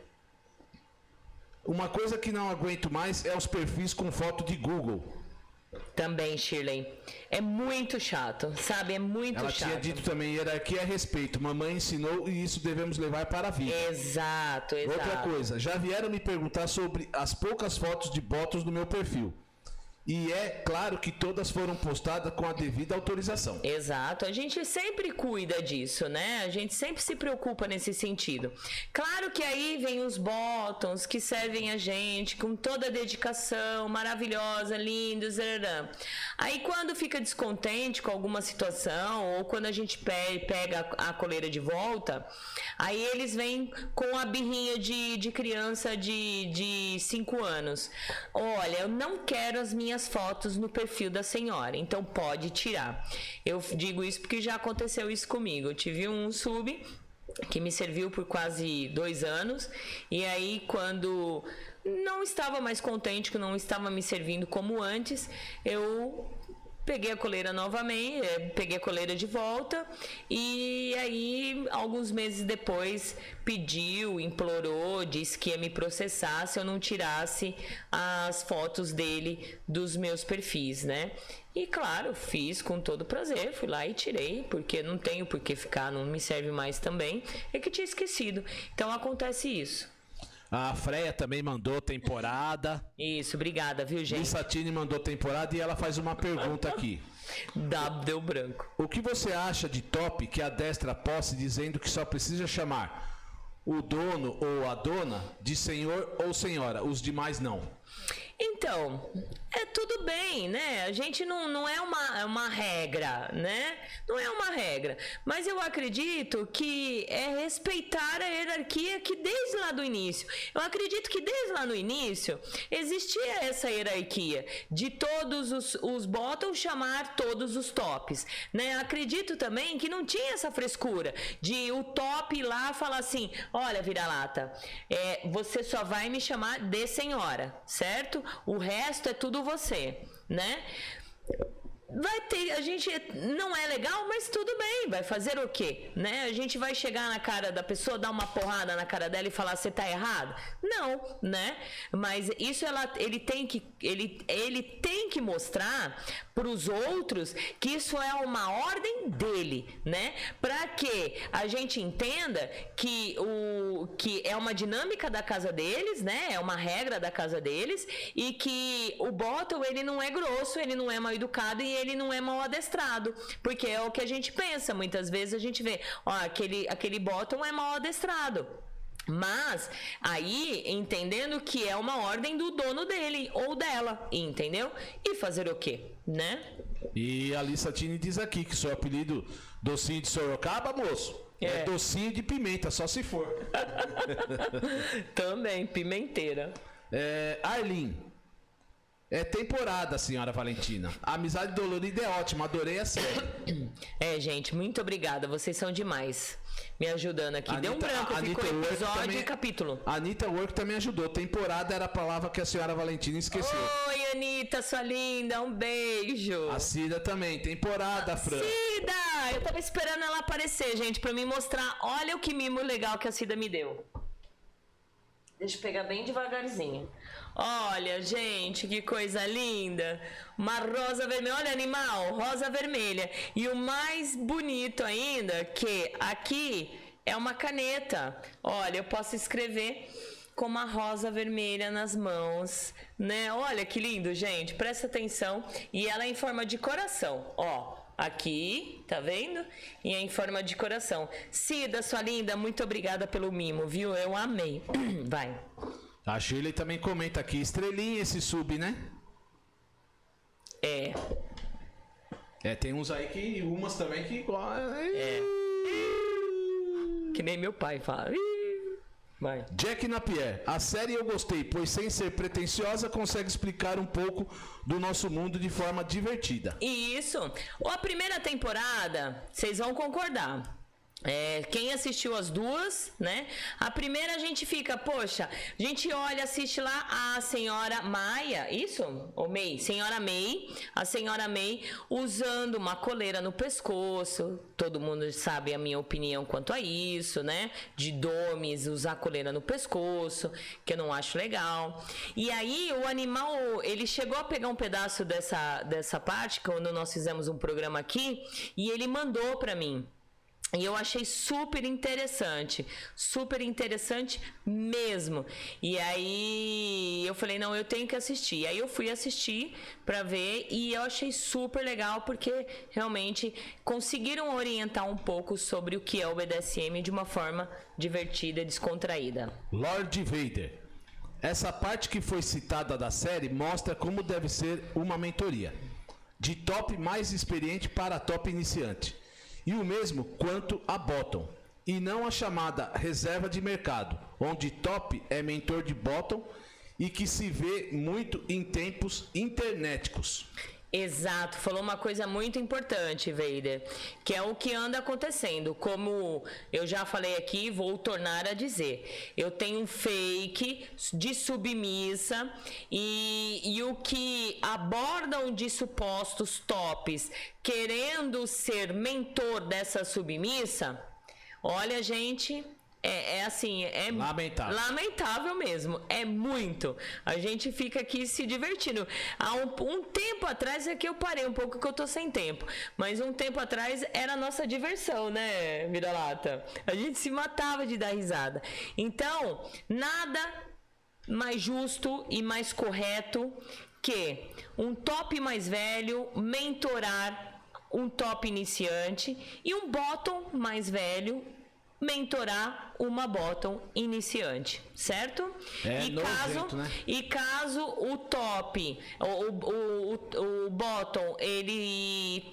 Uma coisa que não aguento mais é os perfis com foto de Google. Também, Shirley. É muito chato, sabe? É muito Ela chato. tinha dito também, hierarquia é respeito. Mamãe ensinou e isso devemos levar para a vida. Exato, exato. Outra coisa, já vieram me perguntar sobre as poucas fotos de botos no meu perfil. E é claro que todas foram postadas com a devida autorização. Exato, a gente sempre cuida disso, né? A gente sempre se preocupa nesse sentido. Claro que aí vem os bottoms que servem a gente com toda a dedicação, maravilhosa, lindos. Aí quando fica descontente com alguma situação ou quando a gente pega a coleira de volta, aí eles vêm com a birrinha de, de criança de 5 anos. Olha, eu não quero as minhas minhas fotos no perfil da senhora, então pode tirar. Eu digo isso porque já aconteceu isso comigo. Eu tive um sub que me serviu por quase dois anos, e aí quando não estava mais contente, que não estava me servindo como antes, eu Peguei a coleira novamente, eh, peguei a coleira de volta e aí alguns meses depois pediu, implorou, disse que ia me processar se eu não tirasse as fotos dele dos meus perfis, né? E claro, fiz com todo prazer, fui lá e tirei, porque não tenho por que ficar, não me serve mais também. É que tinha esquecido. Então acontece isso. A Freia também mandou temporada. Isso, obrigada, viu, gente? Satine mandou temporada e ela faz uma pergunta aqui. Dá, deu branco. O que você acha de top que a destra posse dizendo que só precisa chamar o dono ou a dona de senhor ou senhora, os demais não? Então, é tudo bem, né? A gente não, não é uma, é uma regra, né? Não é uma regra. Mas eu acredito que é respeitar a hierarquia que desde lá do início. Eu acredito que desde lá no início existia essa hierarquia de todos os, os bottoms chamar todos os tops, né? Acredito também que não tinha essa frescura de o top lá falar assim: olha, vira-lata, é, você só vai me chamar de senhora, certo? O resto é tudo você, né? vai ter, a gente não é legal, mas tudo bem, vai fazer o quê, né? A gente vai chegar na cara da pessoa, dar uma porrada na cara dela e falar você tá errado? Não, né? Mas isso ela, ele tem que ele, ele tem que mostrar para os outros que isso é uma ordem dele, né? Para que a gente entenda que o que é uma dinâmica da casa deles, né? É uma regra da casa deles e que o Bottle ele não é grosso, ele não é mal educado e ele não é mal adestrado, porque é o que a gente pensa. Muitas vezes a gente vê, ó, aquele aquele Bottle é mal adestrado. Mas aí entendendo que é uma ordem do dono dele ou dela, entendeu? E fazer o quê, né? E a Alissa Tini diz aqui que seu apelido docinho de Sorocaba, moço, é, é docinho de pimenta, só se for. Também, pimenteira. É, Arlene, é temporada, senhora Valentina. A amizade dolorida é ótima, adorei a série. É, gente, muito obrigada. Vocês são demais. Me ajudando aqui. Anitta, Deu um branco, ficou episódio também, e capítulo. A Anitta Work também ajudou. Temporada era a palavra que a senhora Valentina esqueceu. Oi, Anitta, sua linda. Um beijo. A Cida também. Temporada, Fran. Cida! Eu tava esperando ela aparecer, gente, pra me mostrar. Olha o que mimo legal que a Cida me deu. Deixa eu pegar bem devagarzinho. Olha, gente, que coisa linda. Uma rosa vermelha. Olha, animal, rosa vermelha. E o mais bonito ainda, que aqui é uma caneta. Olha, eu posso escrever com uma rosa vermelha nas mãos, né? Olha que lindo, gente. Presta atenção. E ela é em forma de coração, ó. Aqui, tá vendo? E é em forma de coração. Cida, sua linda, muito obrigada pelo mimo, viu? Eu amei. Vai. A Shirley também comenta aqui, estrelinha esse sub, né? É. É, tem uns aí que. Umas também que. É. Que nem meu pai fala. Vai. Jack Napier, a série eu gostei, pois sem ser pretensiosa consegue explicar um pouco do nosso mundo de forma divertida. Isso. A primeira temporada, vocês vão concordar. É, quem assistiu as duas, né? A primeira a gente fica, poxa, a gente olha, assiste lá a senhora Maia, isso? Ou May? Senhora May, a senhora May usando uma coleira no pescoço. Todo mundo sabe a minha opinião quanto a isso, né? De domes usar coleira no pescoço, que eu não acho legal. E aí o animal, ele chegou a pegar um pedaço dessa, dessa parte, quando nós fizemos um programa aqui, e ele mandou para mim. E eu achei super interessante, super interessante mesmo. E aí eu falei, não, eu tenho que assistir. E aí eu fui assistir para ver e eu achei super legal porque realmente conseguiram orientar um pouco sobre o que é o BDSM de uma forma divertida descontraída. Lord Vader. Essa parte que foi citada da série mostra como deve ser uma mentoria. De top mais experiente para top iniciante e o mesmo quanto a bottom, e não a chamada reserva de mercado, onde top é mentor de bottom e que se vê muito em tempos internéticos. Exato, falou uma coisa muito importante, Vader, que é o que anda acontecendo. Como eu já falei aqui, vou tornar a dizer. Eu tenho um fake de submissa e, e o que abordam de supostos tops querendo ser mentor dessa submissa, olha, gente, é, é, assim, é lamentável. lamentável mesmo. É muito. A gente fica aqui se divertindo. Há um, um tempo atrás é que eu parei um pouco que eu tô sem tempo. Mas um tempo atrás era a nossa diversão, né, Vira-lata? A gente se matava de dar risada. Então, nada mais justo e mais correto que um top mais velho mentorar um top iniciante e um bottom mais velho mentorar uma bottom iniciante, certo? É e, caso, né? e caso o top, o, o, o, o bottom, ele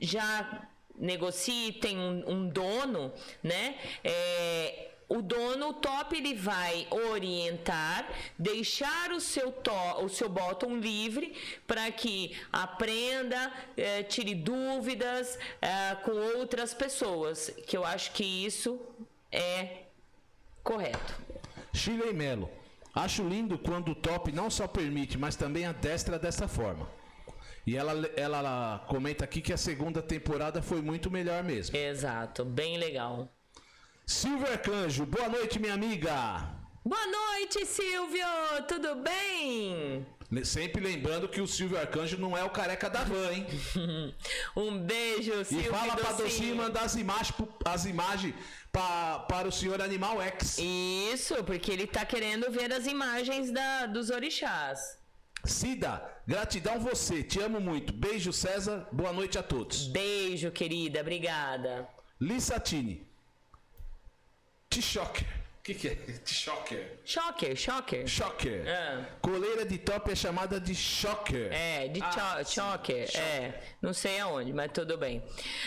já negocie, tem um, um dono, né? É, o dono, o top, ele vai orientar, deixar o seu, to, o seu bottom livre para que aprenda, eh, tire dúvidas eh, com outras pessoas. Que eu acho que isso é correto. Chile Melo. Acho lindo quando o top não só permite, mas também adestra dessa forma. E ela, ela comenta aqui que a segunda temporada foi muito melhor mesmo. Exato, bem legal. Silvio Arcanjo, boa noite, minha amiga. Boa noite, Silvio! Tudo bem? Sempre lembrando que o Silvio Arcanjo não é o careca da van, hein? Um beijo, E Silvio. fala pra Docinho. Mandar as imagens, as imagens pa- para o senhor Animal X. Isso, porque ele tá querendo ver as imagens da, dos orixás. Cida, gratidão você, te amo muito. Beijo, César, boa noite a todos. Beijo, querida, obrigada. Lissatini. T-Shock. O que, que é? T-Shocker. Shocker, shocker. Shocker. É. Coleira de top é chamada de shocker. É, de Ah, choker. É, não sei aonde, mas tudo bem.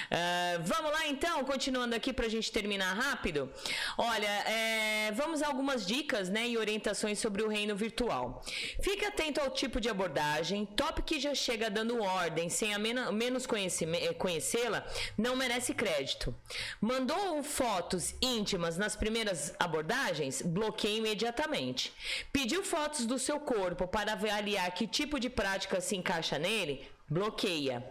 Ah, vamos lá então, continuando aqui pra gente terminar rápido. Olha, é, vamos a algumas dicas né, e orientações sobre o reino virtual. Fique atento ao tipo de abordagem. Top que já chega dando ordem sem a mena- menos eh, conhecê-la não merece crédito. Mandou fotos íntimas nas primeiras abordagens? Bloqueie imediatamente. Pediu fotos do seu corpo para avaliar que tipo de prática se encaixa nele? Bloqueia.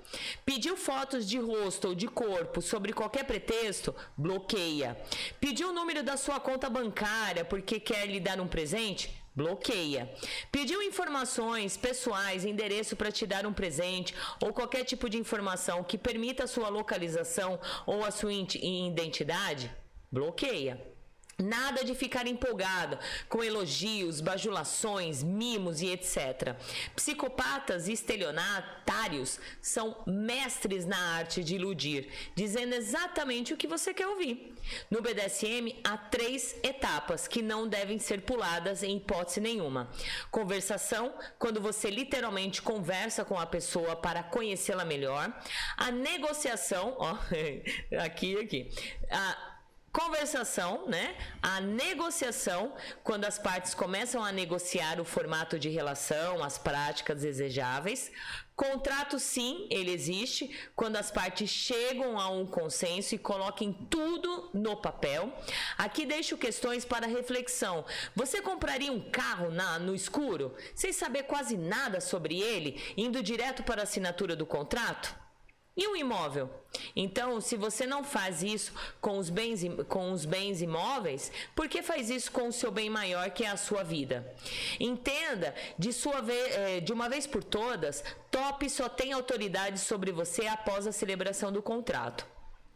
Pediu fotos de rosto ou de corpo sobre qualquer pretexto? Bloqueia. Pediu o número da sua conta bancária porque quer lhe dar um presente? Bloqueia. Pediu informações pessoais, endereço para te dar um presente ou qualquer tipo de informação que permita a sua localização ou a sua identidade? Bloqueia. Nada de ficar empolgado com elogios, bajulações, mimos e etc. Psicopatas e estelionatários são mestres na arte de iludir, dizendo exatamente o que você quer ouvir. No BDSM, há três etapas que não devem ser puladas em hipótese nenhuma: conversação, quando você literalmente conversa com a pessoa para conhecê-la melhor, a negociação, ó, aqui, aqui. A Conversação, né? A negociação, quando as partes começam a negociar o formato de relação, as práticas desejáveis. Contrato, sim, ele existe, quando as partes chegam a um consenso e coloquem tudo no papel. Aqui deixo questões para reflexão. Você compraria um carro na, no escuro, sem saber quase nada sobre ele, indo direto para a assinatura do contrato? E um imóvel? Então, se você não faz isso com os bens, com os bens imóveis, por que faz isso com o seu bem maior, que é a sua vida? Entenda, de, sua eh, de uma vez por todas, top só tem autoridade sobre você após a celebração do contrato.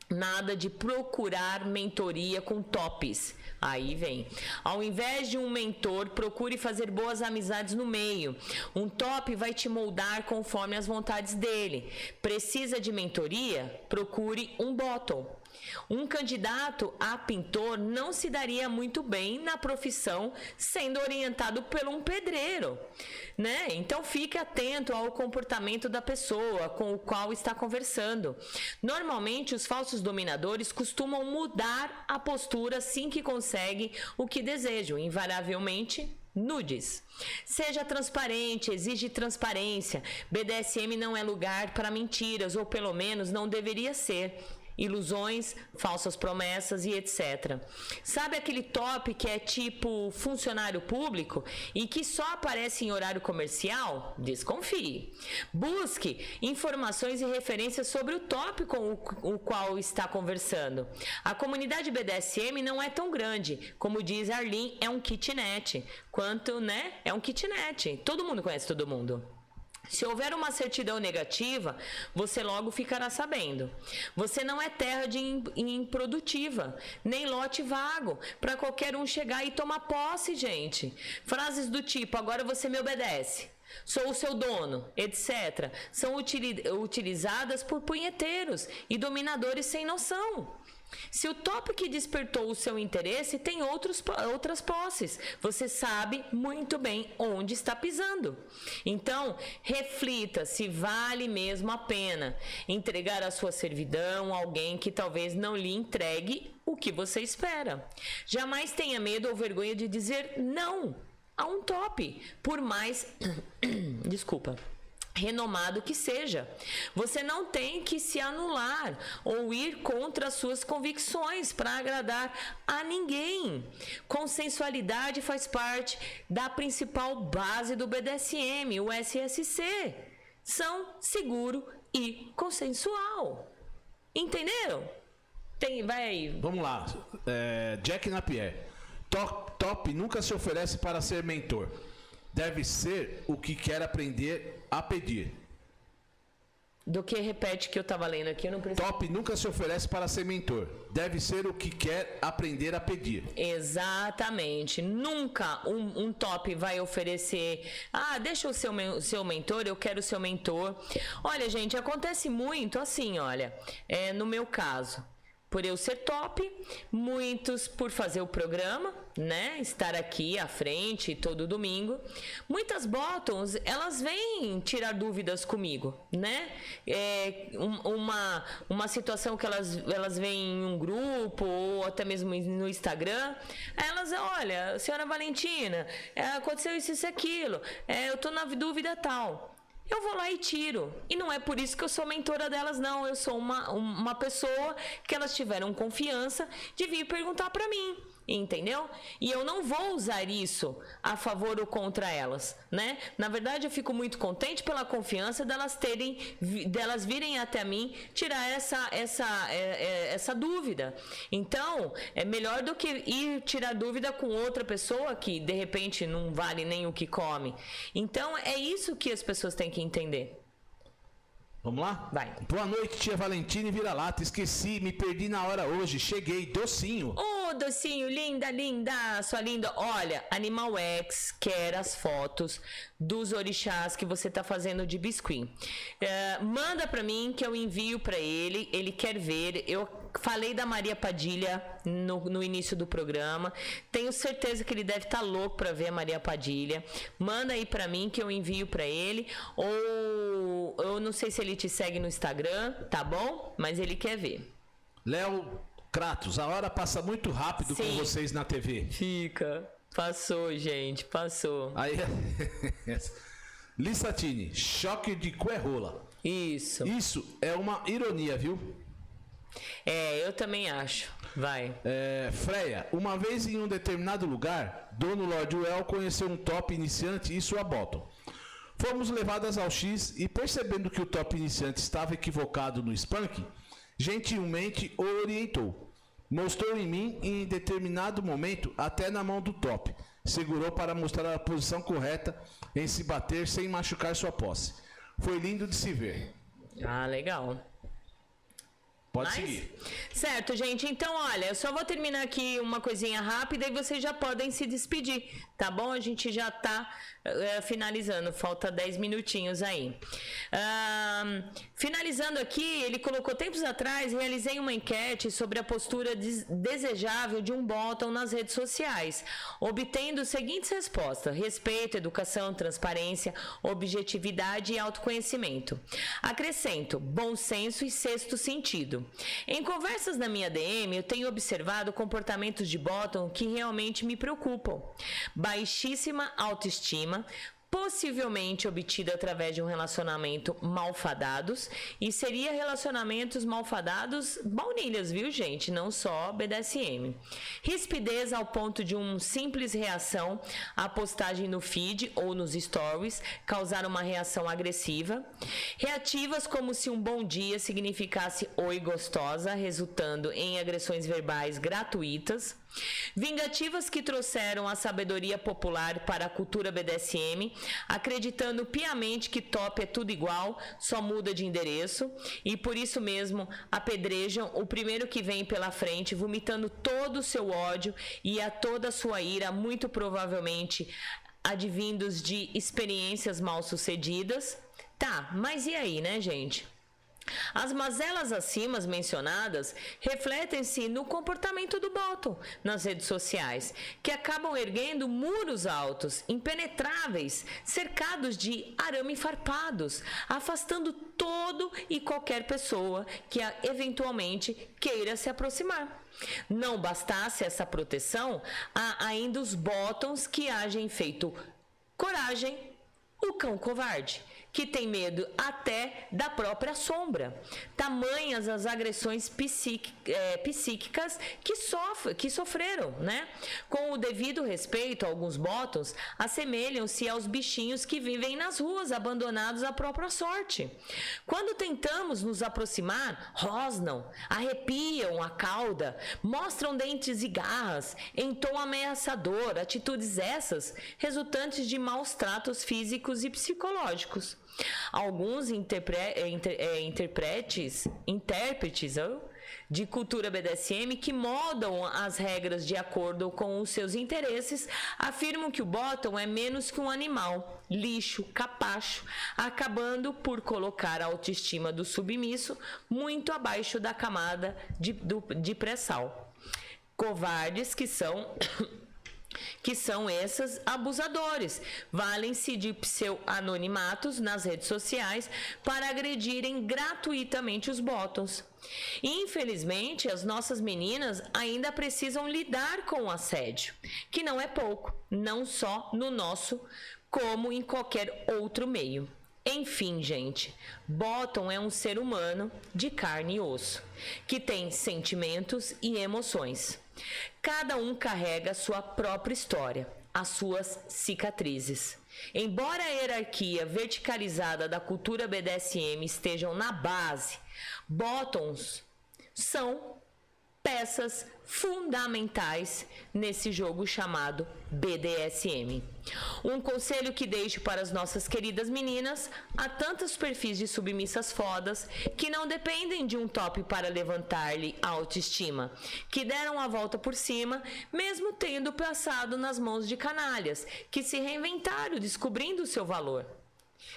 Nada de procurar mentoria com tops. Aí vem. Ao invés de um mentor, procure fazer boas amizades no meio. Um top vai te moldar conforme as vontades dele. Precisa de mentoria? Procure um bottom. Um candidato a pintor não se daria muito bem na profissão sendo orientado por um pedreiro, né? Então fique atento ao comportamento da pessoa com o qual está conversando. Normalmente os falsos dominadores costumam mudar a postura assim que conseguem o que desejam, invariavelmente nudes. Seja transparente, exige transparência. BDSM não é lugar para mentiras, ou pelo menos não deveria ser ilusões, falsas promessas e etc. Sabe aquele top que é tipo funcionário público e que só aparece em horário comercial? Desconfie. Busque informações e referências sobre o top com o, qual está conversando. A comunidade BDSM não é tão grande, como diz Arlene, é um kitnet. Quanto, né? É um kitnet. Todo mundo conhece todo mundo. Se houver uma certidão negativa, você logo ficará sabendo. Você não é terra de im- improdutiva, nem lote vago, para qualquer um chegar e tomar posse, gente. Frases do tipo: agora você me obedece. sou o seu dono, etc., são utilizadas por punheteiros e dominadores sem noção. Se o que despertou o seu interesse tem outros, outras posses, você sabe muito bem onde está pisando. Então, reflita se vale mesmo a pena entregar a sua servidão a alguém que talvez não lhe entregue o que você espera. Jamais tenha medo ou vergonha de dizer não a um top, por mais. Desculpa renomado que seja. Você não tem que se anular ou ir contra as suas convicções para agradar a ninguém. Consensualidade faz parte da principal base do BDSM, o SSC. São seguro e consensual. Entenderam? Tem, vai aí. Vamos lá. É, Jack Napier. Top, top nunca se oferece para ser mentor deve ser o que quer aprender a pedir. Do que repete que eu estava lendo aqui, eu não preciso. Top nunca se oferece para ser mentor. Deve ser o que quer aprender a pedir. Exatamente. Nunca um, um top vai oferecer. Ah, deixa o seu, seu mentor, eu quero o seu mentor. Olha, gente, acontece muito assim, olha. É, no meu caso, por eu ser top, muitos por fazer o programa, né? Estar aqui à frente todo domingo. Muitas bottoms, elas vêm tirar dúvidas comigo, né? É uma, uma situação que elas, elas vêm em um grupo ou até mesmo no Instagram. Elas, olha, senhora Valentina, é, aconteceu isso e aquilo. É, eu tô na dúvida tal eu vou lá e tiro. E não é por isso que eu sou mentora delas, não. Eu sou uma, uma pessoa que elas tiveram confiança de vir perguntar para mim entendeu? E eu não vou usar isso a favor ou contra elas, né? Na verdade, eu fico muito contente pela confiança delas terem, delas virem até mim tirar essa essa é, é, essa dúvida. Então, é melhor do que ir tirar dúvida com outra pessoa que de repente não vale nem o que come. Então, é isso que as pessoas têm que entender. Vamos lá? Vai. Boa noite, tia Valentina e Vira-Lata. Esqueci, me perdi na hora hoje. Cheguei, docinho. Ô, oh, docinho, linda, linda, sua linda. Olha, Animal X quer as fotos dos orixás que você tá fazendo de biscuit. Uh, manda pra mim que eu envio pra ele. Ele quer ver. Eu falei da Maria Padilha no, no início do programa. Tenho certeza que ele deve estar tá louco para ver a Maria Padilha. Manda aí para mim que eu envio para ele. Ou eu não sei se ele te segue no Instagram, tá bom? Mas ele quer ver. Léo Kratos, a hora passa muito rápido Sim. com vocês na TV. Fica. Passou, gente, passou. Aí. Lissatini, choque de cuerrola. Isso. Isso é uma ironia, viu? É, eu também acho. Vai. É, Freia, uma vez em um determinado lugar, Dono Lord Well conheceu um top iniciante e sua bottom. Fomos levadas ao X e percebendo que o top iniciante estava equivocado no spank, gentilmente o orientou. Mostrou em mim e em determinado momento até na mão do top. Segurou para mostrar a posição correta em se bater sem machucar sua posse. Foi lindo de se ver. Ah, legal. Pode Mas, seguir. Certo, gente. Então, olha, eu só vou terminar aqui uma coisinha rápida e vocês já podem se despedir, tá bom? A gente já tá uh, finalizando, falta 10 minutinhos aí. Uh, finalizando aqui, ele colocou tempos atrás, realizei uma enquete sobre a postura des desejável de um bottom nas redes sociais, obtendo as seguintes respostas: respeito, educação, transparência, objetividade e autoconhecimento. Acrescento bom senso e sexto sentido. Em conversas na minha DM, eu tenho observado comportamentos de bottom que realmente me preocupam. Baixíssima autoestima, possivelmente obtido através de um relacionamento malfadados e seria relacionamentos malfadados baunilhas, viu gente? Não só BDSM. Rispidez ao ponto de um simples reação à postagem no feed ou nos stories causar uma reação agressiva. Reativas como se um bom dia significasse oi gostosa, resultando em agressões verbais gratuitas. Vingativas que trouxeram a sabedoria popular para a cultura BDSM, acreditando piamente que top é tudo igual, só muda de endereço, e por isso mesmo apedrejam o primeiro que vem pela frente, vomitando todo o seu ódio e a toda a sua ira, muito provavelmente advindos de experiências mal sucedidas. Tá, mas e aí, né, gente? As mazelas acima mencionadas refletem-se no comportamento do bottom nas redes sociais, que acabam erguendo muros altos, impenetráveis, cercados de arame farpados, afastando todo e qualquer pessoa que eventualmente queira se aproximar. Não bastasse essa proteção, há ainda os bottoms que agem feito coragem, o cão covarde que tem medo até da própria sombra. Tamanhas as agressões é, psíquicas que, sofre, que sofreram, né? Com o devido respeito, alguns botões assemelham-se aos bichinhos que vivem nas ruas, abandonados à própria sorte. Quando tentamos nos aproximar, rosnam, arrepiam a cauda, mostram dentes e garras, em tom ameaçador, atitudes essas resultantes de maus tratos físicos e psicológicos. Alguns interpre, é, inter, é, interpretes, intérpretes oh, de cultura BDSM que modam as regras de acordo com os seus interesses afirmam que o bottom é menos que um animal, lixo, capacho, acabando por colocar a autoestima do submisso muito abaixo da camada de, de pré-sal. Covardes que são que são esses abusadores. Valem-se de pseudo-anonimatos nas redes sociais para agredirem gratuitamente os bottoms. Infelizmente, as nossas meninas ainda precisam lidar com o assédio, que não é pouco, não só no nosso, como em qualquer outro meio. Enfim, gente, Bottom é um ser humano de carne e osso, que tem sentimentos e emoções. Cada um carrega sua própria história, as suas cicatrizes. Embora a hierarquia verticalizada da cultura BDSM estejam na base, bottoms são peças fundamentais nesse jogo chamado BDSM. Um conselho que deixo para as nossas queridas meninas: há tantos perfis de submissas fodas que não dependem de um top para levantar-lhe a autoestima, que deram a volta por cima, mesmo tendo passado nas mãos de canalhas, que se reinventaram descobrindo o seu valor.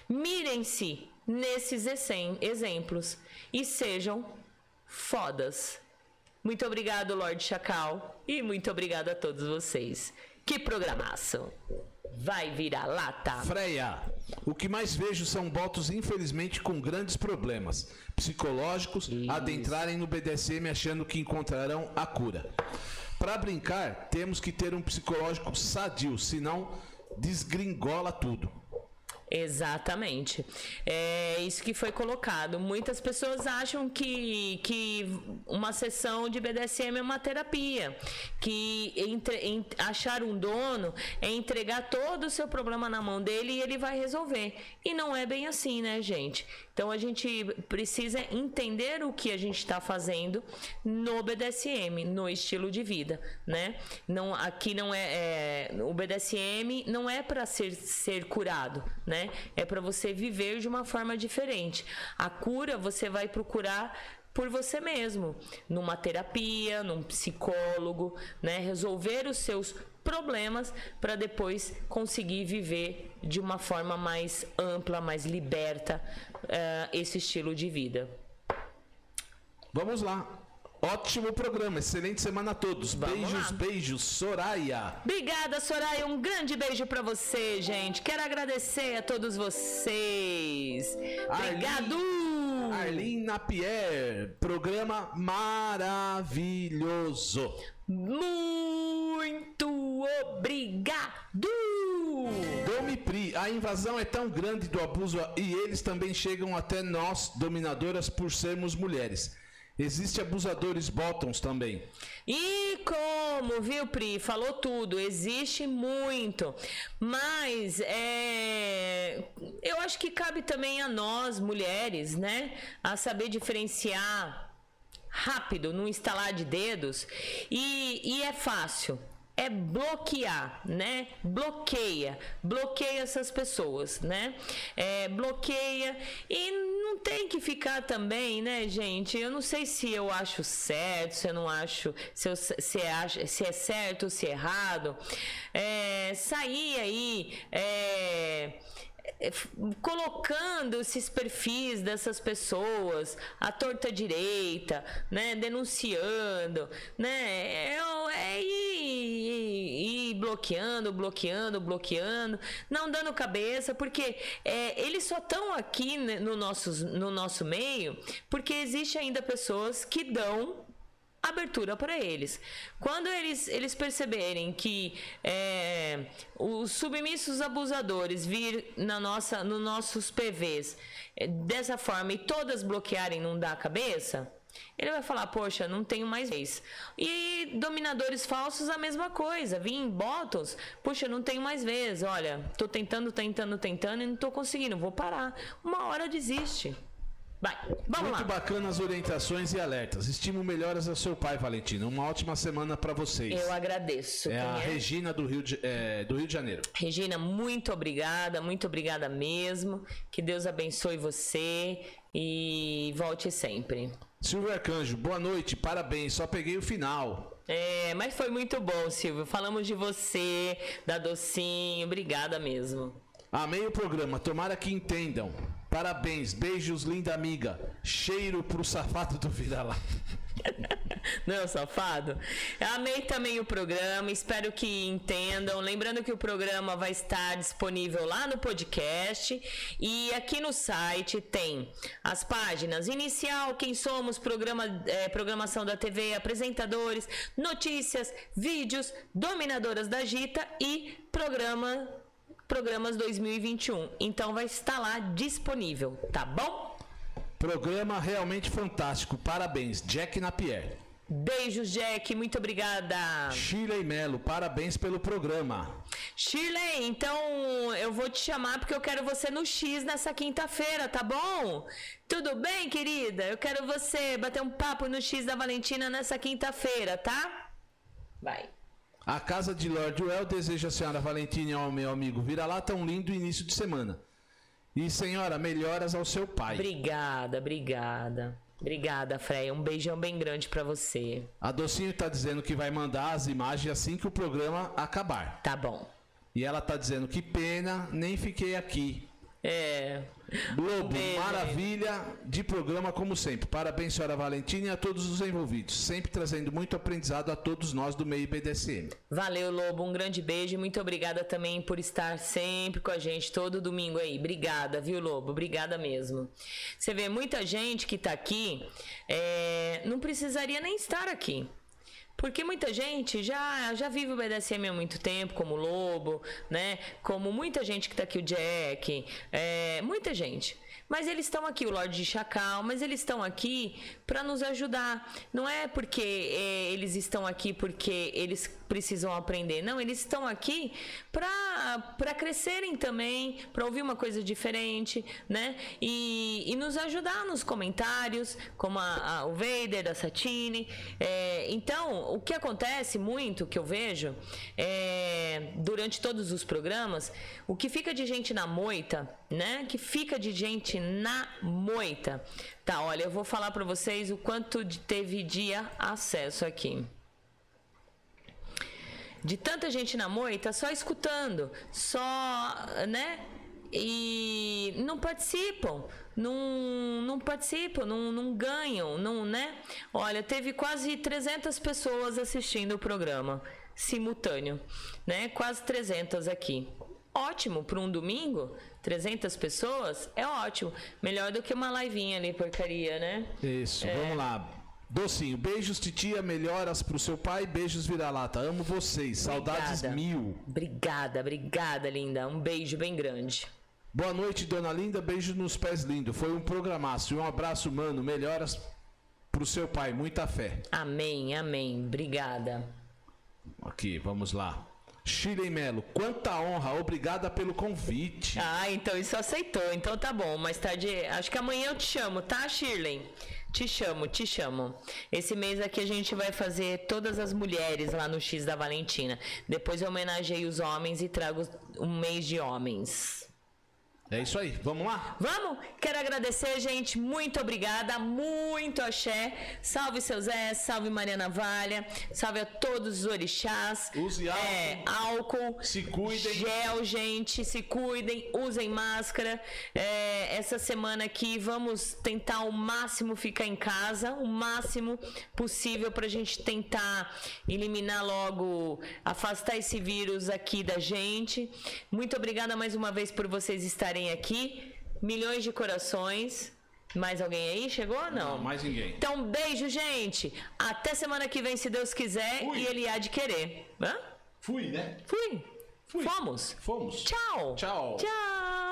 Mirem-se nesses exemplos e sejam fodas. Muito obrigado, Lorde Chacal, e muito obrigado a todos vocês. Que programação! Vai virar lata. Freia, o que mais vejo são botos, infelizmente, com grandes problemas psicológicos, Isso. adentrarem no BDSM achando que encontrarão a cura. Para brincar, temos que ter um psicológico sadio, senão desgringola tudo. Exatamente. É isso que foi colocado. Muitas pessoas acham que, que uma sessão de BDSM é uma terapia, que entre, em, achar um dono é entregar todo o seu problema na mão dele e ele vai resolver. E não é bem assim, né, gente? Então a gente precisa entender o que a gente está fazendo no BDSM, no estilo de vida, né? Não, aqui não é, é o BDSM não é para ser, ser curado, né? É para você viver de uma forma diferente. A cura você vai procurar por você mesmo, numa terapia, num psicólogo, né? Resolver os seus problemas para depois conseguir viver de uma forma mais ampla, mais liberta uh, esse estilo de vida. Vamos lá. Ótimo programa, excelente semana a todos. Vamos beijos, lá. beijos, Soraya. Obrigada, Soraya. Um grande beijo para você, gente. Quero agradecer a todos vocês. Obrigado. Arlene Napier, programa maravilhoso. Muito obrigado! Domi Pri, a invasão é tão grande do abuso e eles também chegam até nós, dominadoras, por sermos mulheres. Existe abusadores bottoms também. E como, viu, Pri? Falou tudo. Existe muito. Mas é, eu acho que cabe também a nós, mulheres, né? A saber diferenciar rápido, num instalar de dedos, e, e é fácil é bloquear, né? Bloqueia, bloqueia essas pessoas, né? É, bloqueia e não tem que ficar também, né, gente? Eu não sei se eu acho certo, se eu não acho, se, eu, se, é, se é certo se é errado. É, sair aí. É, colocando esses perfis dessas pessoas à torta direita, né, denunciando, né, é, é ir, ir, bloqueando, bloqueando, bloqueando, não dando cabeça, porque é, eles só estão aqui no nosso, no nosso meio porque existe ainda pessoas que dão abertura para eles. Quando eles, eles perceberem que é, os submissos abusadores vir na nossa, nos nossos PVs é, dessa forma e todas bloquearem não dá a cabeça, ele vai falar, poxa, não tenho mais vez. E dominadores falsos, a mesma coisa. Vim bottoms, puxa, não tenho mais vez. Olha, tô tentando, tentando, tentando e não tô conseguindo. Vou parar. Uma hora desiste. Vai, vamos Muito lá. bacana as orientações e alertas. Estimo melhoras ao seu pai, Valentina. Uma ótima semana para vocês. Eu agradeço. É a Regina do Rio, de, é, do Rio de Janeiro. Regina, muito obrigada, muito obrigada mesmo. Que Deus abençoe você e volte sempre. Silvio Arcanjo, boa noite, parabéns. Só peguei o final. É, mas foi muito bom, Silvio. Falamos de você, da Docinho. Obrigada mesmo. Amei o programa, tomara que entendam. Parabéns, beijos, linda amiga. Cheiro pro safado do vira-lá. Não, safado. Amei também o programa, espero que entendam. Lembrando que o programa vai estar disponível lá no podcast e aqui no site tem as páginas inicial, quem somos, programa, é, programação da TV, apresentadores, notícias, vídeos, dominadoras da Gita e programa Programas 2021. Então vai estar lá disponível, tá bom? Programa realmente fantástico. Parabéns, Jack Napier. Beijos, Jack. Muito obrigada. Shirley Melo, parabéns pelo programa. Shirley, então eu vou te chamar porque eu quero você no X nessa quinta-feira, tá bom? Tudo bem, querida? Eu quero você bater um papo no X da Valentina nessa quinta-feira, tá? Vai. A casa de Lord Well deseja a senhora Valentina ao meu amigo Vira-Lata um lindo início de semana. E senhora, melhoras ao seu pai. Obrigada, obrigada. Obrigada, Freya. Um beijão bem grande para você. A Docinho tá dizendo que vai mandar as imagens assim que o programa acabar. Tá bom. E ela tá dizendo que pena, nem fiquei aqui. É. Globo, maravilha de programa como sempre. Parabéns, senhora Valentina e a todos os envolvidos. Sempre trazendo muito aprendizado a todos nós do meio BDSM. Valeu, Lobo. Um grande beijo e muito obrigada também por estar sempre com a gente todo domingo aí. Obrigada, viu, Lobo? Obrigada mesmo. Você vê, muita gente que tá aqui é, não precisaria nem estar aqui. Porque muita gente já, já vive o BDSM há muito tempo, como o Lobo, né? Como muita gente que tá aqui, o Jack, é, muita gente. Mas eles estão aqui, o Lorde de Chacal, mas eles estão aqui para nos ajudar. Não é porque é, eles estão aqui porque eles precisam aprender. Não, eles estão aqui para crescerem também, para ouvir uma coisa diferente, né? E, e nos ajudar nos comentários, como a, a, o Vader, a Satine. É, então, o que acontece muito, que eu vejo, é, durante todos os programas, o que fica de gente na moita, né? Que fica de gente na moita. Tá, olha, eu vou falar para vocês o quanto teve dia acesso aqui de tanta gente na moita só escutando, só, né? E não participam, não, não participam, não, não ganham, não, né? Olha, teve quase 300 pessoas assistindo o programa simultâneo, né? Quase 300 aqui. Ótimo para um domingo, 300 pessoas é ótimo. Melhor do que uma livinha ali, porcaria, né? Isso, é... vamos lá. Docinho, beijos, titia, melhoras pro seu pai, beijos vira-lata. Amo vocês, obrigada. saudades mil. Obrigada, obrigada, linda. Um beijo bem grande. Boa noite, dona Linda, beijo nos pés lindo. Foi um programaço e um abraço, mano. Melhoras pro seu pai, muita fé. Amém, amém. Obrigada. Aqui, vamos lá. Shirley Melo, quanta honra, obrigada pelo convite. Ah, então isso aceitou, então tá bom. Mais tarde, acho que amanhã eu te chamo, tá, Shirley? Te chamo, te chamo. Esse mês aqui a gente vai fazer todas as mulheres lá no X da Valentina. Depois eu homenageei os homens e trago um mês de homens. É isso aí, vamos lá? Vamos? Quero agradecer, gente. Muito obrigada. Muito axé. Salve seu Zé, salve Maria Navalha. Salve a todos os orixás. Use álcool. É, álcool. Se cuidem. Gel, gente. Se cuidem. Usem máscara. É, essa semana aqui vamos tentar o máximo ficar em casa. O máximo possível pra gente tentar eliminar logo, afastar esse vírus aqui da gente. Muito obrigada mais uma vez por vocês estarem aqui. Milhões de corações. Mais alguém aí? Chegou? Não. Não, mais ninguém. Então, beijo, gente. Até semana que vem, se Deus quiser Fui. e Ele há de querer. Hã? Fui, né? Fui. Fui. Fomos. Fomos. Tchau. Tchau. Tchau.